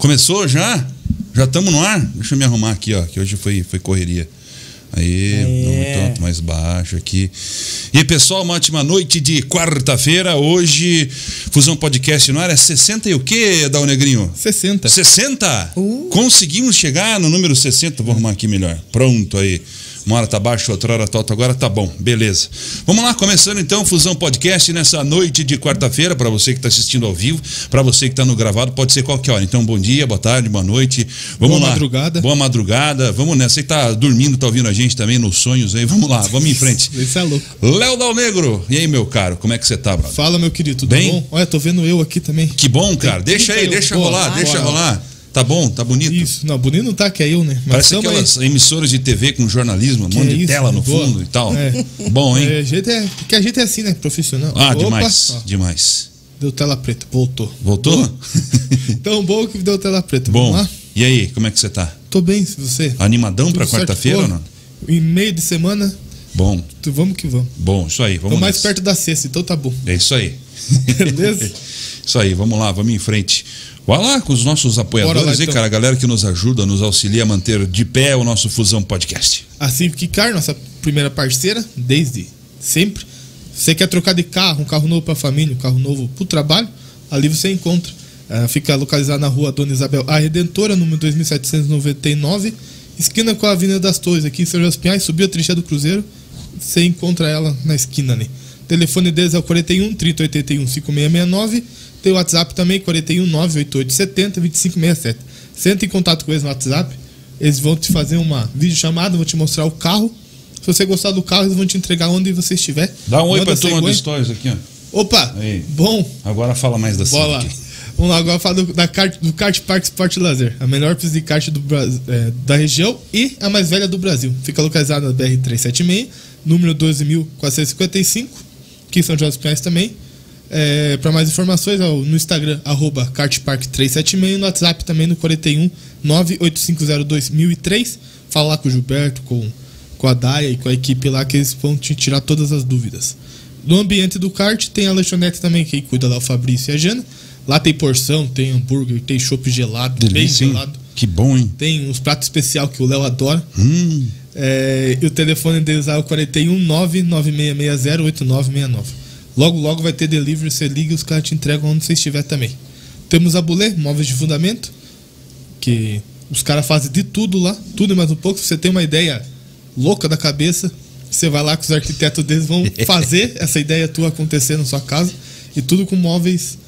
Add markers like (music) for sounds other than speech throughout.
Começou já? Já estamos no ar? Deixa eu me arrumar aqui, ó, que hoje foi, foi correria. Aí, É. vamos tanto mais baixo aqui. E aí, pessoal, uma ótima noite de quarta-feira. Hoje, Fusão Podcast no ar é 60 e o quê, Dal Negrinho? 60. 60? Uh. Conseguimos chegar no número 60. Vou arrumar aqui melhor. Pronto aí. Uma hora tá baixo, outra hora tá alto. Agora tá bom, beleza. Vamos lá, começando então o Fusão Podcast nessa noite de quarta-feira, para você que está assistindo ao vivo, para você que está no gravado, pode ser qualquer hora. Então, bom dia, boa tarde, boa noite. Vamos Boa lá. madrugada. Boa madrugada. Vamos nessa. Você que tá dormindo, tá ouvindo a gente também nos sonhos aí. Vamos lá, vamos em frente. (laughs) Isso é louco. Léo Dal Negro. E aí, meu caro, como é que você tá, brother? Fala, meu querido, tudo Bem? bom? Olha, tô vendo eu aqui também. Que bom, cara. Deixa aí, 31. deixa rolar, boa. deixa rolar. Tá bom, tá bonito. Isso. Não, bonito não tá, que é eu, né? Mas Parece tamo aí. aquelas emissoras de TV com jornalismo, um Que monte é de isso, tela no boa. fundo e tal. É. Bom, hein? É, a gente é, porque a gente é assim, né? Profissional. Ah, Opa, demais, ó, demais. deu tela preta, voltou. Voltou? (laughs) Tão bom que deu tela preta. Bom, Vamos lá? e aí, como é que você tá? Tô bem, se você. Animadão certo? quarta-feira ou não? Em meio de semana, Bom, tu- vamos que vamos. bom, isso aí, vamos Tô mais nessa. perto da sexta, então tá bom. É isso aí. (laughs) Beleza? (laughs) isso aí, vamos lá, vamos em frente. Vai lá com os nossos apoiadores lá, aí, então. cara, a galera que nos ajuda, nos auxilia a manter de pé o nosso Fusão Podcast. A Civic Car, nossa primeira parceira, desde sempre. Você quer trocar de carro, um carro novo para a família, um carro novo para o trabalho, ali você encontra. Ah, fica localizado na rua Dona Isabel A Redentora, número 2799, esquina com a Avenida das Torres, aqui em São José Pinhais, subiu a trincha do Cruzeiro, você encontra ela na esquina ali. O telefone deles é o 41 3081 5669. Tem o WhatsApp também, 41 98870 2567. Senta em contato com eles no WhatsApp. Eles vão te fazer uma videochamada, vão te mostrar o carro. Se você gostar do carro, eles vão te entregar onde você estiver. Dá um oi pra turma do. Stories aqui, ó. Opa! Aí. Bom, Agora fala mais da. Civic. Vamos lá, agora falar do, da kart, do Kart Park Sport Lazer. A melhor pista de kart do, é, da região e a mais velha do Brasil. Fica localizada na BR-376, número 12.455, aqui em São José dos Pinhais também. É, Para mais informações, ó, no Instagram, arroba kartpark376, no WhatsApp também no 41 98502 Fala lá com o Gilberto, com, com a Daia e com a equipe lá, que eles vão te tirar todas as dúvidas. No ambiente do kart tem a lanchonete também, que cuida lá o Fabrício e a Jana. Lá tem porção, tem hambúrguer, tem chopp gelado, bem Delícia, hein? gelado. Que bom, hein? Tem uns pratos especial que o Léo adora. Hum, É, e o telefone deles é o 41 99660 8969. Logo, logo vai ter delivery, você liga e os caras te entregam onde você estiver também. Temos a Bulê, móveis de fundamento, que os caras fazem de tudo lá, tudo e mais um pouco. Se você tem uma ideia louca da cabeça, você vai lá que os arquitetos deles vão (laughs) fazer essa ideia tua acontecer na sua casa. E tudo com móveis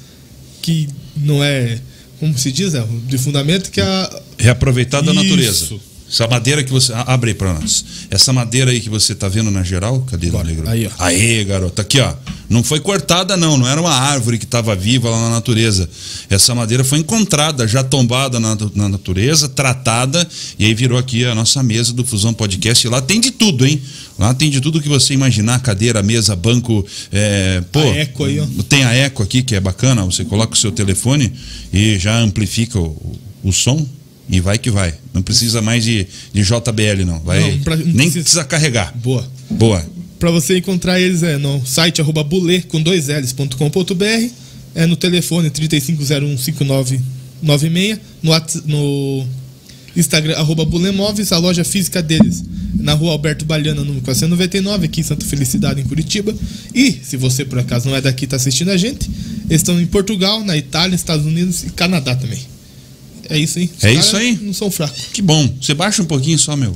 que não é, como se diz, é, de fundamento que é a, reaproveitar da Isso. natureza. Essa madeira que você. Abre aí pra nós. Essa madeira aí que você tá vendo na geral, cadê, Bora. Negro? Aí, ó. Aê, garoto. Aqui, ó. Não foi cortada, não. Não era uma árvore que estava viva lá na natureza. Essa madeira foi encontrada, já tombada na, na natureza, tratada, e aí virou aqui a nossa mesa do Fusão Podcast. E lá tem de tudo, hein? Lá tem de tudo que você imaginar: cadeira, mesa, banco. É, pô, A Eco aí, ó. Tem a Eco aqui, que é bacana. Você coloca o seu telefone e já amplifica o, o som. E vai que vai. Não precisa mais de, de JBL, não. Vai, Não, pra- não nem precisa. precisa carregar. boa. Boa. Para você encontrar eles é no site arroba bulê com dois L's.com.br, é no telefone 35015996, no, no Instagram arroba bulemóveis, a loja física deles na rua Alberto Baliana, número 499, aqui em Santa Felicidade, em Curitiba. E, se você por acaso não é daqui e está assistindo a gente, eles estão em Portugal, na Itália, Estados Unidos e Canadá também. É isso aí. Os É isso aí. Não são fracos. Que bom. Você baixa um pouquinho só, meu.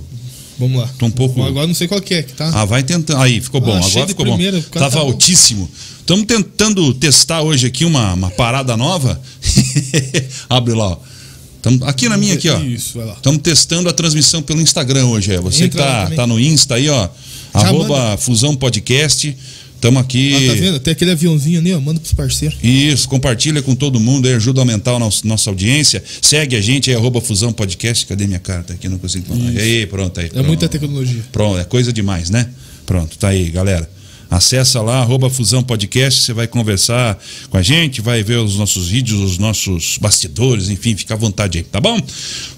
Vamos lá. Tô um pouco- Agora não sei qual que é, que tá? Ah, vai tentando. Aí, ficou bom. Ah, Agora ficou primeira, bom. Tava tá altíssimo. Estamos tentando testar hoje aqui uma, uma parada nova. (laughs) Abre lá, ó. Tamo, aqui na minha, aqui, ó. Isso, vai lá. Estamos testando a transmissão pelo Instagram hoje. É. Você que Entra lá tá, tá no Insta aí, ó. Já arroba Fusão Podcast. Estamos aqui. Ah, tá vendo? Tem aquele aviãozinho ali, ó. Manda pros parceiros. Isso, compartilha com todo mundo aí, ajuda a aumentar a nossa, nossa audiência. Segue a gente aí, arroba Fusão Podcast. Cadê minha carta aqui? Não consigo falar. Isso. Aí, pronto aí. É pronto. muita tecnologia. Pronto, é coisa demais, né? Pronto, tá aí, galera. Acessa lá, arroba Fusão Podcast, você vai conversar com a gente, vai ver os nossos vídeos, os nossos bastidores, enfim, fica à vontade aí, tá bom?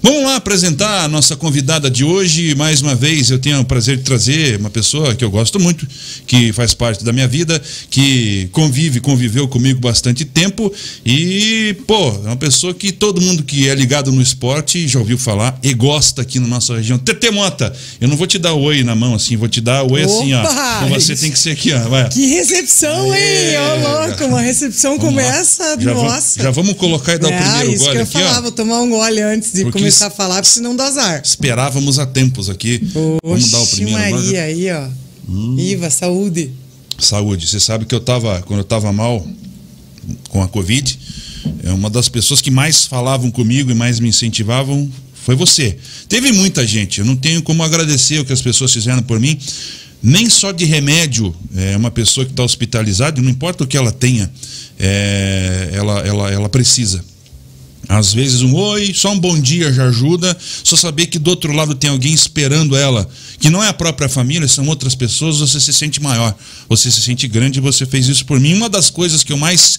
Vamos lá apresentar a nossa convidada de hoje. Mais uma vez, eu tenho o prazer de trazer uma pessoa que eu gosto muito, que faz parte da minha vida, que convive, conviveu comigo bastante tempo e, pô, é uma pessoa que todo mundo que é ligado no esporte já ouviu falar e gosta aqui na nossa região. Tete Mota, eu não vou te dar oi na mão assim, vou te dar oi Opa! assim, ó. Então você tem que ser aqui, ó. Vai. Que recepção, hein? Ô, louco, uma recepção vamos como lá. essa, já nossa. já vamos colocar e dar é, o primeiro isso gole que eu aqui, falar, ó. Vou tomar um gole antes de Porque começar a falar, senão dá azar. Esperávamos a tempos aqui. Oxi, vamos dar o primeiro Maria, gole. aí, ó. Hum. Iva, saúde. Saúde. Você sabe que eu tava, quando eu tava mal com a Covid, é uma das pessoas que mais falavam comigo e mais me incentivavam foi você. Teve muita gente, eu não tenho como agradecer o que as pessoas fizeram por mim, nem só de remédio, é uma pessoa que está hospitalizada, não importa o que ela tenha, é, ela, ela, ela precisa. Às vezes um oi, só um bom dia já ajuda. Só saber que do outro lado tem alguém esperando ela, que não é a própria família, são outras pessoas, você se sente maior, você se sente grande você fez isso por mim. Uma das coisas que eu mais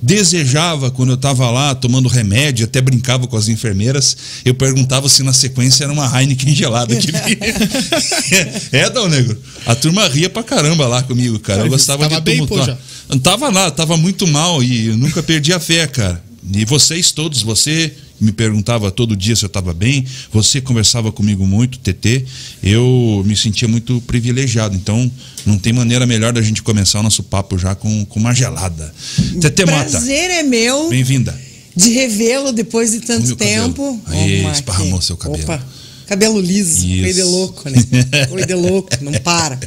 desejava quando eu estava lá tomando remédio, até brincava com as enfermeiras, eu perguntava se na sequência era uma Heineken gelada que (laughs) é, é, Dal Negro. A turma ria pra caramba lá comigo, cara. Eu gostava de bem, tumultuar. Não tava lá, tava muito mal e nunca perdi a fé, cara. E vocês todos, você me perguntava todo dia se eu estava bem, você conversava comigo muito, TT, eu me sentia muito privilegiado. Então, não tem maneira melhor da gente começar o nosso papo já com, com uma gelada. TT Mata. Prazer é meu. Bem-vinda. De revê-lo depois de tanto tempo. Aí, oh, esparramou seu cabelo. Opa, cabelo liso, coisa de louco, né? (laughs) Coisa de louco, não para.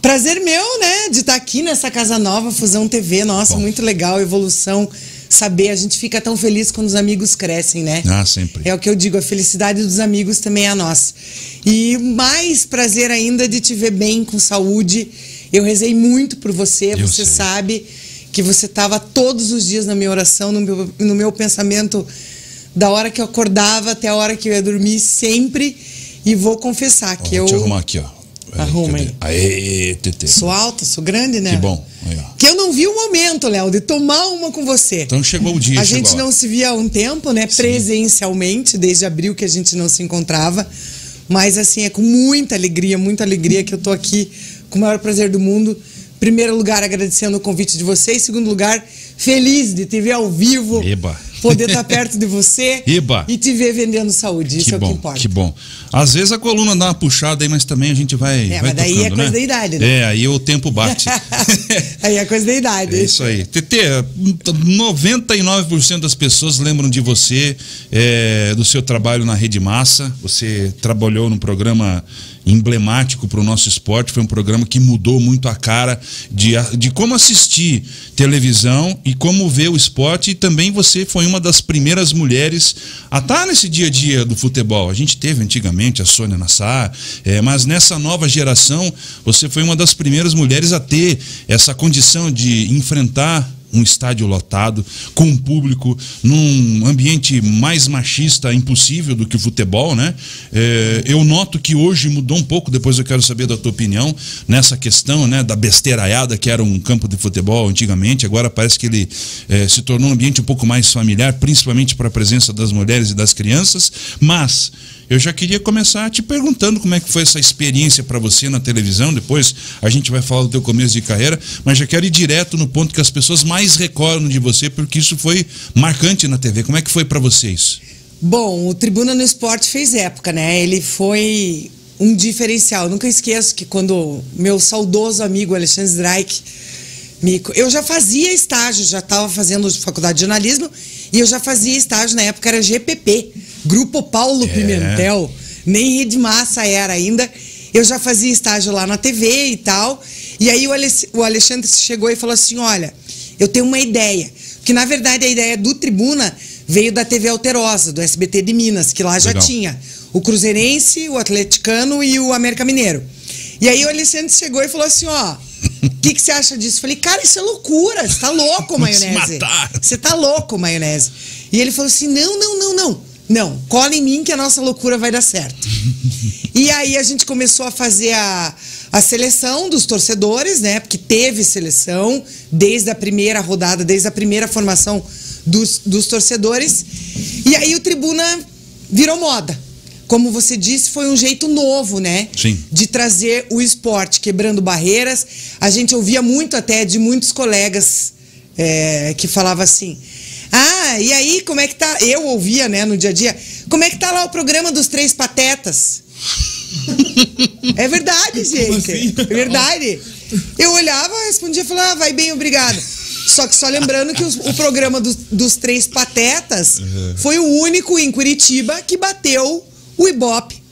Prazer meu, né, de estar aqui nessa casa nova, Fusão TV. Nossa, Bom. muito legal, evolução saber, a gente fica tão feliz quando os amigos crescem, né? Ah, sempre. É o que eu digo, a felicidade dos amigos também é a nossa. E mais prazer ainda de te ver bem, com saúde. Eu rezei muito por você, eu você sei. sabe que você estava todos os dias na minha oração, no meu, no meu pensamento, da hora que eu acordava até a hora que eu ia dormir, sempre. E vou confessar ó, que vou eu. Te arrumar aqui, ó. Arruma aí. Aê. Sou alta, sou grande, né? Que bom. Aí, que eu não vi o momento, Léo, de tomar uma com você. Então chegou o dia. A gente não se via há um tempo, né? Sim. Presencialmente, desde abril que a gente não se encontrava. Mas assim, é com muita alegria, muita alegria que eu tô aqui com o maior prazer do mundo. Primeiro lugar, agradecendo o convite de vocês. Segundo lugar, feliz de te ver ao vivo. Eba poder estar perto de você (laughs) Iba. e te ver vendendo saúde. Isso que é bom, o que importa. Que bom. Às vezes a coluna dá uma puxada aí, mas também a gente vai. É, vai mas daí tocando, é coisa né? da idade, né? É, aí o tempo bate. (laughs) aí é coisa da idade. É isso aí. TT, 99% das pessoas lembram de você, é, do seu trabalho na Rede Massa. Você trabalhou no programa emblemático para o nosso esporte. Foi um programa que mudou muito a cara de, de como assistir televisão e como ver o esporte. E também você foi uma das primeiras mulheres a estar nesse dia a dia do futebol. A gente teve antigamente a Sônia Nassar, é, mas nessa nova geração você foi uma das primeiras mulheres a ter essa condição de enfrentar um estádio lotado, com um público, num ambiente mais machista impossível do que o futebol, né? É, eu noto que hoje mudou um pouco, depois eu quero saber da tua opinião, nessa questão né, da besteiraiada que era um campo de futebol antigamente, agora parece que ele é, se tornou um ambiente um pouco mais familiar, principalmente para a presença das mulheres e das crianças, mas eu já queria começar te perguntando como é que foi essa experiência para você na televisão. Depois a gente vai falar do teu começo de carreira, mas já quero ir direto no ponto que as pessoas mais recordam de você, porque isso foi marcante na TV. Como é que foi para vocês? Bom, o Tribuna no Esporte fez época, né? Ele foi um diferencial. Eu nunca esqueço que quando meu saudoso amigo Alexandre Streich me... eu já fazia estágio, já estava fazendo faculdade de jornalismo e eu já fazia estágio na época era GPP Grupo Paulo é. Pimentel, nem Rede Massa era ainda. Eu já fazia estágio lá na TV e tal. E aí o Alexandre chegou e falou assim: Olha, eu tenho uma ideia. Que na verdade a ideia do Tribuna veio da TV Alterosa, do SBT de Minas, que lá já Legal. tinha o Cruzeirense, o Atleticano e o América Mineiro. E aí o Alexandre chegou e falou assim: Ó. O que, que você acha disso? Falei, cara, isso é loucura. Você tá louco, maionese. Você tá louco, maionese. E ele falou assim: não, não, não, não. Não, cola em mim que a nossa loucura vai dar certo. (laughs) e aí a gente começou a fazer a, a seleção dos torcedores, né? Porque teve seleção desde a primeira rodada, desde a primeira formação dos, dos torcedores. E aí o Tribuna virou moda. Como você disse, foi um jeito novo, né? Sim. De trazer o esporte, quebrando barreiras. A gente ouvia muito até de muitos colegas é, que falava assim. Ah, e aí, como é que tá? Eu ouvia, né, no dia a dia. Como é que tá lá o programa dos Três Patetas? É verdade, gente. assim? É verdade. Eu olhava, respondia e falava, ah, vai bem, obrigado. Só que só lembrando que os- o programa dos, dos Três Patetas foi o único em Curitiba que bateu o Ibope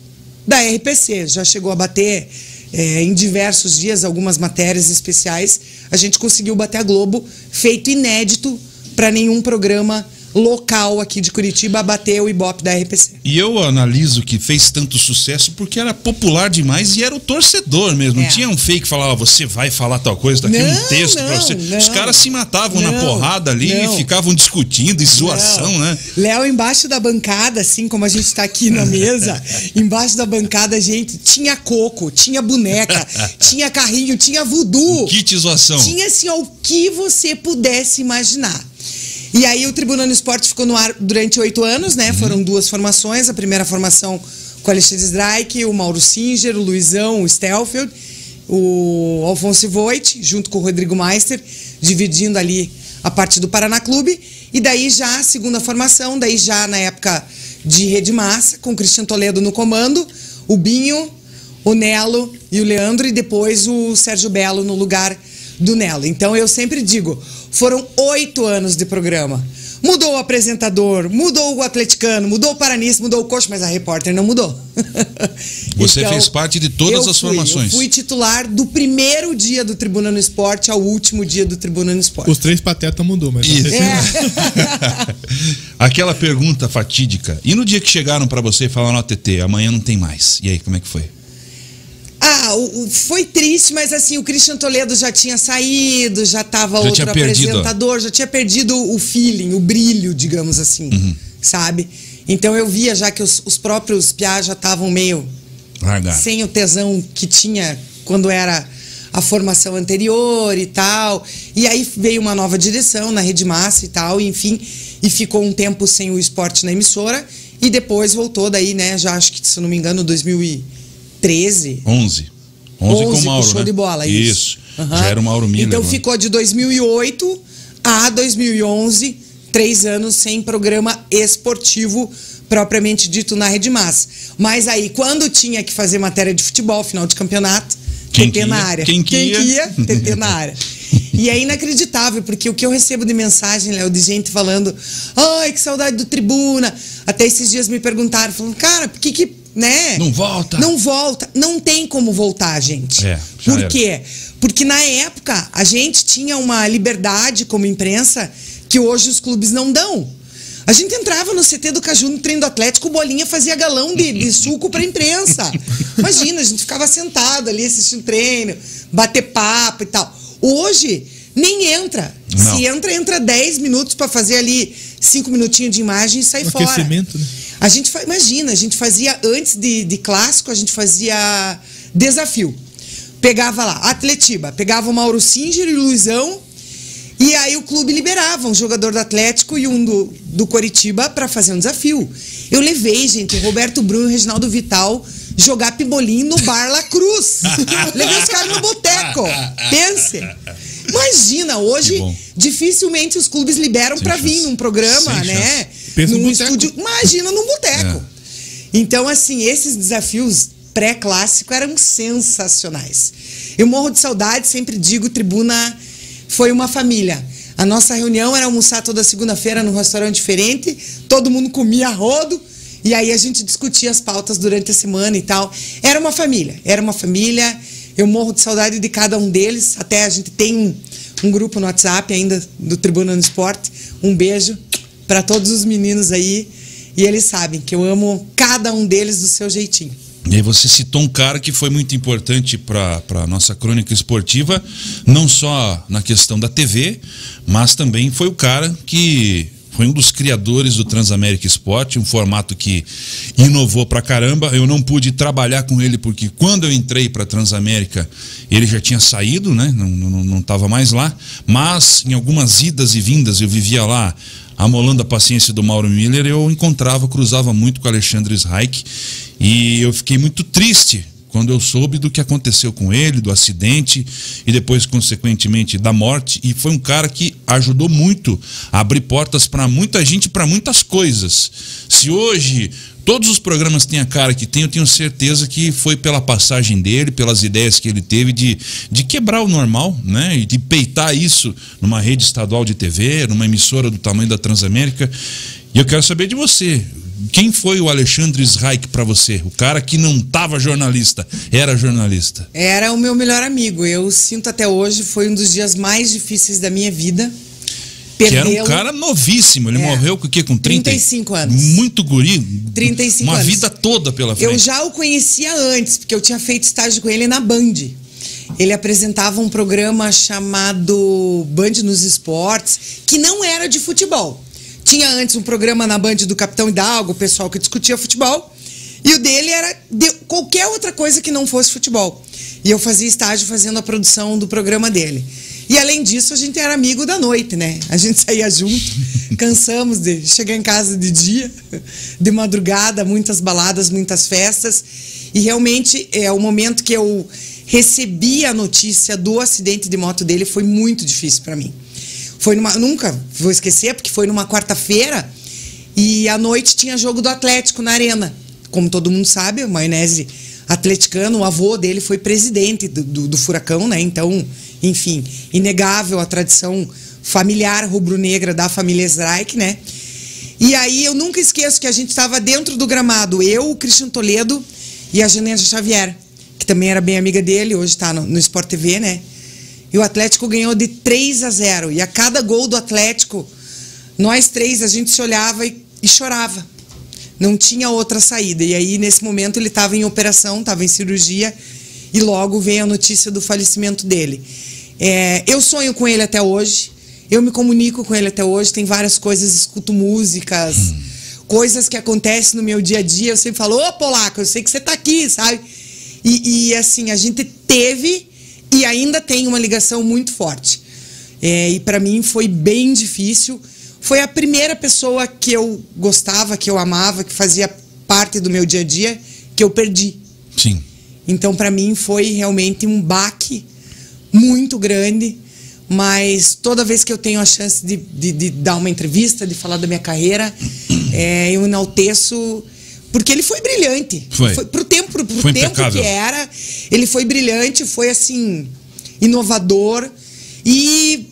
da RPC. Já chegou a bater é, em diversos dias algumas matérias especiais. A gente conseguiu bater a Globo, feito inédito para nenhum programa local aqui de Curitiba bater o Ibope da RPC. E eu analiso que fez tanto sucesso porque era popular demais e era o torcedor mesmo. É. Não tinha um fake que falava, você vai falar tal coisa, daqui um Não, texto pra não, você. não. Os caras se matavam na Não, porrada ali e ficavam discutindo e zoação, né? Léo, embaixo da bancada, assim como a gente tá aqui na mesa, (laughs) embaixo da bancada, gente, tinha coco, tinha boneca, (laughs) tinha carrinho, tinha voodoo. Kit zoação. Tinha assim, ó, o que você pudesse imaginar. E aí o Tribuna no Esporte ficou no ar durante oito anos, né? Foram duas formações. A primeira formação com o Alexandre Strike, o Mauro Singer, o Luizão, o Stelfield, o Alfonso Voigt, junto com o Rodrigo Meister, dividindo ali a parte do Paraná Clube. E daí já a segunda formação, daí já na época de Rede Massa, com o Cristian Toledo no comando, o Binho, o Nelo e o Leandro, e depois o Sérgio Belo no lugar do Nelo. Então eu sempre digo, foram oito anos de programa. Mudou o apresentador, mudou o atleticano, mudou o paranista, mudou o coach, mas a repórter não mudou. (laughs) Você fez parte de todas as fui, formações. Eu fui titular do primeiro dia do Tribuna no Esporte ao último dia do Tribuna no Esporte. Os três patetas mudou, mas. Isso. É. (laughs) Aquela pergunta fatídica. E no dia que chegaram pra você e falaram, ó, TT, amanhã não tem mais. E aí, como é que foi? Ah, o- o- foi triste, mas assim, o Christian Toledo já tinha saído, já tava Já outro perdido. apresentador, já tinha perdido o feeling, o brilho, digamos assim, Uhum. sabe? Então eu via já que os, os próprios Piá já estavam meio Largar. sem o tesão que tinha quando era a formação anterior e tal. E aí veio uma nova direção na Rede Massa e tal, e enfim, e ficou um tempo sem o esporte na emissora e depois voltou daí, né, já acho que se não me engano 2013. 11. 11, com o Mauro, show né? de bola, isso. Aham. Já era o Mauro Miller. Então lá. ficou de 2008 a 2011, três anos sem programa esportivo propriamente dito na Rede Massa. Mas aí, quando tinha que fazer matéria de futebol, final de campeonato, Quem TT que na área. Quem que ia? ia? (laughs) TT na área. E é inacreditável, porque o que eu recebo de mensagem, Léo, de gente falando, ai, que saudade do tribuna. Até esses dias me perguntaram, falando, cara, por que que, né? Não volta. Não volta. Não tem como voltar, gente. É, Por era. quê? Porque na época a gente tinha uma liberdade como imprensa que hoje os clubes não dão. A gente entrava no CT do Caju, no treino do Atlético, o Bolinha fazia galão de, de suco pra imprensa. (laughs) Imagina, a gente ficava sentado ali assistindo treino, bater papo e tal. Hoje, nem entra. Não. Se entra, entra 10 minutos pra fazer ali 5 minutinhos de imagem e sai Um fora. aquecimento, né? A gente imagina, a gente fazia antes de, de clássico, a gente fazia desafio. Pegava lá, Atletiba, pegava o Mauro Singer e o Luizão, e aí o clube liberava um jogador do Atlético e um do, do Coritiba para fazer um desafio. Eu levei, gente, o Roberto Bruno e o Reginaldo Vital jogar pibolim no Bar La Cruz. (laughs) levei os caras no boteco. Pense. Imagina, hoje dificilmente os clubes liberam para vir num programa, Sem né? chance. Pensa num estúdio. Imagina num boteco. É. Então, assim, esses desafios pré-clássico eram sensacionais. Eu morro de saudade, sempre digo, Tribuna foi uma família. A nossa reunião era almoçar toda segunda-feira num restaurante diferente, todo mundo comia rodo, e aí a gente discutia as pautas durante a semana e tal. Era uma família, era uma família. Eu morro de saudade de cada um deles. Até a gente tem um, um grupo no WhatsApp ainda do Tribuna no Esporte. Um beijo para todos os meninos aí. E eles sabem que eu amo cada um deles do seu jeitinho. E aí você citou um cara que foi muito importante para a nossa crônica esportiva, não só na questão da TV, mas também foi o cara que foi um dos criadores do Transamérica Sport, um formato que inovou pra caramba. Eu não pude trabalhar com ele porque quando eu entrei para Transamérica, ele já tinha saído, né? Não, não, não mais lá. Mas em algumas idas e vindas, eu vivia lá amolando a paciência do Mauro Miller, eu encontrava, cruzava muito com o Alexandre Reich e eu fiquei muito triste quando eu soube do que aconteceu com ele, do acidente e depois, consequentemente, da morte. E foi um cara que ajudou muito a abrir portas para muita gente, para muitas coisas. Se hoje todos os programas têm a cara que tem, eu tenho certeza que foi pela passagem dele, pelas ideias que ele teve de, de quebrar o normal, né? E de peitar isso numa rede estadual de TV, numa emissora do tamanho da Transamérica. E eu quero saber de você. Quem foi o Alexandre Reich para você? O cara que não estava jornalista, era jornalista. Era o meu melhor amigo. Eu sinto até hoje, foi um dos dias mais difíceis da minha vida. Que era um cara novíssimo. Ele é. morreu com o quê? Com 30? 35 anos. Muito guri. 35 uma anos. Uma vida toda pela frente. Eu já o conhecia antes, porque eu tinha feito estágio com ele na Band. Ele apresentava um programa chamado Band nos Esportes, que não era de futebol. Tinha antes um programa na Band do Capitão Hidalgo, o pessoal que discutia futebol. E o dele era de qualquer outra coisa que não fosse futebol. E eu fazia estágio fazendo a produção do programa dele. E além disso, a gente era amigo da noite, né? A gente (laughs) saía junto, cansamos de chegar em casa de dia, de madrugada, muitas baladas, muitas festas. E realmente é o momento que eu recebi a notícia do acidente de moto dele foi muito difícil para mim. Foi numa, nunca vou esquecer, porque foi numa quarta-feira e à noite tinha jogo do Atlético na Arena. Como todo mundo sabe, o Maionese atleticano, o avô dele foi presidente do, do, do Furacão, né? Então, enfim, inegável a tradição familiar rubro-negra da família Streik, né? E aí eu nunca esqueço que a gente estava dentro do gramado, eu, o Christian Toledo e a Janete Xavier, que também era bem amiga dele, hoje está no, no Sport TV, né? E o Atlético ganhou de 3 a 0. E a cada gol do Atlético, nós três, a gente se olhava e, e chorava. Não tinha outra saída. E aí, nesse momento, ele estava em operação, estava em cirurgia, e logo veio a notícia do falecimento dele. É, eu sonho com ele até hoje, eu me comunico com ele até hoje, tem várias coisas, escuto músicas, hum. coisas que acontecem no meu dia a dia. Eu sempre falo, ô Polaco, eu sei que você está aqui, sabe? E, e assim, a gente teve e ainda tem uma ligação muito forte. É, e para mim foi bem difícil. Foi a primeira pessoa que eu gostava, que eu amava, que fazia parte do meu dia a dia, que eu perdi. Sim. Então, para mim, foi realmente um baque muito grande. Mas toda vez que eu tenho a chance de, de, de dar uma entrevista, de falar da minha carreira, é, eu enalteço porque ele foi brilhante. Foi. foi pro tempo, pro foi tempo que era, ele foi brilhante, foi assim, inovador e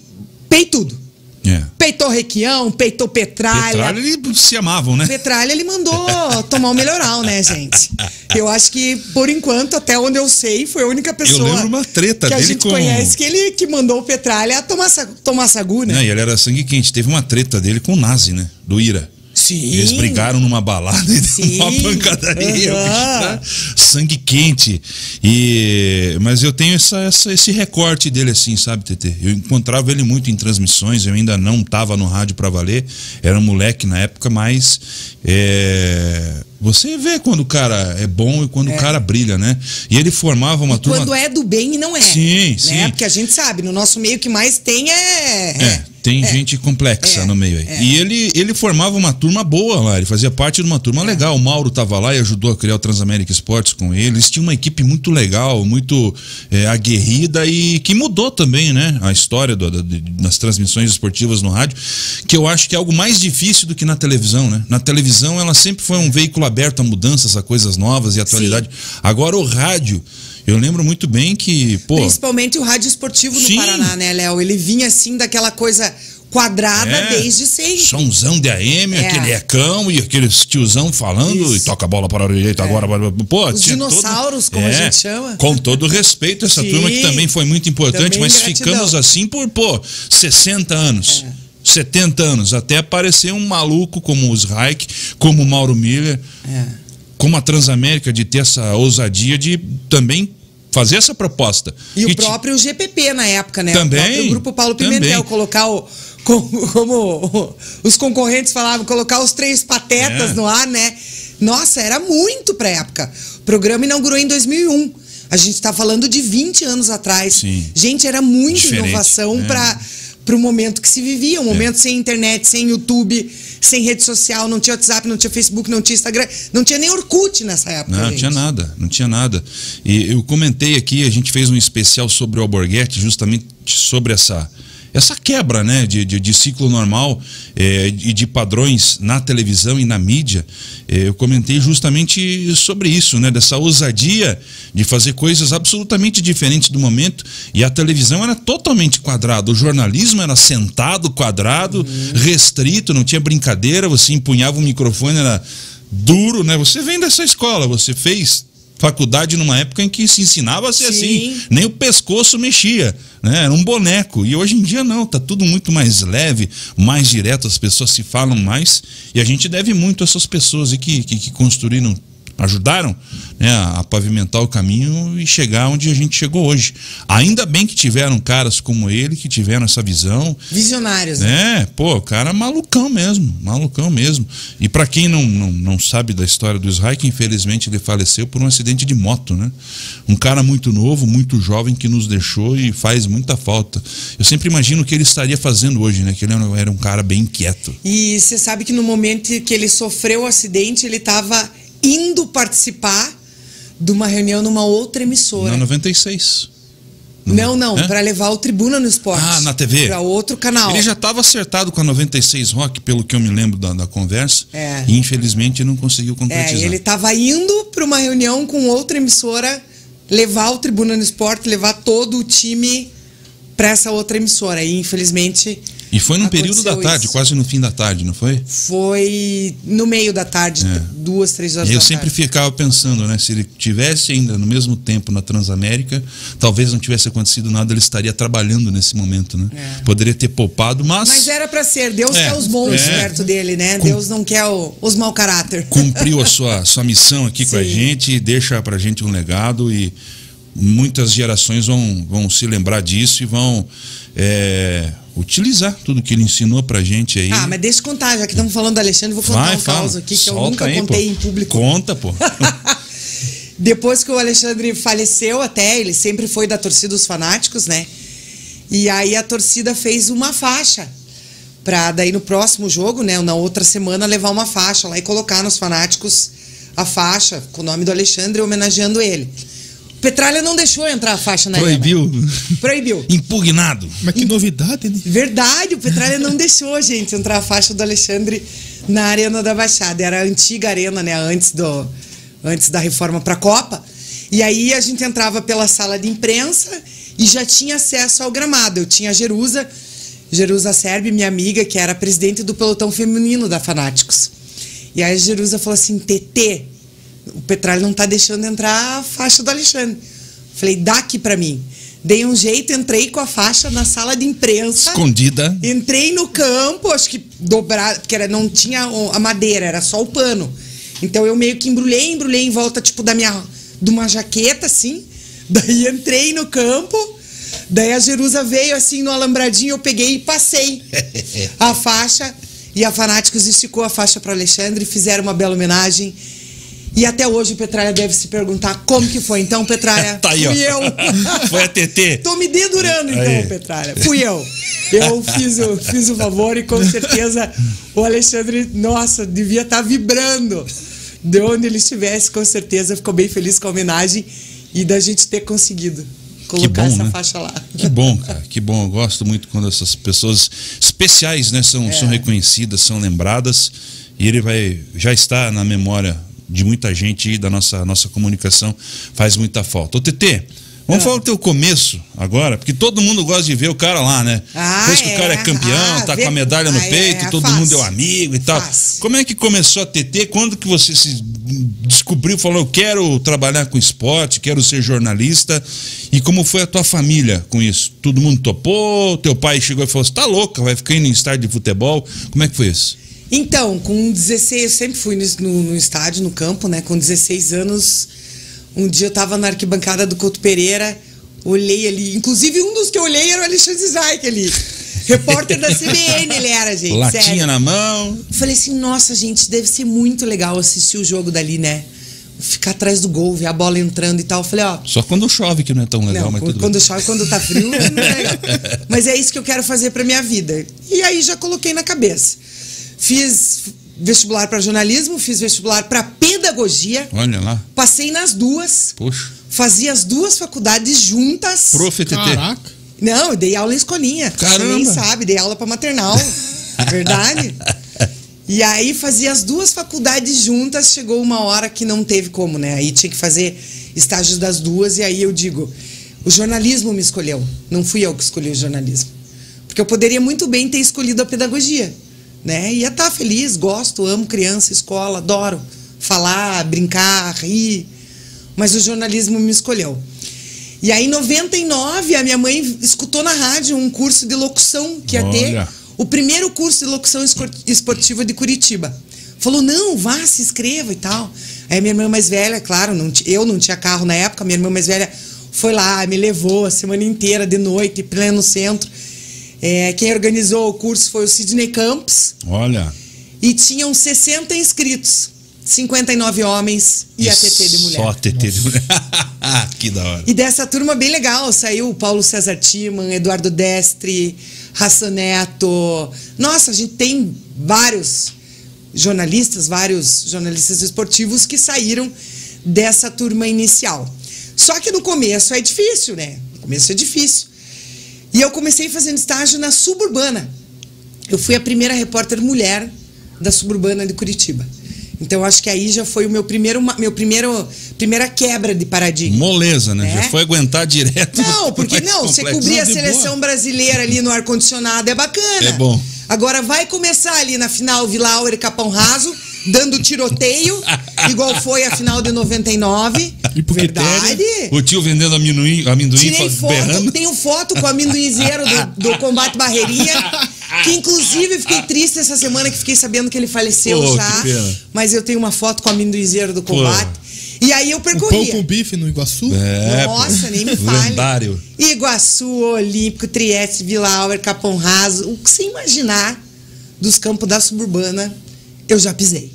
peitudo. É. Peitou Requião, peitou Petralha. Petralha, eles se amavam, né? Petralha, ele mandou (laughs) tomar o melhoral, né, gente? Eu acho que, por enquanto, até onde eu sei, foi a única pessoa. Eu lembro uma treta que dele a gente com... conhece que ele que mandou o Petralha tomar, tomar sagu, né? Não, e ele era sangue quente. Teve uma treta dele com o Nazi, né? Do Ira. Sim. Eles brigaram numa balada e Sim. uma pancadaria, Uhum. tá? sangue quente. E mas eu tenho essa, essa- esse recorte dele assim, sabe, TT? Eu encontrava ele muito em transmissões, eu ainda não estava no rádio para valer, era um moleque na época, mas é, você vê quando o cara é bom e quando o cara brilha, né? E ele formava uma turma Quando é do bem e não é. Sim, né? sim. Porque a gente sabe, no nosso meio que mais tem é. É, tem gente complexa É, no meio aí. é. E ele, ele formava uma turma boa lá, ele fazia parte de uma turma legal. O Mauro tava lá e ajudou a criar o Transamérica Esportes com ele. Eles tinham uma equipe muito legal, muito é, aguerrida e que mudou também, né? A história do- de- das transmissões esportivas no rádio, que eu acho que é algo mais difícil do que na televisão, né? Na televisão ela sempre foi um veículo aberto a mudanças, a coisas novas e atualidade. Agora o rádio. Eu lembro muito bem que, pô, Principalmente o rádio esportivo no Sim. Paraná, né, Léo? Ele vinha assim daquela coisa quadrada É. desde sempre. Somzão de AM, É. aquele ecão e aquele tiozão falando Isso. É. e toca a bola para a direita agora. Pô, Os tinha todo- dinossauros, como a gente chama. Com todo respeito, essa Sim. turma que também foi muito importante, Também mas gratidão. ficamos assim por, pô, 60 anos. É. 70 anos, até aparecer um maluco como os Reich, como o Mauro Miller, É. como a Transamérica de ter essa ousadia de também fazer essa proposta. E o ti- próprio GPP na época, né? Também, O próprio grupo Paulo Pimentel, também. colocar o, (laughs) como, como (laughs) os concorrentes falavam, colocar os três patetas É. no ar, né? Nossa, era muito pra época. O programa inaugurou em 2001. A gente tá falando de 20 anos atrás. Sim. Gente, era muita Diferente, inovação é. pra para o momento que se vivia, um momento sem internet, sem YouTube, sem rede social, não tinha WhatsApp, não tinha Facebook, não tinha Instagram, não tinha nem Orkut nessa época. Não, gente. tinha nada, não tinha nada. E eu comentei aqui, a gente fez um especial sobre o Alborguete, justamente sobre essa essa quebra né, de, de, de ciclo normal eh, e de padrões na televisão e na mídia. Eh, eu comentei justamente sobre isso, né, dessa ousadia de fazer coisas absolutamente diferentes do momento. E a televisão era totalmente quadrada, o jornalismo era sentado, quadrado, restrito, não tinha brincadeira, você empunhava o microfone, era duro, né? Você vem dessa escola, você fez faculdade numa época em que se ensinava a ser Sim. assim, nem o pescoço mexia, né? Era um boneco. E hoje em dia não, tá tudo muito mais leve, mais direto, as pessoas se falam mais e a gente deve muito a essas pessoas aí que, que, que construíram ajudaram né, a pavimentar o caminho e chegar onde a gente chegou hoje. Ainda bem que tiveram caras como ele que tiveram essa visão, Visionários, né? é, pô, o cara malucão mesmo, malucão mesmo. E pra quem não, não, não sabe da história do Israel, que infelizmente ele faleceu por um acidente de moto, né? Um cara muito novo, muito jovem que nos deixou e faz muita falta. Eu sempre imagino o que ele estaria fazendo hoje, né? Que ele era- era um cara bem inquieto. E você sabe que no momento que ele sofreu o acidente, ele estava indo participar de uma reunião numa outra emissora. Na 96. Não, não, É? para levar o Tribuna no Esporte. Ah, na TV? Para outro canal. Ele já estava acertado com a 96 Rock, pelo que eu me lembro da, da conversa. É. E infelizmente não conseguiu É, concretizar. ele estava indo para uma reunião com outra emissora, levar o Tribuna no Esporte, levar todo o time para essa outra emissora. E infelizmente E foi num período da tarde, isso. quase no fim da tarde, não foi? foi no meio da tarde, É. duas, três horas E eu da sempre tarde. ficava pensando, né? Se ele tivesse ainda no mesmo tempo na Transamérica, talvez não tivesse acontecido nada, ele estaria trabalhando nesse momento, né? É. Poderia ter poupado, mas, Mas era para ser. Deus É, quer os bons é. perto dele, né? Com- Deus não quer o- os mau caráter. cumpriu a sua, (laughs) sua missão aqui com a Sim. gente deixa pra gente um legado e muitas gerações vão, vão se lembrar disso e vão é, utilizar tudo que ele ensinou pra gente aí. Ah, mas deixa eu contar, já que estamos falando do Alexandre, vou contar Vai, um fala. caos aqui que eu Solta nunca aí, contei pô. em público. Conta, pô. (laughs) Depois que o Alexandre faleceu, até, ele sempre foi da torcida dos fanáticos, né? E aí a torcida fez uma faixa. Pra daí no próximo jogo, né? Na outra semana, levar uma faixa lá e colocar nos fanáticos a faixa com o nome do Alexandre, homenageando ele. O Petralha não deixou entrar a faixa na arena. Proibiu. Proibiu. Impugnado. Mas que novidade, né? Verdade, o Petralha não deixou, gente, entrar a faixa do Alexandre na Arena da Baixada. Era a antiga arena, né? Antes, do, antes da reforma para a Copa. E aí a gente entrava pela sala de imprensa e já tinha acesso ao gramado. Eu tinha a Jerusa, Jerusa Serbi, minha amiga, que era presidente do pelotão feminino da Fanáticos. E aí a Jerusa falou assim: TT, o Petralha não tá deixando entrar a faixa do Alexandre. Falei, dá aqui pra mim. Dei um jeito, entrei com a faixa na sala de imprensa. Escondida. Entrei no campo, acho que dobrado, porque era, não tinha a madeira, era só o pano. Então eu meio que embrulhei, embrulhei em volta, tipo, da minha. de uma jaqueta, assim. (laughs) Daí entrei no campo. Daí a Jerusa veio assim no alambradinho, eu peguei e passei (laughs) a faixa. E a Fanáticos esticou a faixa para Alexandre, fizeram uma bela homenagem. E até hoje o Petralha deve se perguntar como que foi. Então, Petralha, (laughs) Tá aí, ó. fui eu. (laughs) Foi a TT. Tô me dedurando então, Aí. Petralha. Fui eu. Eu fiz o, fiz o favor e com certeza o Alexandre, nossa, devia estar vibrando. De onde ele estivesse, com certeza ficou bem feliz com a homenagem e da gente ter conseguido colocar bom, essa né? faixa lá. Que bom, cara, que bom. Eu gosto muito quando essas pessoas especiais, né, são, É. são reconhecidas, são lembradas. E ele vai já está na memória de muita gente e da nossa, nossa comunicação faz muita falta. Ô, TT, vamos Ah. falar do teu começo agora, porque todo mundo gosta de ver o cara lá, né? Ah, Depois que o cara é é. campeão, Ah, tá vê- com a medalha no Ah, é, peito, é, todo fácil. mundo é um amigo e tal. Fácil. Como é que começou a TT? Quando que você se descobriu, falou, eu quero trabalhar com esporte, quero ser jornalista? E como foi a tua família com isso? Todo mundo topou? Teu pai chegou e falou, você tá louca, vai ficar indo em estádio de futebol? Como é que foi isso? Então, com 16, eu sempre fui no, no- estádio, no campo, né? Com 16 anos, um dia eu tava na arquibancada do Couto Pereira, olhei ali. Inclusive, um dos que eu olhei era o Alexandre Zaik ali. Repórter da CBN ele era, gente. Latinha sério. na mão. Falei assim, nossa, gente, deve ser muito legal assistir o jogo dali, né? Ficar atrás do gol, ver a bola entrando e tal. Falei, ó, Só quando chove que não é tão legal, não, mas quando, tudo quando bem. chove, quando tá frio, não é legal. (laughs) Mas é isso que eu quero fazer pra minha vida. E aí já coloquei na cabeça. Fiz vestibular para jornalismo, fiz vestibular para pedagogia, Olha lá. passei nas duas, Puxa. fazia as duas faculdades juntas. Prof. TT. Caraca. Não, eu dei aula em escolinha. Caramba. Você nem sabe, dei aula para maternal. (laughs) Verdade? E aí fazia as duas faculdades juntas, chegou uma hora que não teve como, né? Aí tinha que fazer estágios das duas, e aí eu digo, o jornalismo me escolheu, não fui eu que escolhi o jornalismo. Porque eu poderia muito bem ter escolhido a pedagogia, né? Ia estar feliz, gosto, amo criança, escola, adoro falar, brincar, rir. Mas o jornalismo me escolheu. E aí, em 99, a minha mãe escutou na rádio um curso de locução que ia ter Olha. o primeiro curso de locução esportiva de Curitiba. Falou, não, vá, se inscreva e tal. Aí minha irmã mais velha, claro, não eu não tinha carro na época, minha irmã mais velha foi lá, me levou a semana inteira, de noite, pleno centro. É, quem organizou o curso foi o Sidney Campos Olha. e tinham 60 inscritos, 59 homens e a TT de mulher. Só a TT de mulher. que da hora. E dessa turma bem legal, saiu o Paulo César Timan, Eduardo Destre, Raça Neto. Nossa, a gente tem vários jornalistas, vários jornalistas esportivos que saíram dessa turma inicial. Só que no começo é difícil, né? No começo é difícil. E eu comecei fazendo estágio na Suburbana. Eu fui a primeira repórter mulher da Suburbana de Curitiba. Então acho que aí já foi o meu primeiro meu primeiro primeira quebra de paradigma. Moleza, né? É. Já foi aguentar direto. Não, (laughs) porque não, você cobrir a seleção boa. brasileira ali no ar-condicionado é bacana. É bom. Agora vai começar ali na final Vila e Capão Raso, dando tiroteio, (laughs) igual foi a final de 99. E pro Verdade. O tio vendendo amendoim, amendoim Tirei foto, berrando. tenho foto com a amendoinzeiro do, do Combate Barreirinha. Que inclusive fiquei triste essa semana que fiquei sabendo que ele faleceu Pô, já. Mas eu tenho uma foto com a amendoinzeiro do combate. E aí eu O pão percorria. com bife no Iguaçu? É, Nossa, pô. nem me fale. Lendário. Iguaçu, Olímpico, Trieste, Vila Auer, Capão Raso. O que você imaginar dos campos da suburbana, eu já pisei.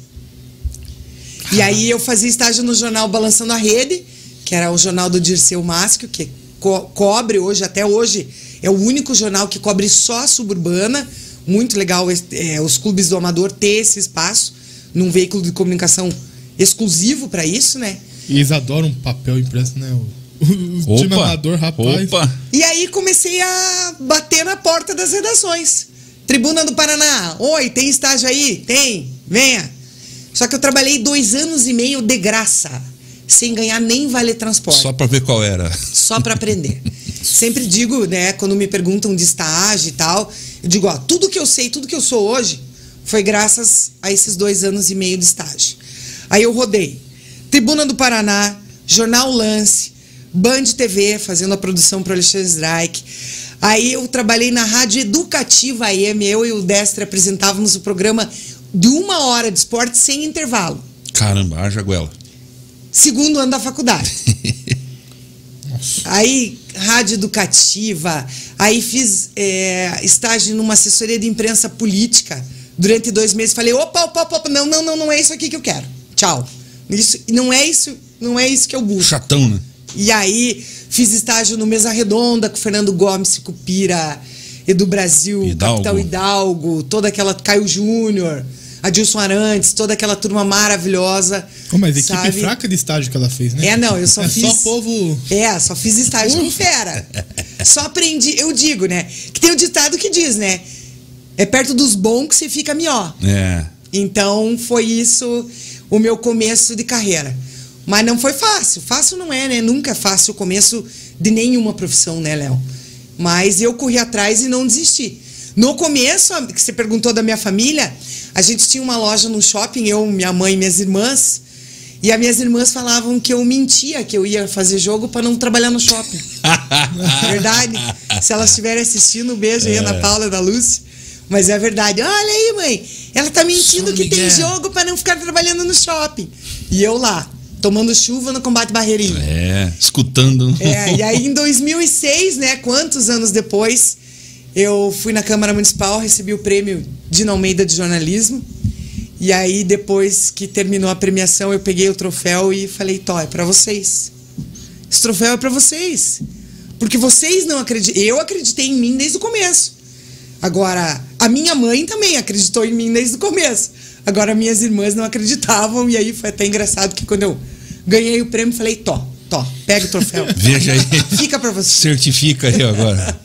E aí eu fazia estágio no jornal Balançando a Rede, que era o jornal do Dirceu Máscio, que co- cobre hoje, até hoje, é o único jornal que cobre só a suburbana. Muito legal é, os clubes do Amador ter esse espaço num veículo de comunicação exclusivo para isso, né? E eles adoram um papel impresso, né? O, o time amador, rapaz. Opa. E aí comecei a bater na porta das redações. Tribuna do Paraná. Oi, tem estágio aí? Tem. Venha. Só que eu trabalhei dois anos e meio de graça, sem ganhar nem vale transporte, Só só, pra ver qual era. para aprender. (laughs) Sempre digo, né, quando me perguntam de estágio e tal, eu digo, ó, tudo que eu sei, tudo que eu sou hoje, foi graças a esses dois anos e meio de estágio. Aí eu rodei Tribuna do Paraná, Jornal Lance, Band TV, fazendo a produção para Alexandre Strike. Aí eu trabalhei na Rádio Educativa AM, eu e o Destre apresentávamos o programa de uma hora de esporte sem intervalo. Caramba, haja goela. Segundo ano da faculdade. (laughs) Nossa. Aí, rádio educativa, aí fiz é, estágio numa assessoria de imprensa política durante dois meses. Falei, opa, opa, opa, não, não, não, não é isso aqui que eu quero. Tchau. Isso, não é isso, não é isso que eu busco. Chatão, né? E aí fiz estágio no Mesa Redonda com Fernando Gomes, Cupira, Edu Brasil, Hidalgo. Capitão Hidalgo, toda aquela Caio Júnior, Adilson Arantes, toda aquela turma maravilhosa. Ô, mas equipe sabe? fraca de estágio que ela fez, né? É, não, eu só é fiz. só povo. É, só fiz estágio com fera. Só aprendi, eu digo, né? Que tem um ditado que diz, né? É perto dos bons que você fica melhor. É. Então foi isso o meu começo de carreira. Mas não foi fácil. Fácil não é, né? Nunca é fácil o começo de nenhuma profissão, né, Léo? Mas eu corri atrás e não desisti. No começo, que você perguntou da minha família, a gente tinha uma loja no shopping, eu, minha mãe e minhas irmãs. E as minhas irmãs falavam que eu mentia, que eu ia fazer jogo para não trabalhar no shopping. (laughs) verdade? Se elas estiverem assistindo, um beijo aí, Ana Paula da Lúcia. Mas é verdade. Olha aí, mãe. Ela tá mentindo Só que tem jogo para não ficar trabalhando no shopping. E eu lá, tomando chuva no combate barreirinho. É, escutando. É, e aí em 2006, né, quantos anos depois, Eu fui na Câmara Municipal, recebi o prêmio Dina Almeida de jornalismo. E aí, depois que terminou a premiação, eu peguei o troféu e falei: Tó, é pra vocês. Esse troféu é pra vocês. Porque vocês não acreditam. Eu acreditei em mim desde o começo. Agora, a minha mãe também acreditou em mim desde o começo. Agora, minhas irmãs não acreditavam. E aí foi até engraçado que quando eu ganhei o prêmio, falei: Tó, Tó, pega o troféu. (laughs) Veja aí. Fica pra você. Certifica aí agora.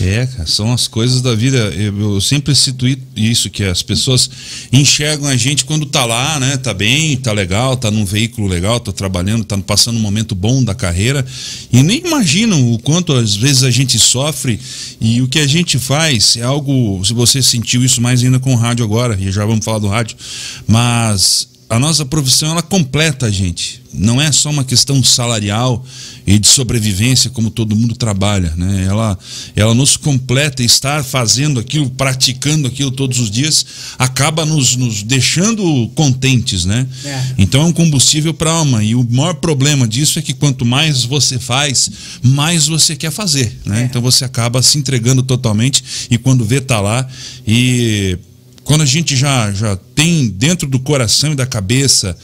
É, são as coisas da vida. Eu, eu, sempre cito isso, que as pessoas enxergam a gente quando tá lá, né? Tá bem, tá legal, tá num veículo legal, tá trabalhando, tá passando um momento bom da carreira e nem imaginam o quanto às vezes a gente sofre e o que a gente faz é algo, se você sentiu isso mais ainda com o rádio agora, e já vamos falar do rádio, mas a nossa profissão ela completa a gente. Não é só uma questão salarial e de sobrevivência como todo mundo trabalha, né? Ela, ela nos completa e estar fazendo aquilo, praticando aquilo todos os dias, acaba nos, nos deixando contentes, né? É. Então é um combustível para a alma e o maior problema disso é que quanto mais você faz, mais você quer fazer, né? É. Então você acaba se entregando totalmente e quando vê tá lá e quando a gente já, já tem dentro do coração e da cabeça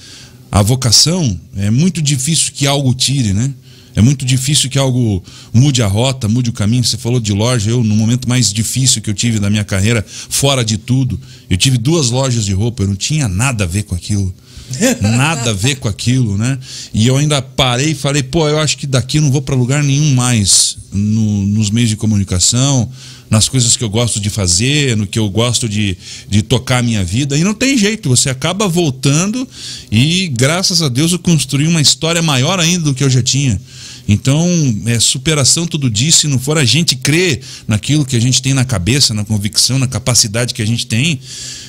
a vocação, é muito difícil que algo tire, né? É muito difícil que algo mude a rota, mude o caminho. Você falou de loja, eu, no momento mais difícil que eu tive da minha carreira, fora de tudo, eu tive duas lojas de roupa, eu não tinha nada a ver com aquilo. (laughs) Nada a ver com aquilo, né? E eu ainda parei e falei, pô, eu acho que daqui eu não vou para lugar nenhum mais no, nos meios de comunicação, nas coisas que eu gosto de fazer, no que eu gosto de, de tocar a minha vida. E não tem jeito, você acaba voltando e, graças a Deus, eu construí uma história maior ainda do que eu já tinha. Então, é superação todo dia. Se não for a gente crer naquilo que a gente tem na cabeça, na convicção, na capacidade que a gente tem,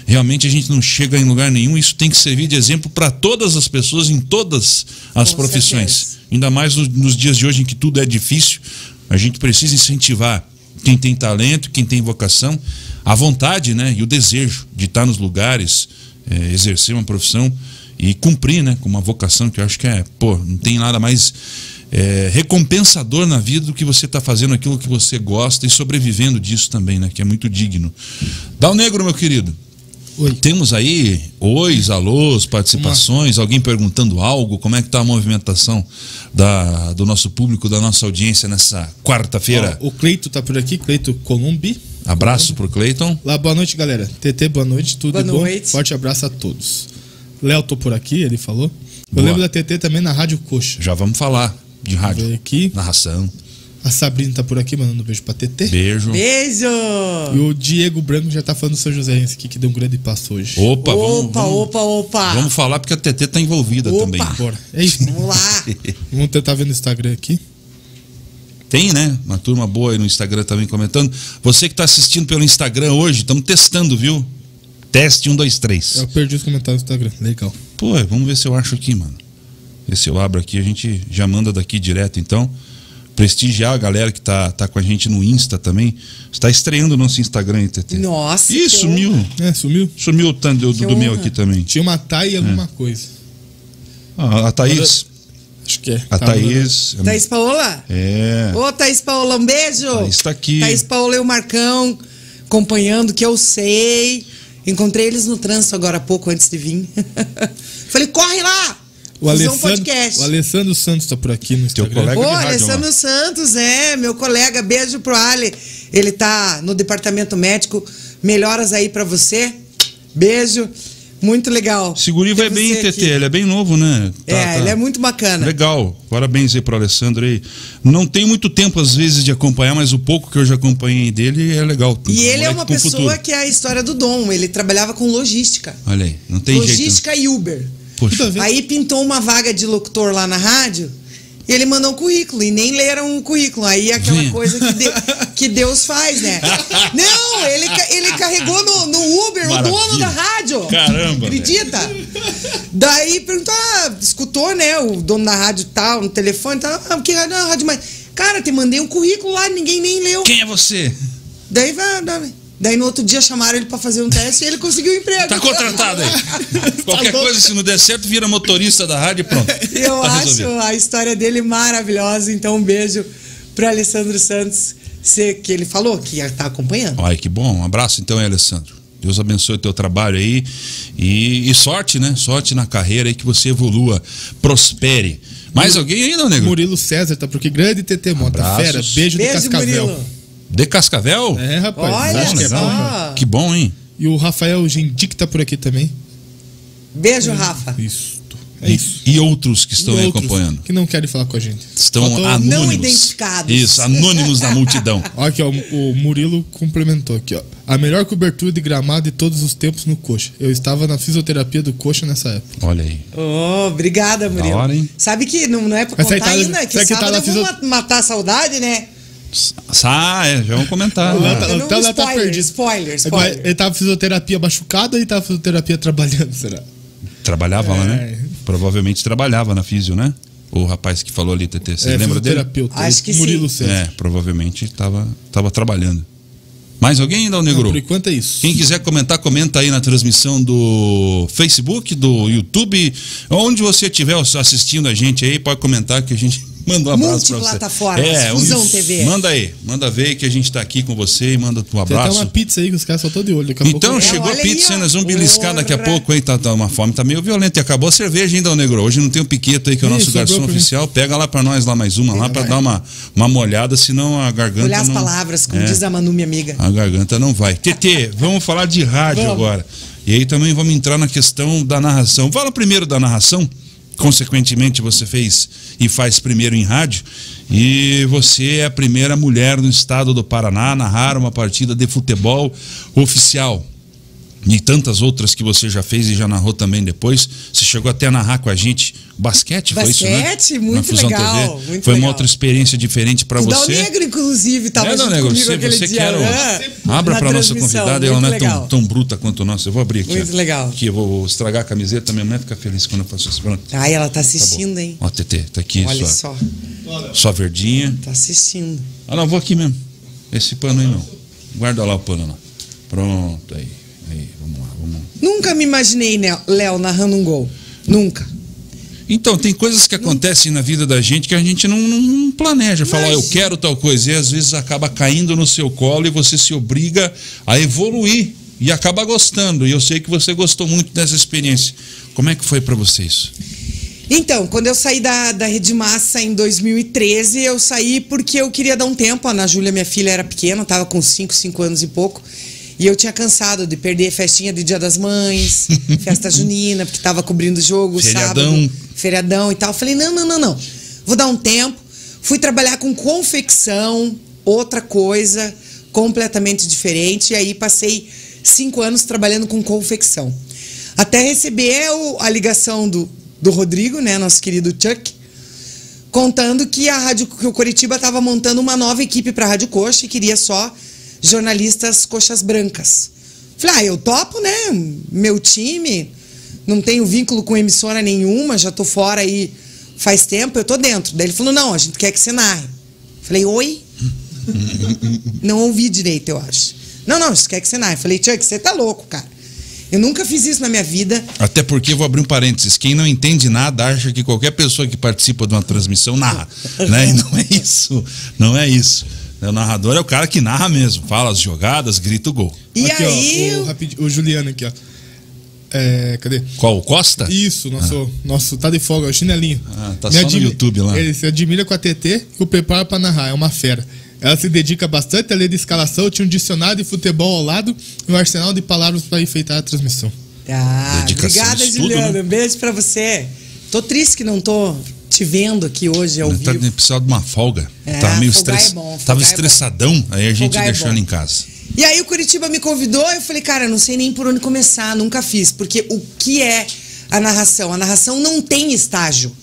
realmente a gente não chega em lugar nenhum. Isso tem que servir de exemplo para todas as pessoas em todas as Com profissões. Certeza. Ainda mais nos dias de hoje em que tudo é difícil, a gente precisa incentivar quem tem talento, quem tem vocação, a vontade né, e o desejo de estar nos lugares, é, exercer uma profissão e cumprir né, com uma vocação que eu acho que é, pô, não tem nada mais é, recompensador na vida do que você está fazendo aquilo que você gosta e sobrevivendo disso também, né, que é muito digno. Dá o negro, meu querido. Oi. Temos aí ois, alôs, participações, Uma... alguém perguntando algo, como é que está a movimentação da, do nosso público, da nossa audiência nessa quarta-feira? O Cleito está por aqui, Cleito Columbi. Abraço para o Cleiton. Lá, boa noite, galera. TT, boa noite, tudo boa bom? Noite. Forte abraço a todos. Léo, tô por aqui, ele falou. Eu boa. lembro da TT também na Rádio Coxa. Já vamos falar de rádio. Aqui. Narração. A Sabrina tá por aqui mandando um beijo pra TT. Beijo. Beijo! E o Diego Branco já tá falando do São José aqui, que deu um grande passo hoje. Opa, opa, vamos, opa, vamos, opa, opa. Vamos falar porque a TT tá envolvida opa. também. Bora. É isso. Vamos lá. (laughs) vamos tentar ver no Instagram aqui. Tem, né? Uma turma boa aí no Instagram também comentando. Você que tá assistindo pelo Instagram hoje, estamos testando, viu? Teste 1, 2, 3. Eu perdi os comentários do Instagram. Legal. Pô, vamos ver se eu acho aqui, mano. Ver se eu abro aqui, a gente já manda daqui direto, então prestigiar a galera que tá, tá com a gente no Insta também. Está estreando o nosso Instagram aí, TT. Nossa. Ih, sumiu. É, sumiu. Sumiu o tanto do, do, meu aqui também. Tinha uma Thay e alguma é. coisa. Ah, a Thaís. Acho que é. A tá Thaís. Thaís Paola? É. Ô, Thaís Paola, um beijo. Thaís tá aqui. Thaís Paola e o Marcão acompanhando, que eu sei. Encontrei eles no trânsito agora há pouco, antes de vir. (laughs) Falei, corre lá! O Alessandro, o Alessandro Santos está por aqui no Instagram. Teu colega Ô, Alessandro Santos, é, meu colega. Beijo pro Ali. Ele tá no departamento médico. Melhoras aí para você. Beijo. Muito legal. Segurinho vai bem, TT. Ele é bem novo, né? Tá, é, tá. ele é muito bacana. Legal. Parabéns aí pro Alessandro aí. Não tem muito tempo, às vezes, de acompanhar, mas o pouco que eu já acompanhei dele é legal. E ele é uma pessoa futuro. que é a história do Dom. Ele trabalhava com logística. Olha aí, não tem logística jeito. Logística e Uber. Poxa. Aí pintou uma vaga de locutor lá na rádio. E ele mandou um currículo e nem leram o currículo. Aí é aquela Sim. coisa que, de, que, Deus faz, né? (laughs) Não, ele, ele carregou no, no Uber Maravilha. o dono da rádio. Caramba. Acredita? Daí perguntou, ah, escutou, né? O dono da rádio tal, no telefone tal. Ah, que rádio? Não, rádio mais. Cara, te mandei um currículo lá, ninguém nem leu. Quem é você? Daí vai. Daí no outro dia chamaram ele para fazer um teste e ele conseguiu o um emprego. Tá contratado aí. (laughs) Qualquer tá coisa, se não der certo, vira motorista da rádio e pronto. (laughs) Eu tá acho resolvido. a história dele maravilhosa. Então, um beijo pro Alessandro Santos. Que ele falou que estar acompanhando. Olha que bom. Um abraço então, hein, Alessandro. Deus abençoe o teu trabalho aí e, e sorte, né? Sorte na carreira aí que você evolua, prospere. Mais alguém aí, não, nego? Murilo César tá por aqui. Grande TT Mota. Fera. Beijo, de Beijo, Cascavel. Murilo. De Cascavel? É, rapaz. Olha acho que é só. bom, né? Que bom, hein? E o Rafael Gendic tá por aqui também. Beijo, Rafa. Isso. É isso. E outros que estão E aí acompanhando. Que não querem falar com a gente. Estão anônimos. Não identificados. Isso, anônimos da multidão. (laughs) Ó, aqui, ó, o Murilo complementou aqui, ó. A melhor cobertura de gramado de todos os tempos no coxa. Eu estava na fisioterapia do coxa nessa época. Olha aí. Oh, obrigada, Murilo. hora, hein? Sabe que não, não é pra contar tá- ainda, que que tá sábado na eu vou fisio- ma- matar a saudade, né? Ah, é, já vamos comentar. O Léo né? tá- não, então o Léo tá spoiler, perdido. spoiler, Agora, spoiler. ele tava fisioterapia machucado ou ele tava fisioterapia trabalhando, será? Trabalhava lá, né? É. Provavelmente trabalhava na Físio, né? O rapaz que falou ali, TT. Você é, lembra dele? fisioterapeuta. Acho que Murilo sim. César. É, provavelmente estava tava trabalhando. Mais alguém ainda, o Não, Negro? por enquanto é isso. Quem quiser comentar, comenta aí na transmissão do Facebook, do YouTube, onde você estiver assistindo a gente aí, pode comentar que a gente manda um abraço pra você. Multiplataformas, Fusão um- TV. Manda aí, manda ver que a gente tá aqui com você e manda um Tem até abraço. uma pizza aí que os caras só estão de olho. Daqui a Então, pouco... É, chegou a aí, pizza, ó. nós vamos beliscar daqui a pouco, hein? Tá, tá uma fome, tá meio violenta. E acabou a cerveja ainda, o Negro. Hoje não tem o Piqueto aí, que é o nosso sobrou garçom oficial. Pega lá pra nós, lá mais uma, lá pra dar uma, uma molhada, senão a garganta. Olhar as não- palavras, como É. diz a Manu, minha amiga. A garganta não vai. TT, (laughs) vamos falar de rádio Vamos. agora. E aí também vamos entrar na questão da narração. Fala primeiro da narração. Consequentemente, você fez e faz primeiro em rádio. E você é a primeira mulher no estado do Paraná a narrar uma partida de futebol oficial. E tantas outras que você já fez e já narrou também depois. Você chegou até a narrar com a gente basquete, foi isso, né? Basquete, muito Na Fusão legal, TV. muito foi uma legal. outra experiência diferente para O você. Negro, inclusive, tava É, Dal junto Negro, comigo você, aquele você dia. quer. o- né? Abra para nossa convidada, ela não é tão, tão bruta quanto o nosso. Eu vou abrir aqui. Muito ó. legal. Aqui, eu vou estragar a camiseta, minha mulher fica feliz quando eu faço isso. Pronto. Ai, ela tá Tá assistindo, hein? Ó, TT, tá aqui Olha sua, só, sua verdinha. tá assistindo. Ah, não, vou aqui mesmo. Esse pano aí não. Guarda lá o pano lá. Pronto, aí. Aí, vamos lá, vamos lá. Nunca me imaginei, né, Léo, narrando um gol. Nunca. Então, tem coisas que acontecem na vida da gente que a gente não, não planeja. Fala, ó, eu quero tal coisa. E às vezes acaba caindo no seu colo e você se obriga a evoluir e acaba gostando. E eu sei que você gostou muito dessa experiência. Como é que foi pra você isso? Então, quando eu saí da, da Rede Massa em 2013, eu saí porque eu queria dar um tempo. A Ana Júlia, minha filha, era pequena, tava com 5, 5 anos e pouco. E eu tinha cansado de perder festinha de Dia das Mães, (laughs) festa junina, porque tava cobrindo jogo, Feriadão. sábado, feriadão e tal. Falei, não, não, não, não. Vou dar um tempo. Fui trabalhar com confecção, outra coisa, completamente diferente. E aí passei cinco anos trabalhando com confecção. Até receber a ligação do, do Rodrigo, né, nosso querido Chuck, contando que a rádio que o Coritiba estava montando uma nova equipe para a Rádio Coxa e queria só jornalistas coxas brancas. Falei, ah, eu topo, né? Meu time, não tenho vínculo com emissora nenhuma, já tô fora aí faz tempo, eu tô dentro. Daí ele falou, não, a gente quer que você narre. Falei, oi? (laughs) não ouvi direito, eu acho. Não, não, a gente quer que você narre. Falei, Chuck, você tá louco, cara. Eu nunca fiz isso na minha vida. Até porque, vou abrir um parênteses, quem não entende nada acha que qualquer pessoa que participa de uma transmissão narra. (laughs) né? E não é isso. Não é isso. O narrador é o cara que narra mesmo. Fala as jogadas, grita o gol. E aqui, aí. ó, o, o Juliano aqui, ó. É, cadê? Qual? o Costa? Isso, nosso, nosso tá de folga, o chinelinho. Ah, tá Me só no admi- YouTube lá. Ele se admira com a TT e o prepara pra narrar, é uma fera. Ela se dedica bastante a ler de escalação, tinha um dicionário de futebol ao lado e um arsenal de palavras para enfeitar a transmissão. Ah, Dedicação, obrigada, estudo, Juliana. né? Um beijo pra você. Tô triste que não tô te vendo aqui hoje ao Tá vivo. precisando de uma folga. É, Tava meio folgar estress... é Tava é estressadão, aí a gente Folgar é deixou em casa. E aí o Curitiba me convidou, eu falei, cara, não sei nem por onde começar, nunca fiz. Porque o que é a narração? A narração não tem estágio.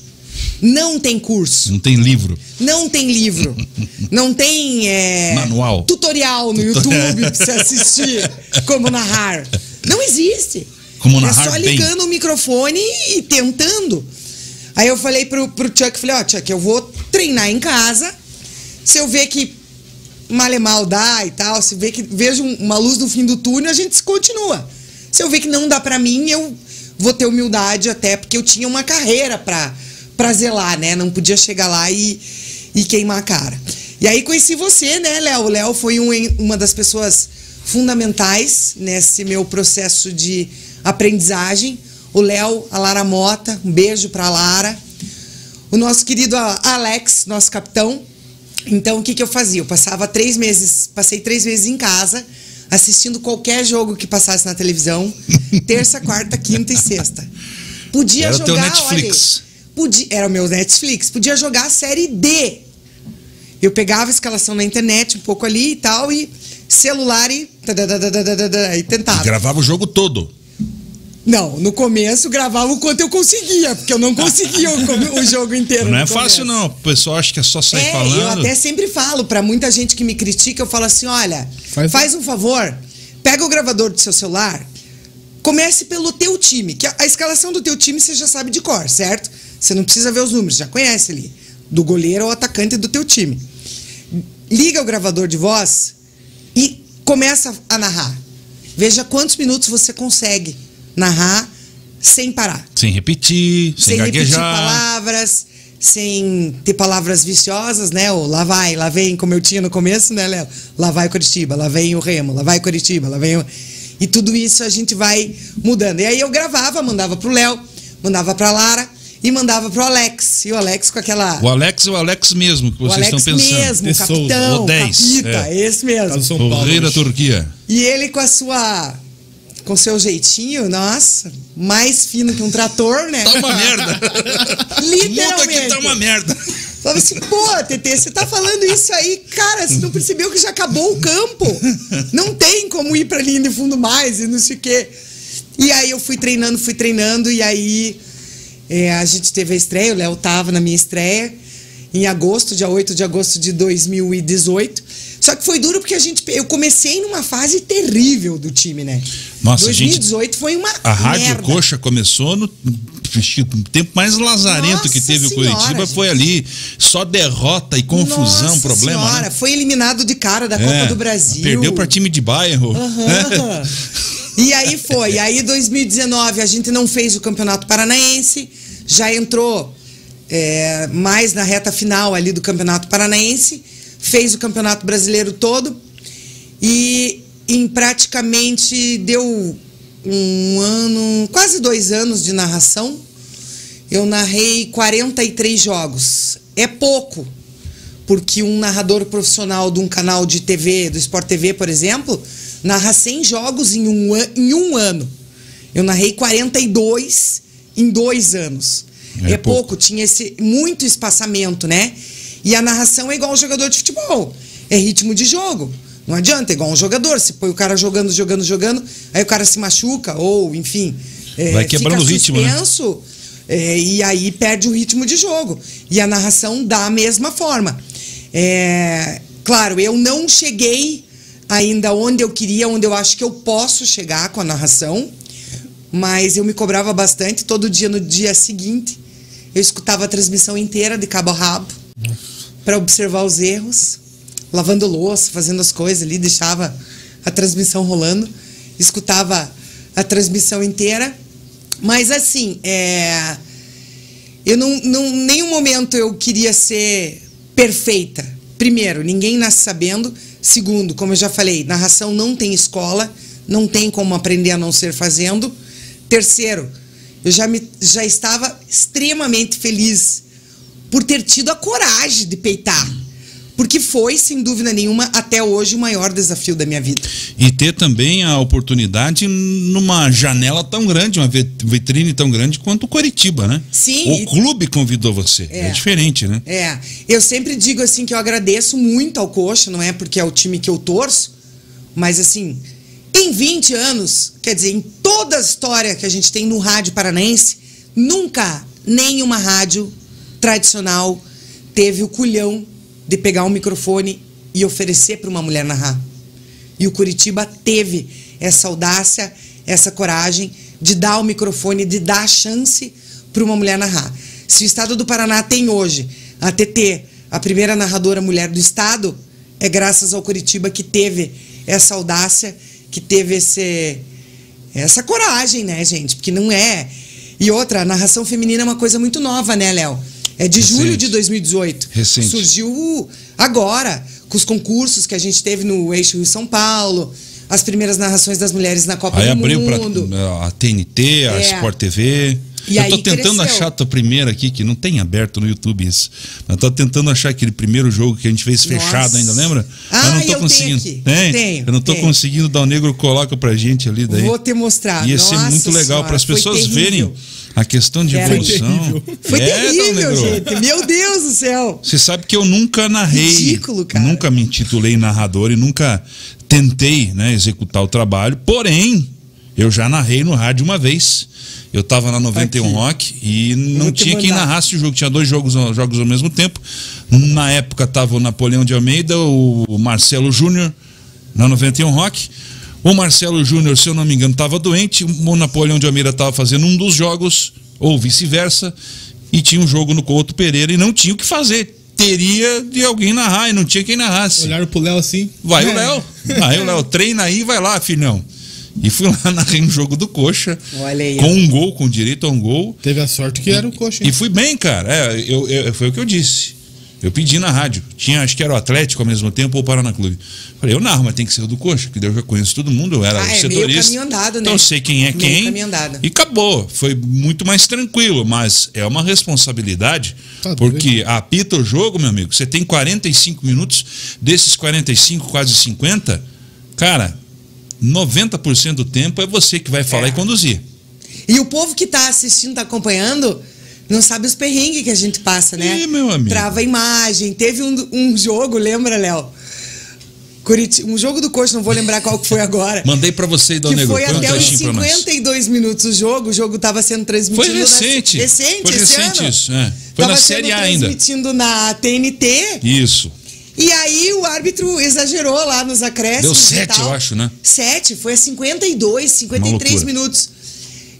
Não tem curso. Não tem livro. Não tem livro. (laughs) Não tem é, Manual. tutorial no YouTube pra você assistir (laughs) como narrar. Não existe. Como é narrar só bem. ligando o microfone e tentando. Aí eu falei pro, pro Chuck, falei, ó, Chuck, eu vou treinar em casa. Se eu ver que mal dá e tal, se ver que vejo um- uma luz no fim do túnel, a gente continua. Se eu ver que não dá pra mim, eu vou ter humildade até, porque eu tinha uma carreira pra, pra zelar, né? Não podia chegar lá e, e queimar a cara. E aí conheci você, né, Léo? O Léo foi um, uma das pessoas fundamentais nesse meu processo de aprendizagem. O Léo, a Lara Mota, um beijo pra Lara. O nosso querido Alex, nosso capitão. Então, o que, que eu fazia? Eu passava três meses, passei três meses em casa, assistindo qualquer jogo que passasse na televisão, terça, quarta, quinta e sexta. Podia Era jogar, teu Netflix. olha, podia, era o meu Netflix, podia jogar a série D. Eu pegava a escalação na internet, um pouco ali e tal, e celular e, e tentava. Gravava o jogo todo. Não, no começo gravava o quanto eu conseguia, porque eu não conseguia o, o jogo inteiro. Não é fácil, não. O pessoal acha que é só sair É, falando. eu até sempre falo pra muita gente que me critica, eu falo assim, olha, Faz- faz, um favor, pega o gravador do seu celular, comece pelo teu time, que a, a escalação do teu time você já sabe de cor, certo? Você não precisa ver os números, já conhece ali, do goleiro ao atacante do teu time. Liga o gravador de voz e começa a narrar. Veja quantos minutos você consegue narrar sem parar Sem repetir, sem, sem repetir gaguejar. palavras, sem ter palavras viciosas, né? O lá vai, lá vem, como eu tinha no começo, né, Léo? Lá vai Curitiba, lá vem o Remo, lá vai Curitiba, lá vem o... E tudo isso a gente vai mudando. E aí eu gravava, mandava pro Léo, mandava pra Lara e mandava pro Alex. E o Alex com aquela... O Alex é o Alex mesmo que o vocês Alex estão pensando. mesmo, o capitão, o 10, capita, é. esse mesmo. Tá O Paulo. rei da. Turquia. E ele com a sua. Com seu jeitinho, nossa, mais fino que um trator, né? Tá uma merda. (laughs) Literalmente. Muda que tá uma merda. Falava assim, pô, TT, você tá falando isso aí, cara, você não percebeu que já acabou o campo? Não tem como ir pra linha de fundo mais e não sei o quê. E aí eu fui treinando, fui treinando, e aí é, a gente teve a estreia, o Léo tava na minha estreia, em agosto, dia 8 de agosto de 2018. Só que foi duro porque a gente. Eu comecei numa fase terrível do time, né? Nossa, a gente- 2018 foi uma. A Rádio merda. Coxa começou no no tempo mais lazarento Nossa que teve o Senhora, Curitiba gente. foi ali. Só derrota e confusão, Nossa problema. Senhora, né? foi eliminado de cara da Copa É, do Brasil. Perdeu pra time de bairro. Aham. E aí foi. Aí 2019 a gente não fez o Campeonato Paranaense, já entrou é, mais na reta final ali do Campeonato Paranaense, fez o Campeonato Brasileiro todo e em praticamente deu um ano, quase dois anos de narração. Eu narrei 43 jogos. É pouco, porque um narrador profissional de um canal de TV, do Sport TV, por exemplo, narra 100 jogos em um, em um ano. Eu narrei 42 em dois anos. É É, pouco. pouco. tinha esse muito espaçamento, né? E a narração é igual um jogador de futebol. É ritmo de jogo. Não adianta, é igual um jogador. Se põe o cara jogando, jogando, jogando, aí o cara se machuca, ou enfim. é, Vai quebrando o ritmo, né? é, e aí perde o ritmo de jogo. E a narração da mesma forma. É, claro, eu não cheguei ainda onde eu queria, onde eu acho que eu posso chegar com a narração, mas eu me cobrava bastante. Todo dia, no dia seguinte, eu escutava a transmissão inteira de cabo a rabo para observar os erros, lavando louça, fazendo as coisas ali, deixava a transmissão rolando, escutava a transmissão inteira. Mas assim, é, eu não, não nenhum momento eu queria ser perfeita. Primeiro, ninguém nasce sabendo. Segundo, como eu já falei, narração não tem escola, não tem como aprender a não ser fazendo. Terceiro, eu já, me, já estava extremamente feliz por ter tido a coragem de peitar. Porque foi, sem dúvida nenhuma, até hoje o maior desafio da minha vida. E ter também a oportunidade numa janela tão grande, uma vit- vitrine tão grande quanto o Curitiba, né? Sim, O clube convidou você. É, É. diferente, né? É, eu sempre digo assim que eu agradeço muito ao Coxa, não é porque é o time que eu torço, mas assim, em 20 anos, quer dizer, em toda a história que a gente tem no rádio paranaense, nunca nenhuma rádio tradicional teve o culhão de pegar um microfone e oferecer para uma mulher narrar. E o Curitiba teve essa audácia, essa coragem de dar o microfone, de dar a chance para uma mulher narrar. Se o estado do Paraná tem hoje a TT, a primeira narradora mulher do estado, é graças ao Curitiba que teve essa audácia, que teve esse essa coragem, né, gente? Porque não é. E outra, a narração feminina é uma coisa muito nova, né, Léo? É de julho Recente. de 2018. Recente. Surgiu Agora, com os concursos que a gente teve no Eixo Rio São Paulo, as primeiras narrações das mulheres na Copa Aí do abriu pra Mundo. a TNT, a É. Sport TV. E eu tô tentando cresceu. achar a tua primeira aqui, que não tem aberto no YouTube isso. Mas tô tentando achar aquele primeiro jogo que a gente fez fechado Nossa. ainda, lembra? Ah, eu não tô eu tenho conseguindo. aqui. Tem? Tenho, eu não tô tenho. conseguindo dar o negro coloca pra gente ali daí. Vou te mostrar. Ia ser Nossa muito legal para as pessoas verem a questão de Era evolução. Foi É, terrível, gente. Meu Deus do céu. Você sabe que eu nunca narrei, Ridículo, cara. nunca me intitulei narrador e nunca tentei né, executar o trabalho. Porém, eu já narrei no rádio uma vez. Eu estava na 91 Aqui. Rock e não tinha quem narrasse o jogo. Tinha dois jogos, jogos ao mesmo tempo. Na época estava o Napoleão de Almeida, o Marcelo Júnior na 91 Rock. O Marcelo Júnior, se eu não me engano, estava doente. O Napoleão de Almeida estava fazendo um dos jogos, ou vice-versa. E tinha um jogo no Couto Pereira e não tinha o que fazer. Teria de alguém narrar e não tinha quem narrasse. Olharam pro Léo assim. Vai o É. Léo. Vai o Léo. Treina aí, vai lá, filhão. E fui lá, (laughs) narrei um jogo do Coxa. Olha aí, Com um gol, com direito a um gol. Teve a sorte que era o coxa. E fui bem, cara. É, eu, eu- foi o que eu disse. Eu pedi na rádio. Tinha, acho que era o Atlético ao mesmo tempo ou o Paraná Clube. Falei, eu narro, mas tem que ser o do Coxa, que eu já conheço todo mundo, eu era Ah, o é, meio setorista. caminho andado, né? Então eu sei quem é Meio quem. caminho andado. E acabou. Foi muito mais tranquilo, mas é uma responsabilidade, Tá porque apita o jogo, meu amigo. Você tem 45 minutos, desses 45, quase 50, cara, 90% do tempo é você que vai falar É. e conduzir. E o povo que tá assistindo, tá acompanhando, não sabe os perrengues que a gente passa, né? Ih, meu amigo. Trava a imagem. Teve um, um jogo, lembra, Léo? Curiti... Um jogo do Coxa, não vou lembrar qual que foi agora. (laughs) Mandei pra você, Dom que Negro. foi até os trechinho pra nós. 52 minutos o jogo. O jogo estava sendo transmitido. Foi recente. Na... Recente, Foi esse recente ano. isso, é. Foi Tava na Série A ainda. transmitindo na TNT. Isso. E aí o árbitro exagerou lá nos acréscimos. Deu sete, eu acho, né? Sete, foi a 52, Uma 53 loucura. minutos.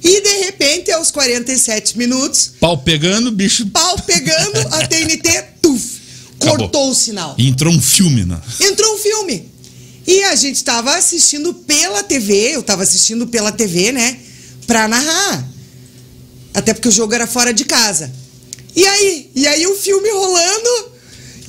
E de repente, aos 47 minutos, Pau pegando, bicho. pau pegando, a TNT, tuf, Acabou. cortou o sinal. E entrou um filme, né? Entrou um filme. E a gente tava assistindo pela TV, eu tava assistindo pela TV, né? Pra narrar. Até porque o jogo era fora de casa. E aí? E aí o filme rolando.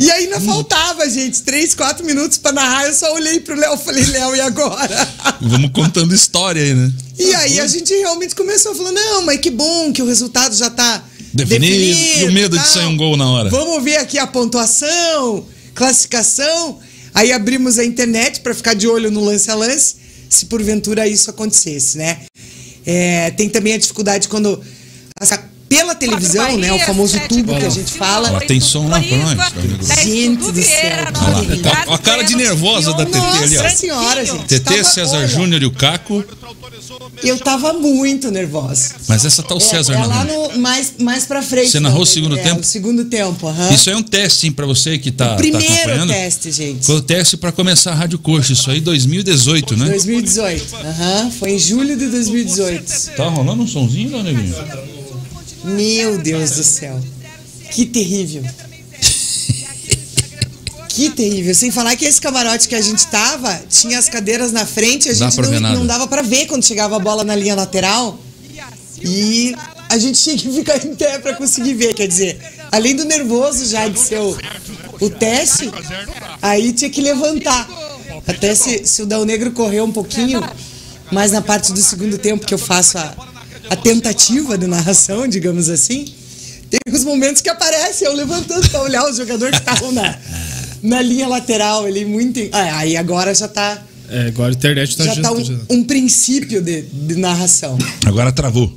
E aí ainda faltava, gente, três, quatro minutos pra narrar. Eu só olhei pro Léo e falei, Léo, e agora? (laughs) Vamos contando história aí, né? E aí a gente realmente começou a falar, não, mas que bom que o resultado já tá Definido. definido. E o medo de sair um gol na hora. Vamos ver aqui a pontuação, classificação. Aí abrimos a internet para ficar de olho no lance a lance, se porventura isso acontecesse, né? É, tem também a dificuldade quando essa- pela televisão, né, o famoso tubo que a gente fala. Ela tem som lá pra Negro. Gente do céu, Olha lá. A cara de nervosa da TT ali, ó. Nossa senhora, gente. TT, César Júnior e o Caco. Eu tava muito nervosa. Mas essa tá o É, César é lá narrando. no, mais, mais pra frente. Você narrou o segundo é, tempo? O segundo tempo, aham. Isso aí é um teste, hein, pra você que tá, tá Primeiro acompanhando. teste, gente. Foi o teste pra começar a Rádio Coxa. Isso aí 2018, né? 2018. Aham, foi em julho de 2018. Tá rolando um sonzinho, Dom Negrinho? Meu Deus do céu. Que terrível. (laughs) Que terrível. Sem falar que esse camarote que a gente tava, tinha as cadeiras na frente, a gente não, não dava pra ver quando chegava a bola na linha lateral. E a gente tinha que ficar em pé pra conseguir ver. Quer dizer, além do nervoso já de ser o, o teste, aí tinha que levantar. Até se, se o Dal Negro correu um pouquinho, mais na parte do segundo tempo que eu faço a, a tentativa de narração, digamos assim, tem os momentos que aparece eu levantando pra olhar os jogadores que estavam na, na linha lateral ali, muito. Ah, aí agora já tá, É, agora a internet tá já tá um, um princípio de, de narração. Agora travou.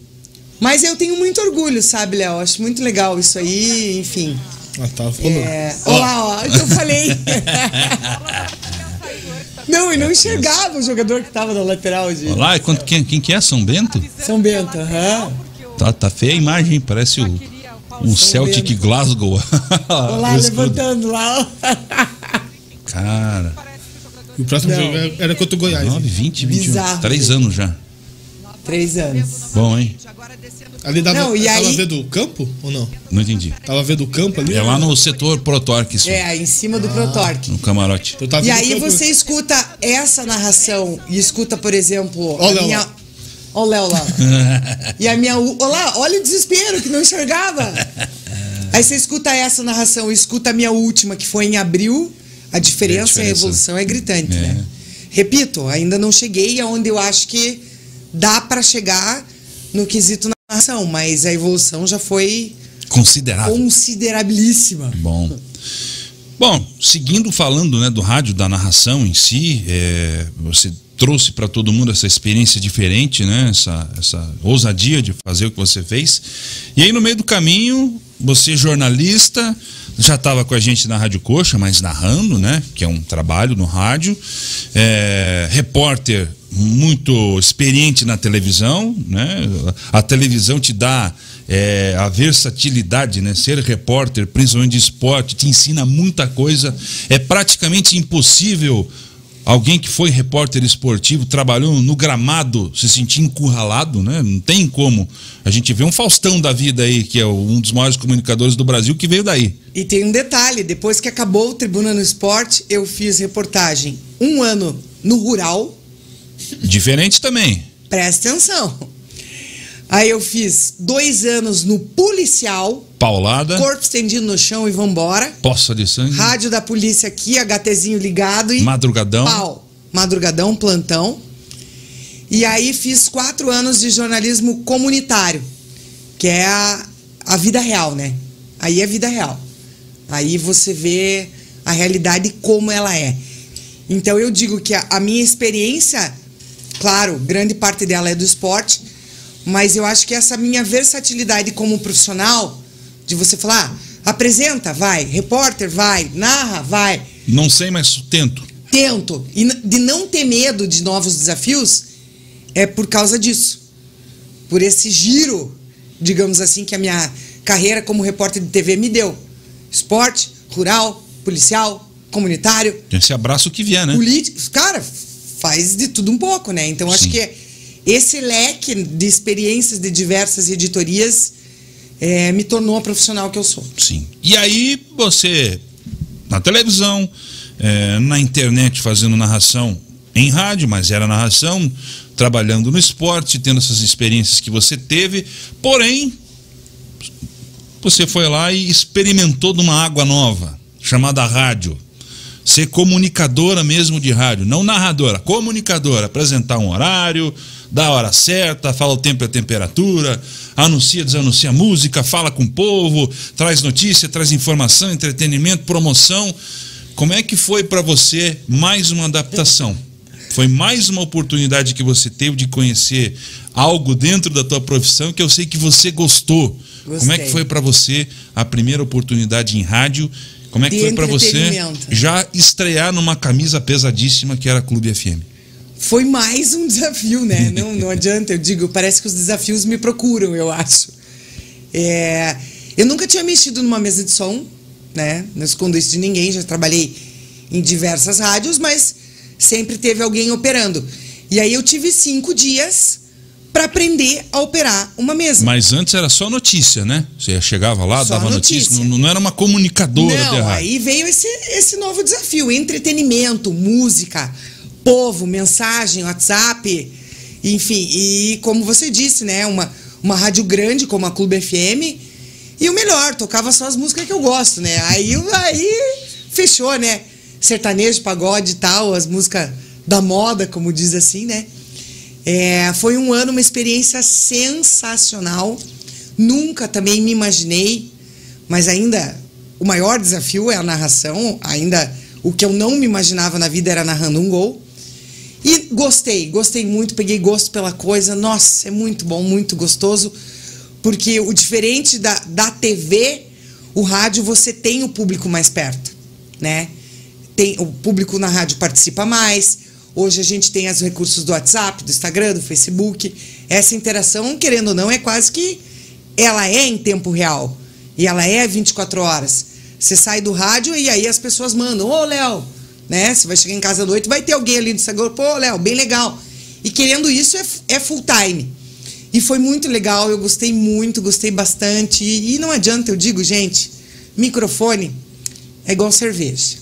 Mas eu tenho muito orgulho, sabe, Léo? Acho muito legal isso aí, enfim. Ah, tá falando. É... Olha lá, ó, eu falei. (laughs) não, e não enxergava o jogador que tava na lateral de Olha lá, quanto, quem, quem que é? São Bento? São Bento. aham. Tá, tá feia a imagem, hein? parece o, um Celtic Bento. Glasgow. (laughs) Olha lá, levantando lá. Cara, E o próximo Não. jogo era- contra o Goiás. 9, né? 20, 21. Bizarro. Três anos já. Três anos. Bom, hein? Ali dava, Não, e tava aí- vendo o campo ou não? Não entendi. Tava vendo o campo ali? É lá no setor Protorque, isso. É, em cima do Protorque. No camarote. Tava E aí você escuta essa narração e escuta, por exemplo, Ó o a Léo minha. lá. Ó o Léo lá. (laughs) e a minha. u- Ó lá, olha o desespero que não enxergava. Aí você escuta essa narração, escuta a minha última, que foi em abril, a diferença, É, a a, diferença. evolução é gritante, É. né? Repito, ainda não cheguei aonde eu acho que dá para chegar no quesito narração, mas a evolução já foi Considerável. considerabilíssima. Bom. Bom, seguindo falando né, do rádio, da narração em si, é, você trouxe para todo mundo essa experiência diferente, né, essa, essa ousadia de fazer o que você fez. E aí, no meio do caminho, você, jornalista, já estava com a gente na Rádio Coxa, mas narrando, né, que é um trabalho no rádio. É, repórter muito experiente na televisão, né? A televisão te dá é, a versatilidade, né? Ser repórter, principalmente de esporte, te ensina muita coisa. É praticamente impossível alguém que foi repórter esportivo, trabalhou no gramado, se sentir encurralado, né? Não tem como. A gente vê um Faustão da vida aí, que é um dos maiores comunicadores do Brasil, que veio daí. E tem um detalhe: depois que acabou o Tribuna no Esporte, eu fiz reportagem um ano no Rural, Diferente também. presta atenção. Aí eu fiz dois anos no Policial, Paulada, corpo estendido no chão e vambora. poça de sangue, Rádio da polícia aqui, HTzinho ligado e madrugadão. pau. Madrugadão, plantão. E aí fiz quatro anos de jornalismo comunitário, que é a, a vida real, né? Aí é vida real. Aí você vê a realidade como ela é. Então eu digo que a, a minha experiência, claro, grande parte dela é do esporte, mas eu acho que essa minha versatilidade como profissional, de você falar, ah, apresenta, vai, repórter, vai, narra, vai, Não sei, mas tento. tento e de não ter medo de novos desafios é por causa disso. Por esse giro, digamos assim, que a minha carreira como repórter de TV me deu. Esporte, rural, policial, comunitário, Esse abraço que vier, né? político. Cara, faz de tudo um pouco, né? Então acho Sim. que esse leque de experiências de diversas editorias eh, me tornou a profissional que eu sou. Sim. E aí você, na televisão, eh, na internet, fazendo narração em rádio, mas era narração, trabalhando no esporte, tendo essas experiências que você teve, porém, você foi lá e experimentou de uma água nova, chamada rádio. Ser comunicadora mesmo de rádio, não narradora, comunicadora, apresentar um horário, dar a hora certa, fala o tempo e a temperatura, anuncia, desanuncia música, fala com o povo, traz notícia, traz informação, entretenimento, promoção. Como é que foi para você mais uma adaptação? Foi mais uma oportunidade que você teve de conhecer algo dentro da tua profissão que eu sei que você gostou. Como é que Gostei. foi para você a primeira oportunidade em rádio? Como é que De foi para você já estrear numa camisa pesadíssima que era Clube FM? Foi mais um desafio, né? (laughs) Não, não adianta, eu digo, parece que os desafios me procuram, eu acho. É, eu nunca tinha mexido numa mesa de som, né? Não escondo isso de ninguém, já trabalhei em diversas rádios, mas sempre teve alguém operando. E aí eu tive cinco dias para aprender a operar uma mesa. Mas antes era só notícia, né? Você chegava lá, Só dava notícia, notícia. não, não era uma comunicadora de Não, rádio. aí veio esse, esse novo desafio: entretenimento, música, povo, mensagem, WhatsApp, enfim. E como você disse, né? Uma, uma rádio grande como a Clube FM. E o melhor, tocava só as músicas que eu gosto, né? Aí, aí fechou, né? Sertanejo, pagode e tal, as músicas da moda, como diz assim, né? É, foi um ano, uma experiência sensacional. Nunca também me imaginei, mas ainda o maior desafio é a narração. Ainda o que eu não me imaginava na vida era narrando um gol. E gostei, gostei muito, peguei gosto pela coisa. Nossa, é muito bom, muito gostoso. Porque o diferente da, da TV, o rádio você tem o público mais perto, né? Tem, o público na rádio participa mais. Hoje a gente tem os recursos do WhatsApp, do Instagram, do Facebook. Essa interação, querendo ou não, é quase que ela é em tempo real. E ela é 24 horas. Você sai do rádio e aí as pessoas mandam, ô Léo, né? Você vai chegar em casa à noite, vai ter alguém ali do Instagram, pô, Léo, bem legal. E querendo isso é, é full time. E foi muito legal, eu gostei muito, gostei bastante. E, e não adianta, eu digo, gente, microfone é igual cerveja.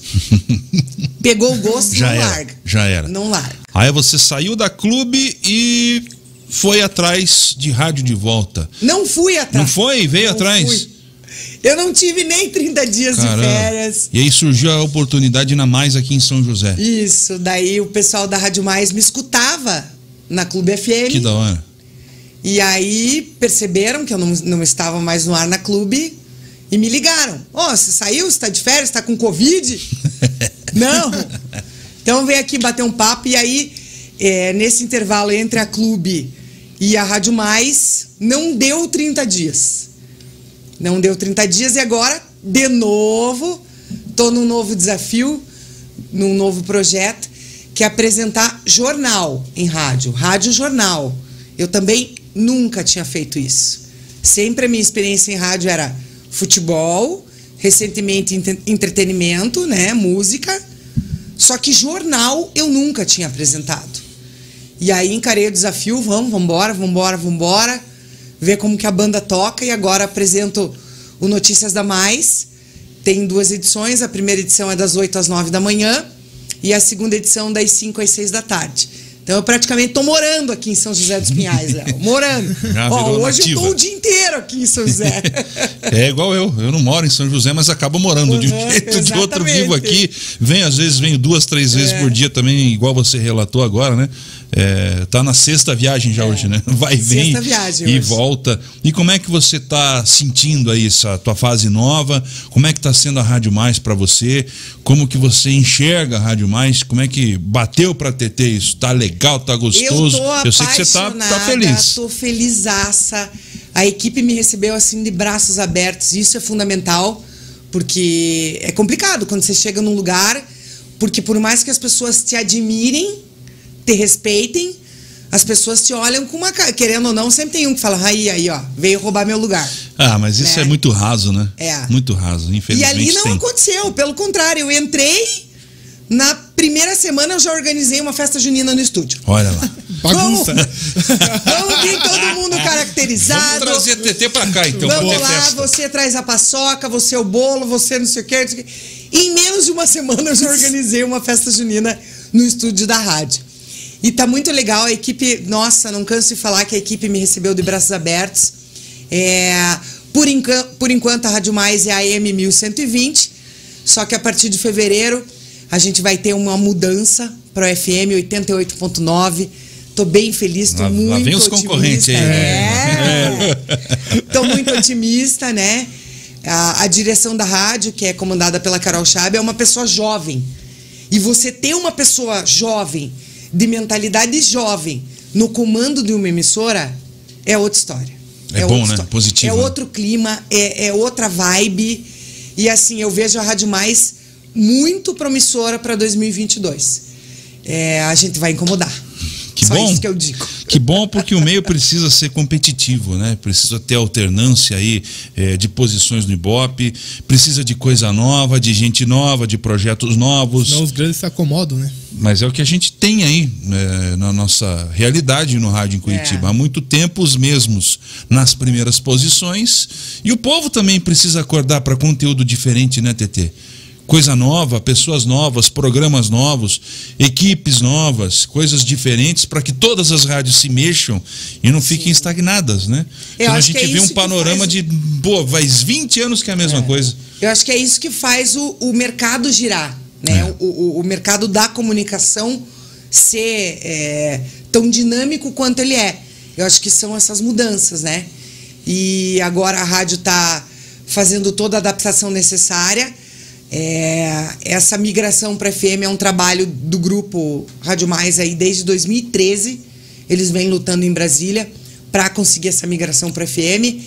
(laughs) Pegou o gosto, Já não era, larga. já era. Não larga. Aí você saiu da clube e foi atrás de rádio de volta. Não fui atrás. Não foi? Veio Não atrás? fui. Eu não tive nem 30 dias Caramba. de férias. E aí surgiu a oportunidade na mais aqui em São José. Isso, daí o pessoal da Rádio Mais me escutava na Clube FM. Que da hora. E aí perceberam que eu não, não estava mais no ar na Clube e me ligaram. Ó, você saiu? Você tá de férias? Tá com Covid? (laughs) não. Então vem aqui bater um papo e aí, é, nesse intervalo entre a Clube e a Rádio Mais, não deu 30 dias. Não deu 30 dias e agora, de novo, tô num novo desafio, num novo projeto, que é apresentar jornal em rádio, rádio jornal. Eu também nunca tinha feito isso. Sempre a minha experiência em rádio era futebol, recentemente entre- entretenimento, né, música. Só que jornal eu nunca tinha apresentado. E aí encarei o desafio, vamos, vambora, vambora, vambora, ver como que a banda toca e agora apresento o Notícias da Mais. Tem duas edições, a primeira edição é das 8 às 9 da manhã e a segunda edição das 5 às 6 da tarde. Então eu praticamente tô morando aqui em São José dos Pinhais, Léo. (laughs) Morando. Ó, hoje eu nativa. tô o dia inteiro aqui em São José. (laughs) É igual eu. Eu não moro em São José, mas acabo morando de um Uhum, jeito ou de outro. exatamente. Vivo aqui. Venho, às vezes, venho duas, três vezes É. por dia também, igual você relatou agora, né? É, tá na sexta viagem já hoje, né? (laughs) Vai e vem viagem e hoje. volta. E como é que você tá sentindo aí essa tua fase nova? Como é que tá sendo a Rádio Mais para você? Como que você enxerga a Rádio Mais? Como é que bateu para TT isso? Tá legal, tá gostoso? Eu tô sei que você tá, tá feliz. Tô felizaça. A equipe me recebeu assim de braços abertos. Isso é fundamental, porque é complicado quando você chega num lugar, porque por mais que as pessoas te admirem, te respeitem, as pessoas te olham com uma cara, querendo ou não, sempre tem um que fala: "Aí, aí, ó, veio roubar meu lugar". Ah, mas isso né? é muito raso, né? É. Muito raso, E infelizmente ali não tem. aconteceu, pelo contrário, eu entrei na primeira semana eu já organizei uma festa junina no estúdio. Olha lá. (laughs) Bagunça. Vamos, vamos vir todo mundo caracterizado. Vamos trazer TT pra cá, então, pra Vamos ter lá, festa. você traz a paçoca, você o bolo, você não sei o quê. não sei o quê. Em menos de uma semana eu já organizei uma festa junina no estúdio da rádio. E tá muito legal, a equipe, nossa, não canso de falar que a equipe me recebeu de braços abertos. É, por, encan- por enquanto a Rádio Mais é a AM 1120, só que a partir de fevereiro a gente vai ter uma mudança para o FM 88.9. Tô bem feliz, tô Lá- lá muito vem os otimista. concorrentes aí, né? É. Tô muito otimista, né? A, a direção da rádio, que é comandada pela Carol Chab, é uma pessoa jovem. E você ter uma pessoa jovem, de mentalidade jovem, no comando de uma emissora, é outra história. É outra bom, né? história. Positivo, É né? outro clima, é, é outra vibe. E assim, eu vejo a Rádio Mais muito promissora para 2022. É, a gente vai incomodar. Que Só bom. isso que eu digo. Que bom porque o meio precisa ser competitivo, né? Precisa ter alternância aí eh, de posições no Ibope, precisa de coisa nova, de gente nova, de projetos novos. Senão os grandes se acomodam, né? Mas é o que a gente tem aí né, na nossa realidade no rádio em Curitiba. É. Há muito tempo os mesmos nas primeiras posições. E o povo também precisa acordar para conteúdo diferente, né, TT? Coisa nova, pessoas novas, programas novos, equipes novas, coisas diferentes para que todas as rádios se mexam e não fiquem estagnadas, né? Eu Senão a gente é vê um panorama faz- de, pô, faz 20 anos que é a mesma coisa. Eu acho que é isso que faz o, o mercado girar, né? É. O, o, o mercado da comunicação ser é, tão dinâmico quanto ele é. Eu acho que são essas mudanças, né? E agora a rádio está fazendo toda a adaptação necessária. É, essa migração para FM é um trabalho do grupo Rádio Mais aí desde 2013. Eles vêm lutando em Brasília para conseguir essa migração para FM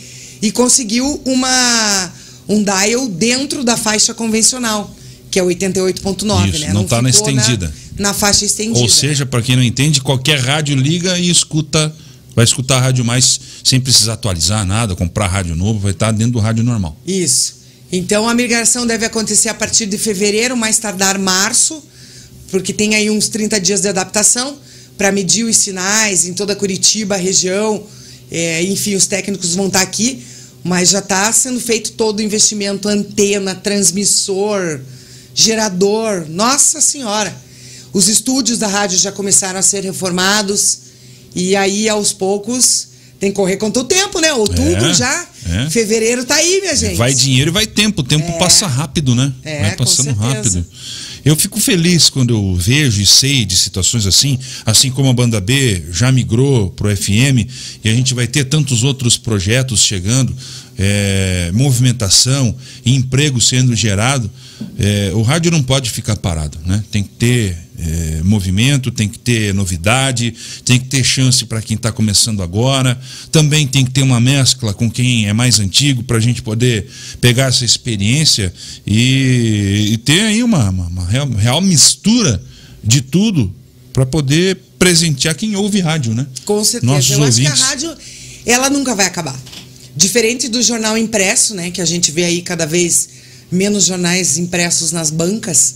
e conseguiu uma um dial dentro da faixa convencional, que é 88.9, Isso, né? não tá na estendida. Na, faixa estendida. Ou seja, para quem não entende, qualquer rádio liga e escuta, vai escutar a rádio mais sem precisar atualizar nada, comprar rádio novo, vai estar dentro do rádio normal. Isso. Então a migração deve acontecer a partir de fevereiro, mais tardar março, porque tem aí uns 30 dias de adaptação para medir os sinais em toda Curitiba, região. É, enfim, os técnicos vão estar aqui, mas já está sendo feito todo o investimento: antena, transmissor, gerador. Nossa Senhora! Os estúdios da rádio já começaram a ser reformados e aí aos poucos tem que correr contra o tempo, né? Outubro É, já. É. Fevereiro tá aí, minha gente. Vai dinheiro e vai tempo. O tempo É. passa rápido, né? É, vai passando rápido. Eu fico feliz quando eu vejo e sei de situações assim, assim como a banda B já migrou pro FM e a gente vai ter tantos outros projetos chegando, é, movimentação, emprego sendo gerado. É, o rádio não pode ficar parado, né? Tem que ter é, movimento, tem que ter novidade, tem que ter chance para quem está começando agora. Também tem que ter uma mescla com quem é mais antigo para a gente poder pegar essa experiência e, e ter aí uma, uma- uma real, real mistura de tudo para poder presentear quem ouve rádio, né? Com certeza. Nossos Eu acho que a ouvintes. rádio, ela nunca vai acabar. Diferente do jornal impresso, né? Que a gente vê aí cada vez menos jornais impressos nas bancas.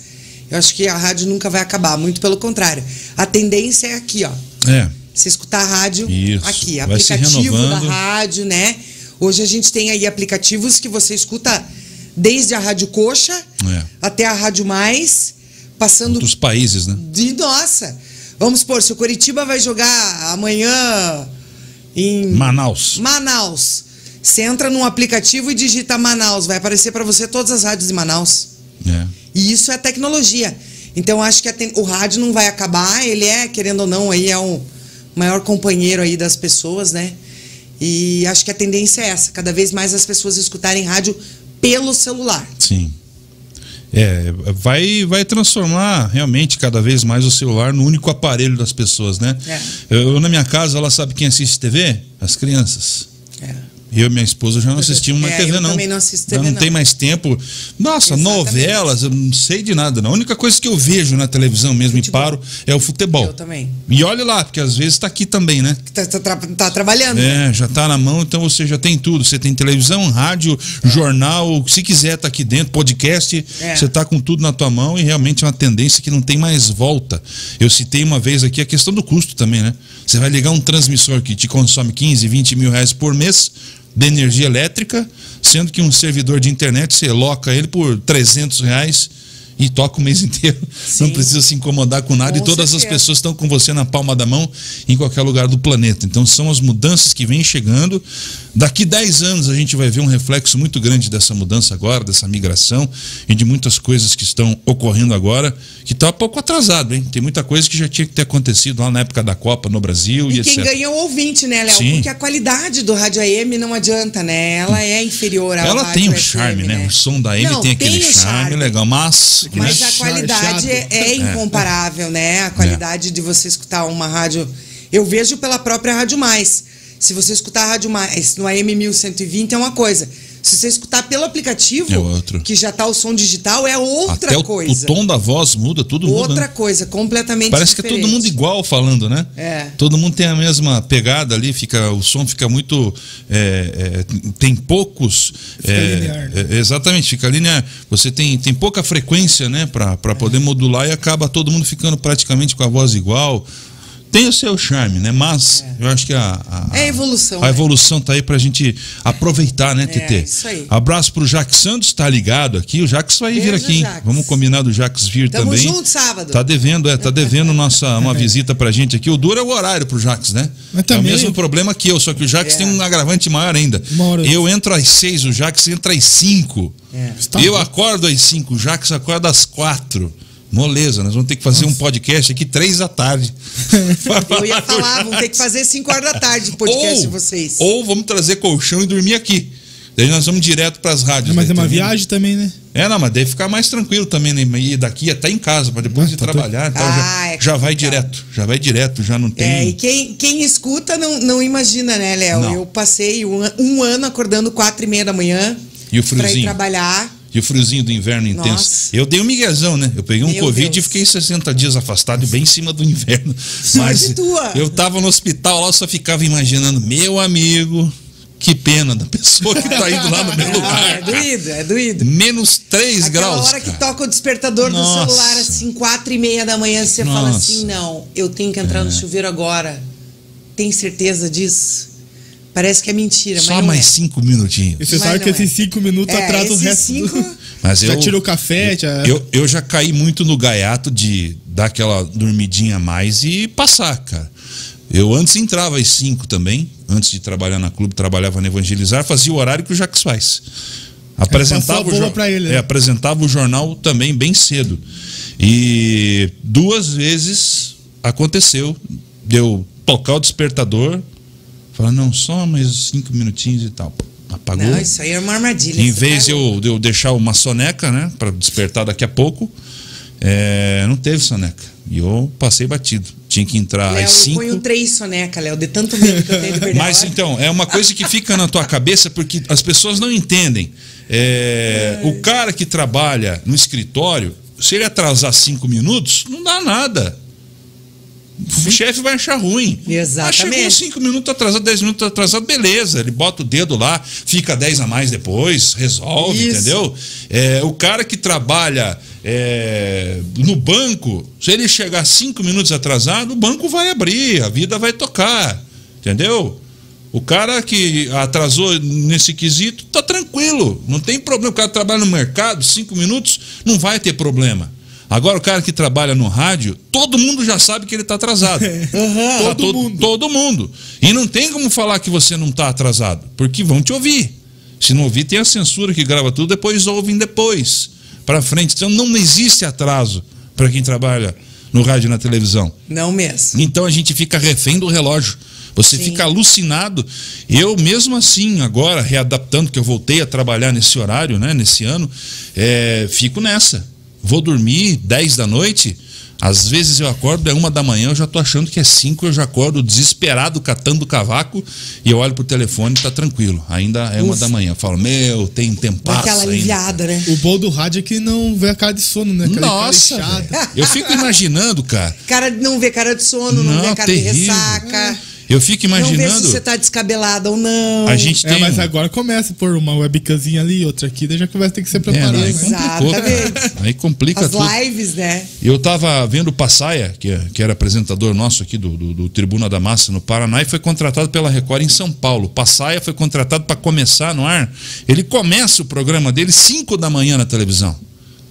Eu acho que a rádio nunca vai acabar. Muito pelo contrário. A tendência é aqui, ó. É. Você escutar a rádio Isso. aqui, Vai aplicativo da rádio, né? Hoje a gente tem aí aplicativos que você escuta desde a Rádio Coxa É. até a Rádio Mais, passando Outros países, né? de nossa. Vamos supor, se o Curitiba vai jogar amanhã em Manaus. Manaus. Você entra num aplicativo e digita Manaus, vai aparecer para você todas as rádios de Manaus. É. E isso é tecnologia. Então acho que ten- o rádio não vai acabar, ele é, querendo ou não, aí é o maior companheiro aí das pessoas, né? E acho que a tendência é essa, cada vez mais as pessoas escutarem rádio pelo celular. Sim. É, vai, vai transformar realmente cada vez mais o celular no único aparelho das pessoas, né? É. Eu, na minha casa, ela sabe quem assiste TV? As crianças. É. Eu e minha esposa já não assistimos mais É, TV, eu não. também não assisto TV, não não. tem mais tempo. Nossa, Exatamente. novelas, eu não sei de nada. Não. A única coisa que eu vejo na televisão mesmo Futebol. e paro é o futebol. Eu também. E olha lá, porque às vezes tá aqui também, né? Tá, tá tá trabalhando. né? É, já tá na mão, então você já tem tudo. Você tem televisão, rádio, jornal, se quiser tá aqui dentro, podcast, É. você tá com tudo na tua mão e realmente é uma tendência que não tem mais volta. Eu citei uma vez aqui a questão do custo também, né? Você vai ligar um transmissor que te consome 15, 20 mil reais por mês de energia elétrica, sendo que um servidor de internet você loca ele por 300 reais e toca o mês (laughs) inteiro. Não Sim. precisa se incomodar com nada Com e todas as certeza. pessoas estão com você na palma da mão em qualquer lugar do planeta. Então são as mudanças que vêm chegando. Daqui 10 anos a gente vai ver um reflexo muito grande dessa mudança agora, dessa migração e de muitas coisas que estão ocorrendo agora, que está um pouco atrasado, hein? Tem muita coisa que já tinha que ter acontecido lá na época da Copa no Brasil e, E quem etc. ganha é o ouvinte, né, Léo? Porque a qualidade do rádio AM não adianta, né? Ela é inferior ao Ela rádio tem um FM, charme, né? O som da M Não, tem aquele o charme, legal, mas, Mas né? a qualidade é, Chato. é incomparável, né? A qualidade de você escutar uma rádio. Eu vejo pela própria Rádio Mais. Se você escutar a Rádio Mais no AM 1120 é uma coisa. Se você escutar pelo aplicativo, É outro. que já tá o som digital, é outra até o, o coisa. tom da voz muda, tudo muda. outra né? coisa, completamente Parece que é diferente. todo mundo igual falando, né? É. Todo mundo tem a mesma pegada ali, fica, o som fica muito. é, é, tem poucos. Fica é, linear, né? é, exatamente, fica linear. Você tem, tem pouca frequência, né, para poder modular e acaba todo mundo ficando praticamente com a voz igual. Tem o seu charme, né? Mas eu acho que a, a, É evolução, A né? evolução tá aí pra gente aproveitar, né, TT? isso aí. Abraço pro Jaques Santos, tá ligado aqui. O Jaques vai vir Beijo, aqui, hein? Vamos combinar do Jaques vir Tamo também. junto sábado. Tá devendo, é, tá devendo nossa, uma visita pra gente aqui. O duro é o horário pro Jax, né? Mas é o mesmo problema que eu, só que o Jax É. tem um agravante maior ainda. Eu entro às seis, o Jax entra às cinco. É. Eu acordo às cinco, o Jax acorda às quatro. Moleza, nós vamos ter que fazer um podcast aqui três da tarde. (laughs) Eu ia falar, vão ter que fazer 5 horas da tarde o podcast ou, de vocês. Ou vamos trazer colchão e dormir aqui. Daí nós vamos direto pras rádios. Mas daí, é uma tá viagem também, né? É, não, mas deve ficar mais tranquilo também, né? Ir daqui até em casa, para depois Ah, de tá trabalhar e tal. Ah, já, é já vai direto, já vai direto, já não tem. É, e quem, quem escuta não, não imagina, né, Léo? Eu passei um, um ano acordando quatro e meia da manhã E o pra ir friozinho? trabalhar. E o friozinho do inverno intenso. Nossa. Eu dei um miguezão, né? Eu peguei um Meu Covid Deus. e fiquei 60 dias afastado, bem em cima do inverno. Tua. eu tava no hospital lá, eu só ficava imaginando, meu amigo, que pena da pessoa que tá indo lá no meu (laughs) lugar. é doído, é doído. Menos 3 Aquela graus. hora que toca o despertador Nossa. do celular, assim, quatro e meia da manhã, você fala Nossa. É. assim, não, eu tenho que entrar no chuveiro agora. Tem certeza disso? Parece que é mentira, Só mas mais é. cinco minutinhos. E você Mas sabe que é. esses cinco minutos É, atrasa o resto. cinco- do- (laughs) Mas já eu, tira o café, já. Eu, eu já caí muito no gaiato de dar aquela dormidinha a mais e passar, cara. Eu antes entrava às 5 também, antes de trabalhar na clube, trabalhava na Evangelizar, fazia o horário que o Jacques faz. Apresentava, o, jo- pra ele, né? é, apresentava o jornal também bem cedo. E duas vezes aconteceu de eu tocar o despertador, falar, não, só mais cinco minutinhos e tal. Apagou. Não, isso aí é uma armadilha. Em vez de louco. eu, de eu deixar uma soneca, né, para despertar daqui a pouco, é, não teve soneca. E eu passei batido. Tinha que entrar Léo, às eu 5. ponho três soneca, Léo, de tanto medo que eu tenho de perder Mas então, é uma coisa que fica na tua cabeça porque as pessoas não entendem. É, o cara que trabalha no escritório, se ele atrasar cinco minutos, não dá nada. O chefe vai achar ruim. Exatamente. Ah, chegou cinco minutos atrasado, dez minutos atrasado, beleza. Ele bota o dedo lá, fica dez a mais depois, resolve, Isso. entendeu? É, o cara que trabalha é, no banco, se ele chegar cinco minutos atrasado, o banco vai abrir, a vida vai tocar, entendeu? O cara que atrasou nesse quesito tá tranquilo, não tem problema. O cara trabalha no mercado, cinco minutos, não vai ter problema. Agora, o cara que trabalha no rádio, todo mundo já sabe que ele está atrasado. (laughs) Tá Todo mundo. Todo mundo. E não tem como falar que você não está atrasado, porque vão te ouvir. Se não ouvir, tem a censura que grava tudo, depois ouvem depois, para frente. Então não existe atraso para quem trabalha no rádio e na televisão. Não mesmo. Então a gente fica refém do relógio. Você Sim. fica alucinado. Eu mesmo assim, agora readaptando que eu voltei a trabalhar nesse horário, né, nesse ano, é, fico nessa. Vou dormir 10 da noite. Às vezes eu acordo, é uma da manhã, eu já tô achando que é 5, eu já acordo desesperado, catando o cavaco, e eu olho pro telefone e tá tranquilo. Ainda é uma Ufa. da manhã. Eu falo, meu, tem tempo aquela aliviada, né? O bom do rádio é que não vê a cara de sono, né? Aquela Nossa, eu fico imaginando, cara. Cara, não vê cara de sono, não, Não, vê cara de terrível. ressaca. Eu fico Não vê se imaginando. você tá descabelada ou não. A gente É, tem. mas um- agora começa por uma webcamzinha ali, outra aqui, daí já começa a ter que ser É, preparado. não, aí né? complicou. (laughs) Aí complica As tudo. lives, né? Eu tava vendo o Passaia, que, é- que era apresentador nosso aqui do, do, do Tribuna da Massa no Paraná, e foi contratado pela Record em São Paulo. Passaia foi contratado para começar no ar. Ele começa o programa dele 5 da manhã na televisão.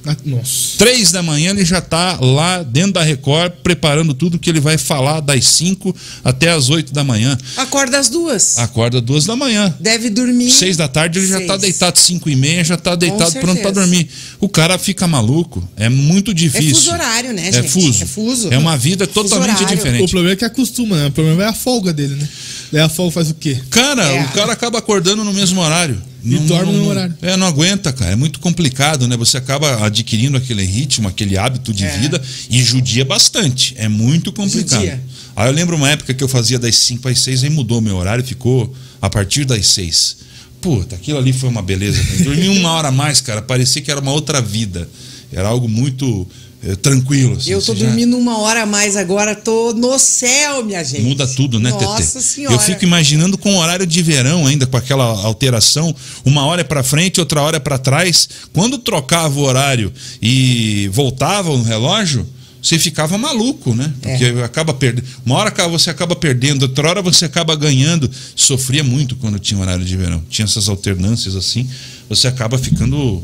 Ah, Nossa. Três da manhã ele já tá lá dentro da Record, preparando tudo que ele vai falar das 5 até as 8 da manhã. Acorda às duas. Acorda duas da manhã. Deve dormir. Seis da tarde ele já Seis. tá deitado cinco e meia, já tá deitado pronto para dormir. O cara fica maluco. É muito difícil. É fuso horário, né, É gente? fuso. É fuso. É uma vida totalmente horário. O diferente. problema é que acostuma, né? O problema é a folga dele, né? Daí a folga faz o quê? Cara, É. o cara acaba acordando no mesmo horário. E dorme no mesmo horário. É, não aguenta, cara. É muito complicado, né? Você acaba adquirindo aquele ritmo, aquele hábito de É. vida e judia bastante. É muito complicado. Judia. Aí eu lembro uma época que eu fazia das 5 às 6, aí mudou meu horário, ficou a partir das 6. Puta, aquilo ali foi uma beleza. Dormi uma hora a mais, cara. Parecia que era uma outra vida. Era algo muito eh, tranquilo. assim. Eu tô Você já- dormindo uma hora a mais agora, tô no céu, minha gente. Muda tudo, né, Tetê? Nossa senhora. Eu fico imaginando com o horário de verão ainda, com aquela alteração, uma hora é pra frente, outra hora é pra trás. Quando trocava o horário e voltava o relógio, você ficava maluco, né? Porque É. acaba perdendo. Uma hora você acaba perdendo, outra hora você acaba ganhando. Sofria muito quando tinha horário de verão. Tinha essas alternâncias assim. Você acaba ficando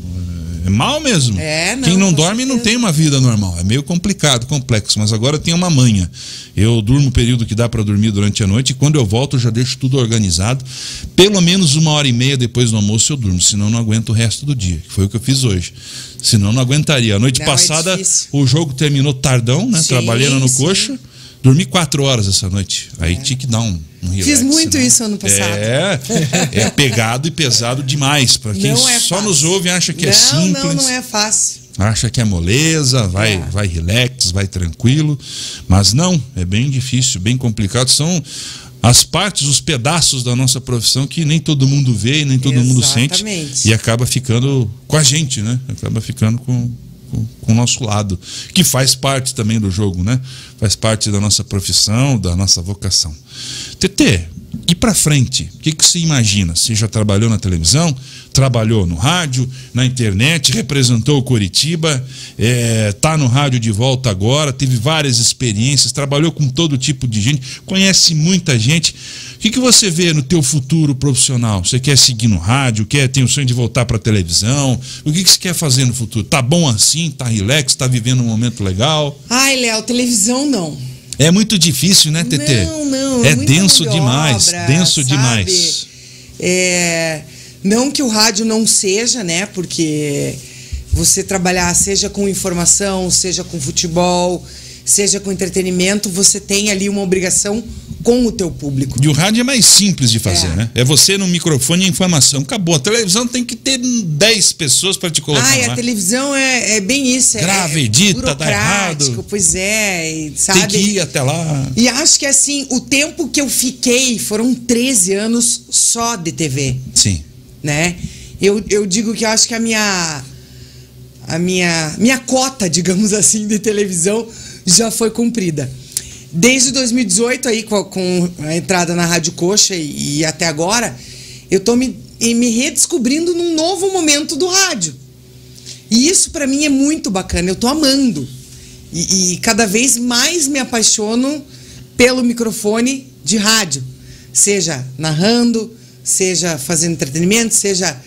eh, mal mesmo. É, não, Quem não dorme não certeza. tem uma vida normal. É meio complicado, complexo, mas agora tem uma manha. Eu durmo o período que dá para dormir durante a noite e quando eu volto eu já deixo tudo organizado. Pelo menos uma hora e meia depois do almoço eu durmo, senão eu não aguento o resto do dia. que Foi o que eu fiz hoje. Senão eu não aguentaria. A noite Não, é passada difícil. o jogo terminou tardão, né? Sim, Trabalhando no sim. coxa. Dormi quatro horas essa noite. Aí tinha que dar um, um relax, Fiz muito senão- isso ano passado. É, é (laughs) pegado e pesado demais. Para quem é só fácil. nos ouve e acha que é não, simples Não, não é fácil. acha que é moleza, vai, É. vai relax, vai tranquilo, mas não, é bem difícil, bem complicado. São as partes, os pedaços da nossa profissão que nem todo mundo vê nem todo mundo sente Exatamente. e acaba ficando com a gente, né? Acaba ficando com, com, o nosso lado, que faz parte também do jogo, né? Faz parte da nossa profissão, da nossa vocação. TT, e para frente, o que, que você imagina? Você já trabalhou na televisão, trabalhou no rádio, na internet, representou o Curitiba, está no rádio de volta agora, teve várias experiências, trabalhou com todo tipo de gente, conhece muita gente. O que, que você vê no teu futuro profissional? Você quer seguir no rádio? Quer tem o sonho de voltar para a televisão? O que, que você quer fazer no futuro? Tá bom assim? Tá relax? Tá vivendo um momento legal? Ai, Léo, televisão não. É muito difícil, né, TT? Não, não. É muita denso demais, obra, denso sabe? demais. É, não que o rádio não seja, né? Porque você trabalhar, seja com informação, seja com futebol, seja com entretenimento, você tem ali uma obrigação com o teu público. E o rádio é mais simples de fazer, É. né? É você no microfone e a informação. Acabou. A televisão tem que ter 10 pessoas para te colocar Ah, e a televisão é, é bem isso. é- Grava, é edita, dá burocrático, errado. Pois é, e, sabe? Tem que ir até lá. E acho que assim, o tempo que eu fiquei foram 13 anos só de TV, Sim. Né? Eu, eu digo que eu acho que a minha a minha minha cota, (laughs) digamos assim, de televisão já foi cumprida. Desde 2018 aí com a, com a entrada na Rádio Coxa e, e até agora, eu tô me, me redescobrindo num novo momento do rádio. E isso pra mim é muito bacana, eu tô amando. E, e cada vez mais me apaixono pelo microfone de rádio, seja narrando, seja fazendo entretenimento, seja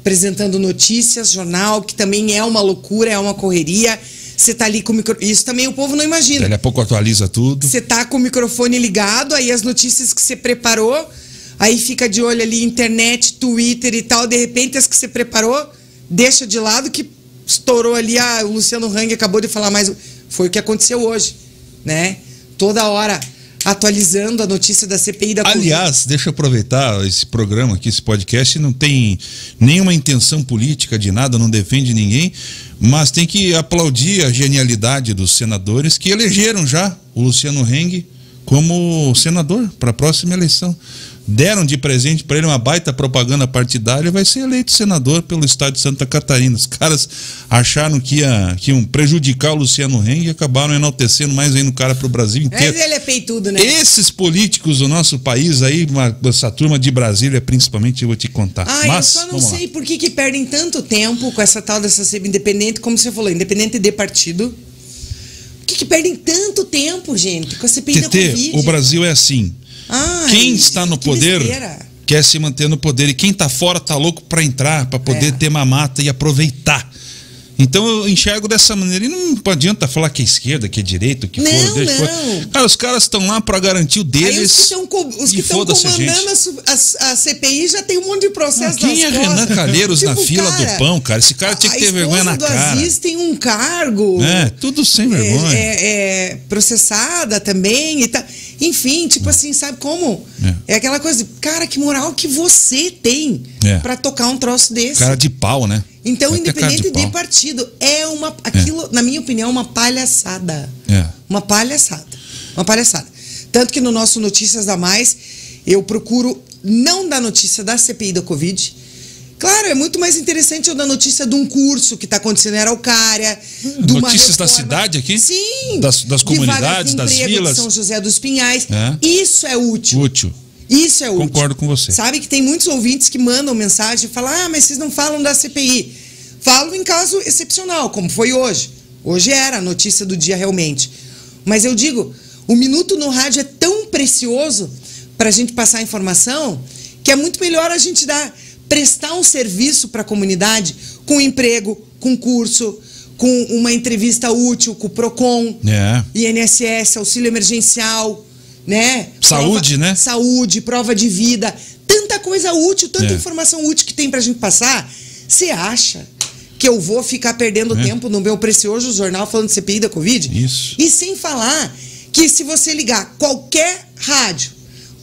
apresentando notícias, jornal, que também é uma loucura, é uma correria. Você tá ali com o micro... Isso também o povo não imagina. Daqui a pouco atualiza tudo. Você tá com o microfone ligado, aí as notícias que você preparou, aí fica de olho ali internet, Twitter e tal, de repente as que você preparou, deixa de lado que estourou ali, ah, o Luciano Hang acabou de falar mais. Foi o que aconteceu hoje, né? Toda hora atualizando a notícia da CPI da Covid. Aliás, deixa eu aproveitar esse programa aqui, esse podcast, não tem nenhuma intenção política de nada, não defende ninguém, mas tem que aplaudir a genialidade dos senadores que elegeram já o Luciano Heng como senador para a próxima eleição. Deram de presente para ele uma baita propaganda partidária e vai ser eleito senador pelo estado de Santa Catarina. Os caras acharam que, ia, que iam prejudicar o Luciano Heng e acabaram enaltecendo mais ainda o cara para o Brasil inteiro. Mas ele é peitudo, né? Esses políticos do nosso país aí, uma- essa turma de Brasília principalmente, eu vou te contar. Ah, Mas, eu só não vamos lá. sei por que, que perdem tanto tempo com essa tal dessa independente, como você falou, independente de partido. Por que, que perdem tanto tempo, gente, com a CPI da TT, Covid? o Brasil é assim. Ai, Quem está no que poder quer se manter no poder e quem está fora tá louco para entrar, para poder É. ter mamata e aproveitar. Então eu enxergo dessa maneira. E não adianta falar que é esquerda, que é direita, que Não, for. deixa não. for. Cara, os caras estão lá para garantir o Aí deles. os que estão co- os que estão comandando a, a- a CPI já tem um monte de processo Ah, Quem é. Renan Calheiros na Tipo, fila cara, do pão, cara? Esse cara tinha que ter vergonha na cara. Aziz tem um cargo. É, tudo sem vergonha. É, é- é processada também e tá. Enfim, tipo assim, sabe como? É. É. aquela coisa, cara, que moral que você tem É. pra tocar um troço desse. Cara de pau, né? Então, independente de, pau. partido, é uma. Aquilo, na minha opinião, é uma palhaçada. É. Uma palhaçada. Uma palhaçada. Tanto que no nosso Notícias da Mais, eu procuro não dar notícia da CPI da Covid. Claro, é muito mais interessante eu dar notícia de um curso que está acontecendo em Araucária. de uma Notícias da cidade aqui? Sim. Das- das de de comunidades, das de vilas? São José dos Pinhais. É. Isso é útil. Útil. Isso é útil. Concordo com você. Sabe que tem muitos ouvintes que mandam mensagem e falam: ah, mas vocês não falam da CPI. Falo em caso excepcional, como foi hoje. Hoje era a notícia do dia realmente. Mas eu digo: o minuto no rádio é tão precioso para a gente passar informação que é muito melhor a gente dar, prestar um serviço para a comunidade com emprego, com curso, com uma entrevista útil com o PROCON. É. INSS, auxílio emergencial, né? Saúde, Prova- né? Saúde, prova de vida, tanta coisa útil, tanta É. informação útil que tem pra gente passar. Você acha que eu vou ficar perdendo É. tempo no meu precioso jornal falando de CPI da Covid? Isso. E sem falar que se você ligar qualquer rádio,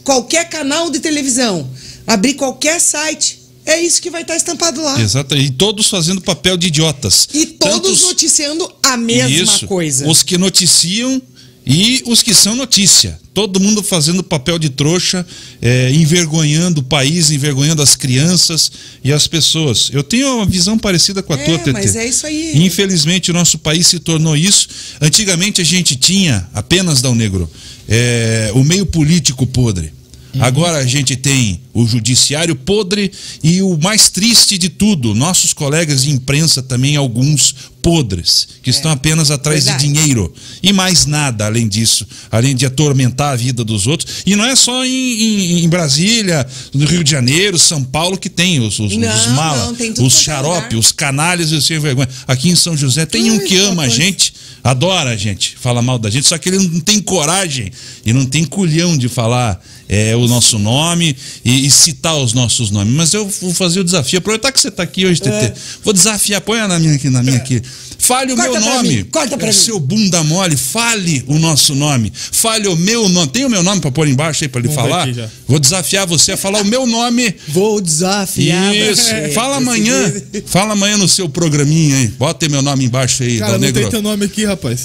qualquer canal de televisão, abrir qualquer site, é isso que vai estar estampado lá. Exato. E todos fazendo papel de idiotas. E todos Tantos- noticiando a mesma Isso. coisa. Os que noticiam e os que são notícia. Todo mundo fazendo papel de trouxa, é, envergonhando o país, envergonhando as crianças e as pessoas. Eu tenho uma visão parecida com a É, tua, TT. mas é isso aí. Infelizmente, o nosso país se tornou isso. Antigamente, a gente tinha, apenas Dal Negro, é, o meio político podre. Uhum. Agora a gente tem o judiciário podre e o mais triste de tudo, nossos colegas de imprensa também, alguns podres, que estão apenas atrás É. Verdade. de dinheiro. E mais nada além disso, além de atormentar a vida dos outros. E não é só em, em- em Brasília, no Rio de Janeiro, São Paulo que tem os, os, Não, os mala, não, tudo os é xarope, os canalhas e os sem vergonha. Aqui em São José tem um Ai, que ama a gente, adora a gente, fala mal da gente, só que ele não tem coragem e não tem culhão de falar é, o nosso nome e, e citar os nossos nomes. Mas eu vou fazer o desafio. Aproveitar que você está aqui hoje, TT. Vou desafiar, põe na minha aqui, na minha (laughs) aqui. Fale o Corta meu pra nome. mim, corta pra É mim. Seu bunda mole, fale o nosso nome. Fale o meu nome. Tem o meu nome para pôr embaixo aí para ele Vamos falar? Vou desafiar você a falar o meu nome. Vou desafiar. Isso. você. Fala amanhã. Fala amanhã no seu programinha aí. Bota aí meu nome embaixo aí, Cara, Dal não tem Negro. teu nome aqui, rapaz.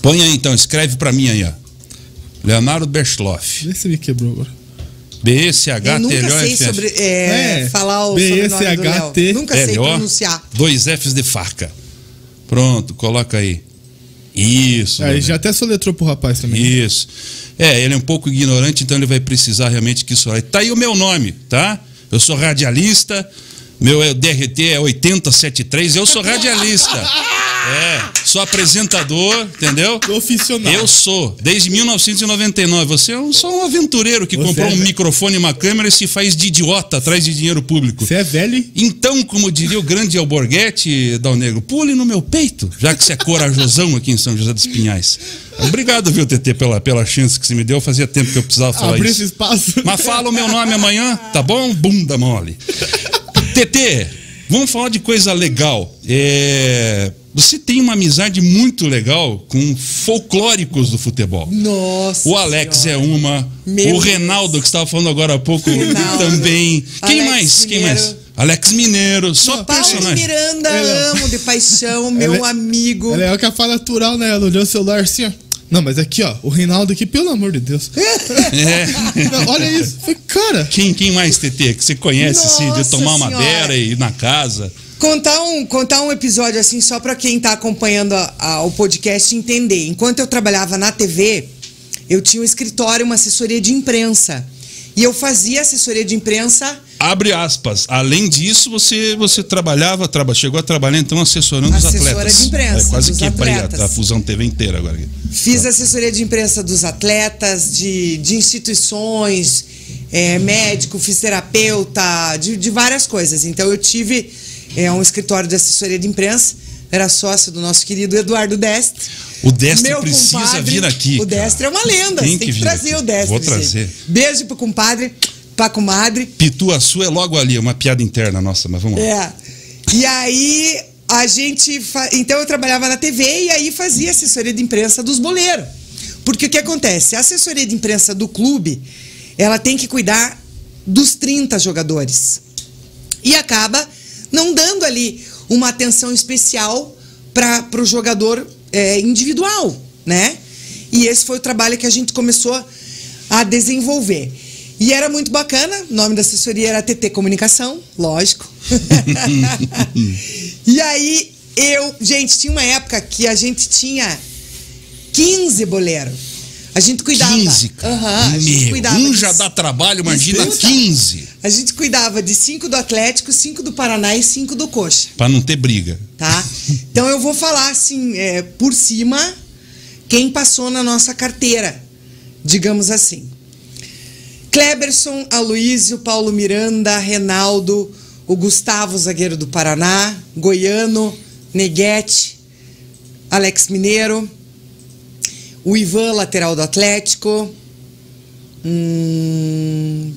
Põe aí então, escreve pra mim aí, ó. Leonardo Berschloff. Vê se me quebrou agora. Nunca sei T-L-O-F-F. sobre, é, É, falar o sobrenome do Léo. Nunca sei pronunciar. Dois Fs de faca. Pronto, coloca aí. Isso. Aí Dal já até soletrou pro rapaz também. Isso. É, ele é um pouco ignorante, então ele vai precisar realmente que isso aí. Tá aí o meu nome, tá? Eu sou radialista, meu é- DRT é 8073, eu sou radialista. (laughs) É, sou apresentador, entendeu? Profissional. Eu sou, desde 1999. Você é um- só um aventureiro que Você comprou é um velho. microfone e uma câmera e se faz de idiota atrás de dinheiro público. Você é velho? hein? Então, como diria o grande Alborguete, Dal Negro, pule no meu peito, já que você é corajosão aqui em São José dos Pinhais. Obrigado, viu, TT, pela, pela chance que você me deu. Fazia tempo que eu precisava falar Abriu isso. esse espaço. Mas fala o meu nome amanhã, tá bom? Bunda mole. TT, vamos falar de coisa legal. É, Você tem uma amizade muito legal com folclóricos do futebol. Nossa. O Alex Senhora. é uma. Meu o Renaldo, que você estava falando agora há pouco, Renaldo. também. Quem Alex mais? Quem Mineiro. mais? Alex Mineiro, só Paulo personagem. Miranda, É, amo de paixão, (laughs) meu Ela é- amigo. É legal que a fala natural, né? Ela olhou o celular assim, ó. Não, mas aqui, ó, o Reinaldo aqui, pelo amor de Deus. (laughs) É. (laughs) Não, olha isso. Foi, cara. Quem, quem mais, TT, que você conhece, assim, de Nossa tomar uma Senhora. beira e ir na casa? Contar um, contar um episódio assim, só pra quem tá acompanhando a- a- o podcast entender. Enquanto eu trabalhava na TV, eu tinha um escritório, uma assessoria de imprensa. E eu fazia assessoria de imprensa Abre aspas. Além disso, você, você trabalhava, traba, chegou a trabalhar então assessorando os Assessora atletas. de imprensa, É, quase a, atletas. a fusão TV inteira agora. Fiz assessoria de imprensa dos atletas, de, de instituições, é, médico, fisioterapeuta, de, de várias coisas. Então eu tive é, um escritório de assessoria de imprensa, era sócio do nosso querido Eduardo Destre. O Destre Meu precisa compadre, vir aqui. O cara. Destre é uma lenda, Tem tem que que trazer aqui. o Destre. Vou gente. trazer. Beijo pro compadre, pra comadre. Pitu, a sua é logo ali, é uma piada interna nossa, mas vamos lá. É. E aí a gente. Fa... Então eu trabalhava na TV e aí fazia assessoria de imprensa dos boleiros. Porque o que acontece? A assessoria de imprensa do clube, ela tem que cuidar dos 30 jogadores. E acaba não dando ali uma atenção especial para o jogador é, individual, né? E esse foi o trabalho que a gente começou a desenvolver. E era muito bacana, o nome da assessoria era TT Comunicação, lógico. (laughs) e aí eu, gente, tinha uma época que a gente tinha 15 boleiros. A gente cuidava. 15, cara. Aham, a gente Meu, cuidava um de- já dá trabalho, imagina Escuta. 15. A gente cuidava de cinco do Atlético, cinco do Paraná e cinco do Coxa, Pra não ter briga. tá? Então eu vou falar assim, é, por cima, quem passou na nossa carteira, digamos assim. Kleberson, Aloísio, Paulo Miranda, Renaldo, o Gustavo, zagueiro do Paraná, Goiano, Neguete, Alex Mineiro, o Ivan, lateral do Atlético, hum,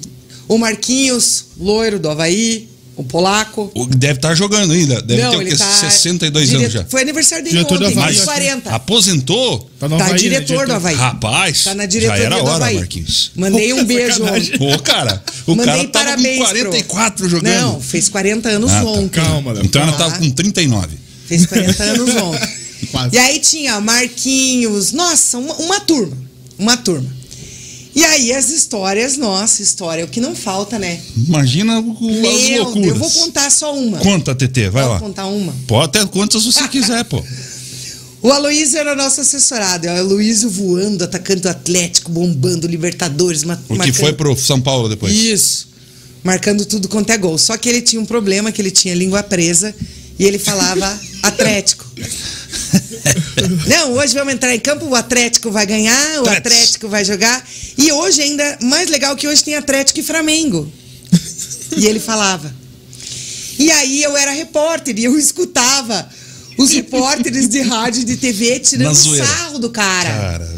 o Marquinhos, loiro do Havaí, o polaco. O- Deve estar jogando ainda. Deve Não, ter o quê? tá 62 dire- anos já. Foi aniversário dele Diretor do ontem, Havaí, fez eu acho. 40. Aposentou? Tá no Tá Havaí, né, diretor do Havaí. Rapaz, Tá na já diretoria era do hora, Havaí. Marquinhos. Mandei um Pô, beijo. Pô, cara, o Mandei cara tava parabéns com pro- 44 jogando. Não, fez 40 anos Ah, tá. ontem. Calma, Léo. Então ela Tá. tava com 39. Fez 40 anos ontem. (laughs) Quase. E aí tinha Marquinhos, nossa, uma, uma turma. Uma turma. E aí as histórias, nossa, história é o que não falta, né? Imagina o, o, as Meu, loucuras. eu vou contar só uma. Conta, TT, vai Posso lá. contar uma? Pode até quantas você quiser, pô. (laughs) O Aloysio era nosso assessorado. O Aloysio voando, atacando o Atlético, bombando Libertadores. ma- O que marcando- foi pro São Paulo depois. Isso. Marcando tudo quanto é gol. Só que ele tinha um problema, que ele tinha língua presa e ele falava Atlético. Não, hoje vamos entrar em campo, o Atlético vai ganhar, o Atlético. Vai jogar. E hoje ainda, mais legal que hoje tem Atlético e Flamengo. E ele falava. E aí eu era repórter e eu escutava os repórteres de rádio e de TV tirando sarro do cara. Cara.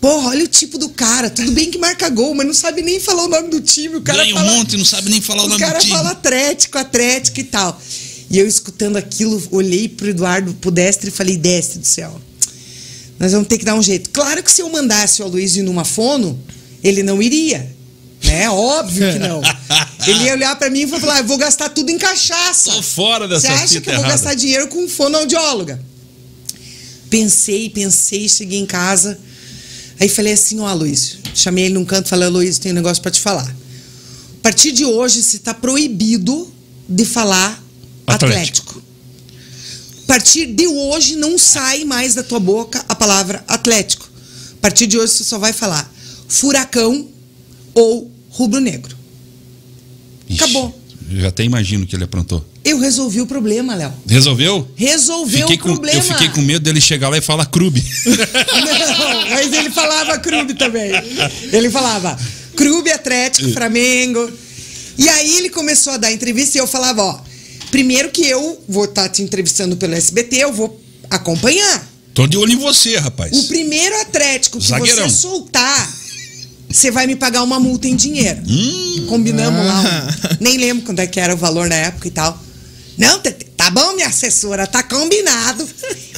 Porra, olha o tipo do cara. Tudo bem que marca gol, mas não sabe nem falar o nome do time. O cara Ganha um fala, monte não sabe nem falar o o nome cara do time. fala Atlético, Atlético e tal. E eu escutando aquilo, olhei pro Eduardo, pro Destre e falei, Destre do céu, nós vamos ter que dar um jeito. Claro que se eu mandasse o Aloysio numa fono, ele não iria. Né? Óbvio que não. (laughs) Ele ia olhar pra mim e falar, eu vou gastar tudo em cachaça. Tô fora dessa Você acha que eu vou errada. gastar dinheiro com fonoaudióloga? Pensei, pensei, cheguei em casa. Aí falei assim, ó, Luiz, chamei ele num canto e falei, Luiz, tem um negócio pra te falar. A partir de hoje, você tá proibido de falar Atlético. Atlético. A partir de hoje, não sai mais da tua boca a palavra Atlético. A partir de hoje, você só vai falar furacão ou rubro-negro. Acabou. eu já até imagino o que ele aprontou. Eu resolvi o problema, Léo. Resolveu? Resolveu Fiquei o com, problema. eu fiquei com medo dele chegar lá e falar Krube. (laughs) Não, mas ele falava clube também. Ele falava clube Atlético, Flamengo. E aí ele começou a dar entrevista e eu falava, ó, primeiro que eu vou estar te entrevistando pelo SBT, eu vou acompanhar. Tô de olho em você, rapaz. O primeiro Atlético que Zagueirão. você soltar, você vai me pagar uma multa em dinheiro. Hum, Combinamos lá. um- nem lembro quanto é que era o valor na época e tal. Não, tá bom, minha assessora, tá combinado.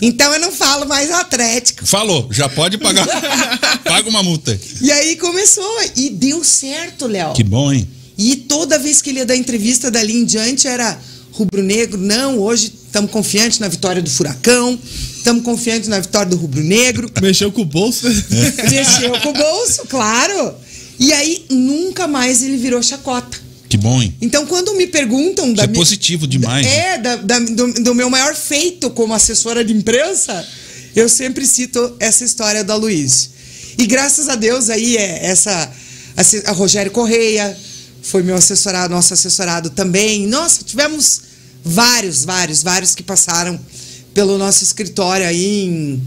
Então eu não falo mais Atlético. falou, já pode pagar. (laughs) Paga uma multa. E aí começou e deu certo, Léo. Que bom, hein? E toda vez que ele ia dar entrevista dali em diante era rubro-negro. Não, hoje estamos confiantes na vitória do Furacão, estamos confiantes na vitória do rubro-negro. Mexeu com o bolso. (laughs) Mexeu com o bolso, claro. E aí nunca mais ele virou chacota. Que bom, hein? Então, quando me perguntam Isso da é mi- positivo demais. né? É, da- da- do, do meu maior feito como assessora de imprensa, eu sempre cito essa história da Luiz. E graças a Deus aí é essa a Rogério Correia foi meu assessorado, nosso assessorado também. Nossa, tivemos vários, vários, vários que passaram pelo nosso escritório aí em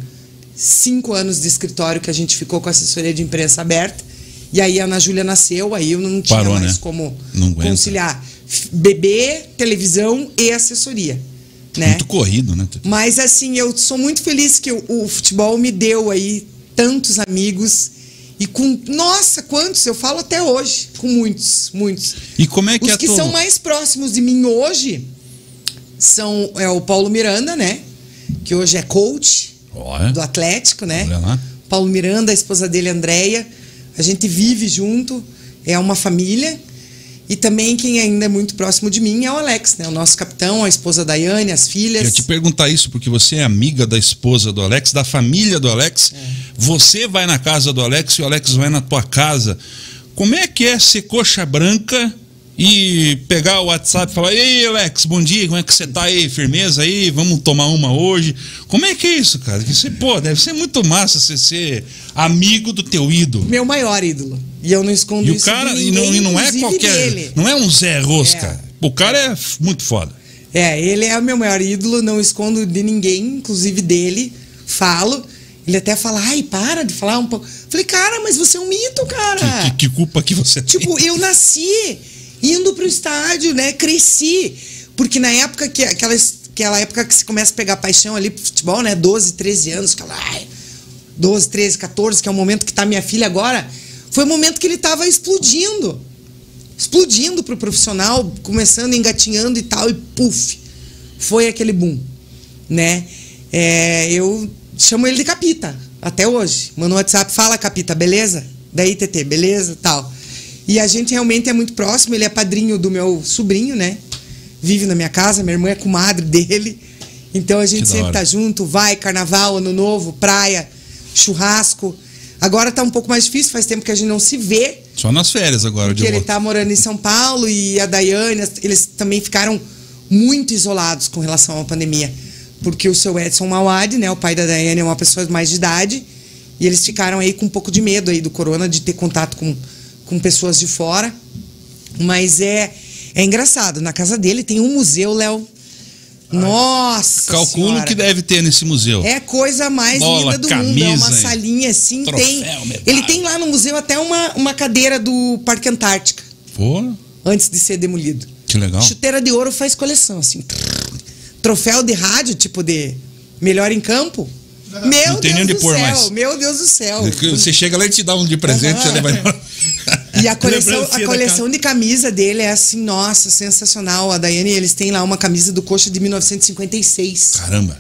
cinco anos de escritório que a gente ficou com a assessoria de imprensa aberta. E aí a Ana Júlia nasceu, aí eu não tinha Parou, mais né? como conciliar bebê, televisão e assessoria, né? Muito corrido, né? Mas assim, eu sou muito feliz que o, o futebol me deu aí tantos amigos e com nossa, quantos? Eu falo até hoje, com muitos, muitos. E como é que Os é que tua- são mais próximos de mim hoje são é o Paulo Miranda, né? Que hoje é coach Olha. do Atlético, né? Olha lá. Paulo Miranda, a esposa dele, Andréia. A gente vive junto, é uma família. E também quem ainda é muito próximo de mim é o Alex, né? O nosso capitão, a esposa Daiane, as Eu filhas. ia te perguntar isso porque você é amiga da esposa do Alex, da família do Alex. É. Você vai na casa do Alex e o Alex vai na tua casa. Como é que é ser coxa branca e pegar o WhatsApp e falar: Ei, Alex, bom dia, como é que você tá aí? Firmeza aí? Vamos tomar uma hoje? Como é que é isso, cara? Você, pô, deve ser muito massa você ser amigo do teu ídolo. Meu maior ídolo. E eu não escondo E o isso cara, de e não, ninguém, e não é qualquer. dele. Não é um Zé Rosca. É. O cara é muito foda. É, ele é o meu maior ídolo, não escondo de ninguém, inclusive dele. Falo. Ele até fala, ai, para de falar um pouco. Falei, cara, mas você é um mito, cara. Que, que- que culpa que você tem? Tipo, eu nasci indo pro estádio, né? Cresci. Porque na época que aquela, aquela época que você começa a pegar paixão ali pro futebol, né? 12, 13 anos, aquela, ai, 12, 13, 14, que é o momento que tá minha filha agora, foi o momento que ele tava explodindo. Explodindo pro profissional, começando, engatinhando e tal, e puf, foi aquele boom, né? É, eu chamo ele de Capita, até hoje. Manda um WhatsApp, fala Capita, beleza? Daí, TT, beleza? Tal. E a gente realmente é muito próximo, ele é padrinho do meu sobrinho, né? Vive na minha casa, minha irmã é comadre (laughs) dele. Então a gente sempre tá junto, vai, carnaval, ano novo, praia, churrasco. Agora tá um pouco mais difícil, faz tempo que a gente não se vê, Só nas férias agora, de porque ele tá morando em São Paulo e a Daiane, eles também ficaram muito isolados com relação à pandemia. Porque o seu Edson Mauad, né, o pai da Daiane, é uma pessoa mais de idade, e eles ficaram aí com um pouco de medo aí do corona, de ter contato com, com pessoas de fora. Mas é, é engraçado, na casa dele tem um museu, Léo, Nossa Calculo senhora. que deve ter nesse museu. É coisa mais Bola, linda do mundo. É uma camisa, salinha assim. troféu, tem. medalha. Ele tem lá no museu até uma, uma cadeira do Parque Antártica, Pô, antes de ser demolido. que legal. Chuteira de ouro faz coleção, assim. Troféu de rádio, tipo de melhor em campo. Meu Não tem Deus nem onde do pôr céu, mais. meu Deus do céu. Você chega lá e te dá um de presente, você leva. E a coleção, a coleção de camisa dele é assim, nossa, sensacional. A Daiane, eles têm lá uma camisa do Coxa de 1956, Caramba.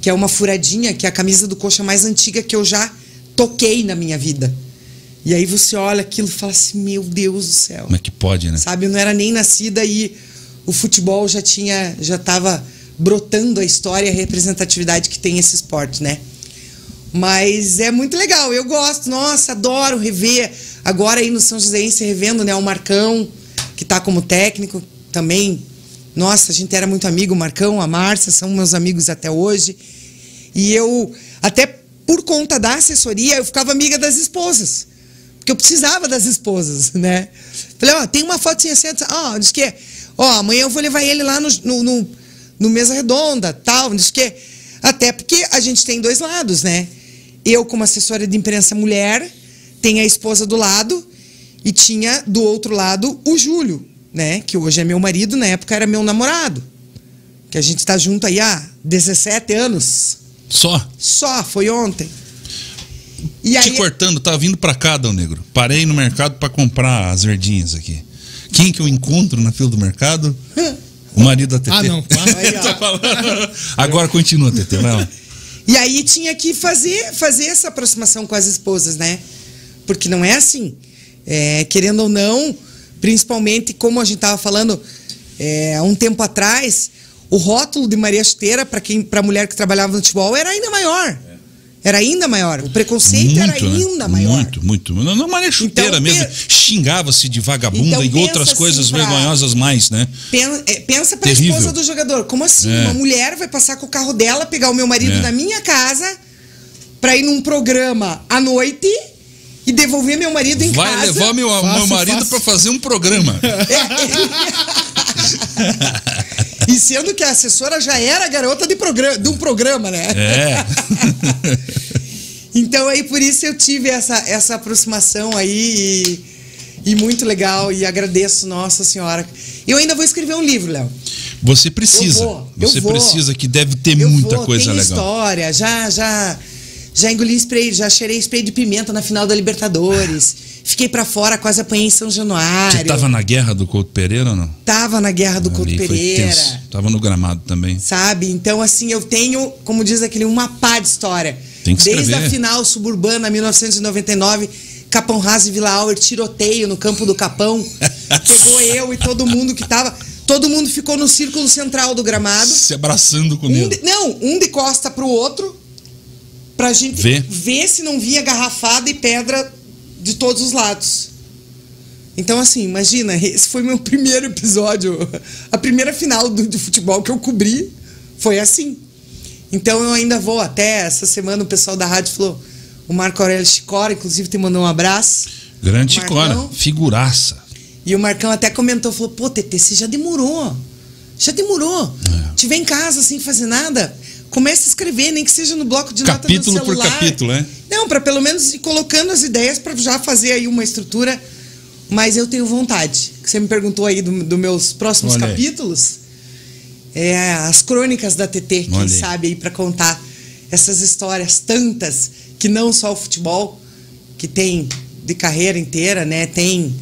que é uma furadinha, que é a camisa do Coxa mais antiga que eu já toquei na minha vida. E aí você olha aquilo e fala assim, meu Deus do céu. Como é que pode, né? Sabe, eu não era nem nascida e o futebol já tinha, já estava brotando a história e a representatividade que tem esse esporte, né? Mas é muito legal, eu gosto, nossa, adoro rever. Agora aí no São Joséense revendo, né, o Marcão, que tá como técnico também. Nossa, a gente era muito amigo, o Marcão, a Márcia, são meus amigos até hoje. E eu, até por conta da assessoria, eu ficava amiga das esposas. Porque eu precisava das esposas, né? Falei, ó, tem uma fotinha assim, ó, diz que, ó, amanhã eu vou levar ele lá no, no, no, no Mesa Redonda, tal, diz que. Até porque a gente tem dois lados, né? Eu, como assessora de imprensa mulher, tem a esposa do lado e tinha do outro lado o Júlio, né? Que hoje é meu marido, na época era meu namorado. Que a gente tá junto aí há 17 anos. Só. Só, foi ontem. E Te cortando, tá vindo pra cá, Dão Negro. Parei no mercado pra comprar as verdinhas aqui. Quem que eu encontro na fila do mercado? (laughs) O marido da TT. Ah, não. (laughs) Aí, falando. Agora continua, TT, vai lá. E aí tinha que fazer, fazer essa aproximação com as esposas, né? Porque não é assim. É, querendo ou não, principalmente como a gente estava falando é, há um tempo atrás, o rótulo de Maria Chuteira para quem, para mulher que trabalhava no futebol era ainda maior. Era ainda maior. O preconceito era né? ainda maior. Muito, muito. Não, não Maria Chuteira Então, mesmo. Xingava-se de vagabunda Então, e outras assim coisas pra- vergonhosas mais, né? É, Pensa pra Terrível. esposa do jogador. Como assim? É. Uma mulher vai passar com o carro dela, pegar o meu marido É. na minha casa pra ir num programa à noite e devolver meu marido em Vai casa. levar meu, meu marido fácil. pra fazer um programa. (laughs) (laughs) E sendo que a assessora já era garota de, programa, de um programa, né? É. (laughs) Então aí por isso eu tive essa, essa aproximação aí e, e muito legal e agradeço Nossa Senhora. Eu ainda vou escrever um livro, Léo. Você precisa. Eu vou, Você precisa, que deve ter Eu muita vou, coisa legal. história, já, já, já engoli spray, já cheirei spray de pimenta na final da Libertadores. (laughs) Fiquei pra fora, quase apanhei em São Januário. Você tava na guerra do Couto Pereira ou não? Tava na guerra do Couto Ali foi Pereira. tenso. Tava no gramado também. Sabe? Então, assim, eu tenho, como diz aquele, uma pá de história. Tem que Desde escrever. a final suburbana, 1999, Capão Raso e Vila Auer, tiroteio no campo do Capão. (laughs) Pegou eu e todo mundo que tava. Todo mundo ficou no círculo central do gramado. Se abraçando com Um de- não, um de costa pro outro, pra gente Ver. ver se não vinha garrafada e pedra de todos os lados. Então, assim, imagina, esse foi meu (laughs) primeiro episódio. A primeira final do, de futebol que eu cobri foi assim. Então eu ainda vou até essa semana o pessoal da rádio falou. O Marco Aurélio Chicora, inclusive, te mandou um abraço. Grande. Chicora. Figuraça. E o Marcão até comentou, falou, pô, TT, você já demorou. Já demorou. É. Tiver em casa sem fazer nada, comece a escrever, nem que seja no bloco de Capítulo do por celular. capítulo, é? Não, para pelo menos ir colocando as ideias para já fazer aí uma estrutura. Mas eu tenho vontade. Você me perguntou aí dos do meus próximos Olha capítulos. É as crônicas da TT, quem Olha sabe aí para contar essas histórias tantas que não só o futebol, que tem de carreira inteira, né? Tem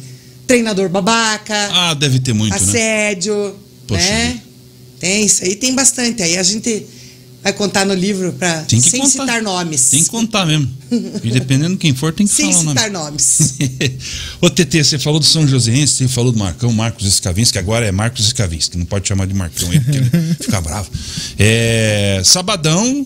treinador babaca, Ah, deve ter muito, né? assédio, Poxa né? vida. Tem isso aí, tem bastante. Aí a gente vai contar no livro que sem contar. citar nomes. Tem que contar mesmo. E dependendo de quem for, tem que sem falar o nome. citar nomes. (laughs) Ô, TT, você falou do São Joséense, você falou do Marcão, Marcos Escavins, que agora é Marcos Escavins, que não pode chamar de Marcão aí, porque ele fica bravo. É, sabadão,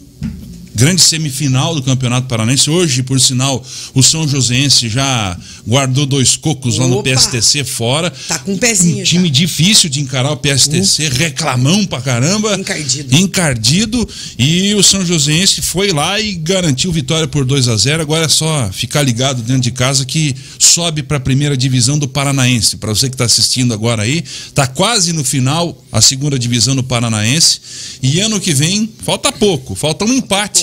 grande semifinal do Campeonato Paranaense. Hoje, por sinal, o São Joséense já guardou dois cocos lá no Opa! PSTC fora. Tá com um pezinho Um time já. difícil de encarar o PSTC, reclamão pra caramba. Encardido. Encardido. E o São Joséense foi lá e garantiu vitória por 2 a 0 Agora é só ficar ligado dentro de casa que sobe para a primeira divisão do Paranaense. Para você que está assistindo agora aí, tá quase no final a segunda divisão do Paranaense. E ano que vem, falta pouco, falta um empate.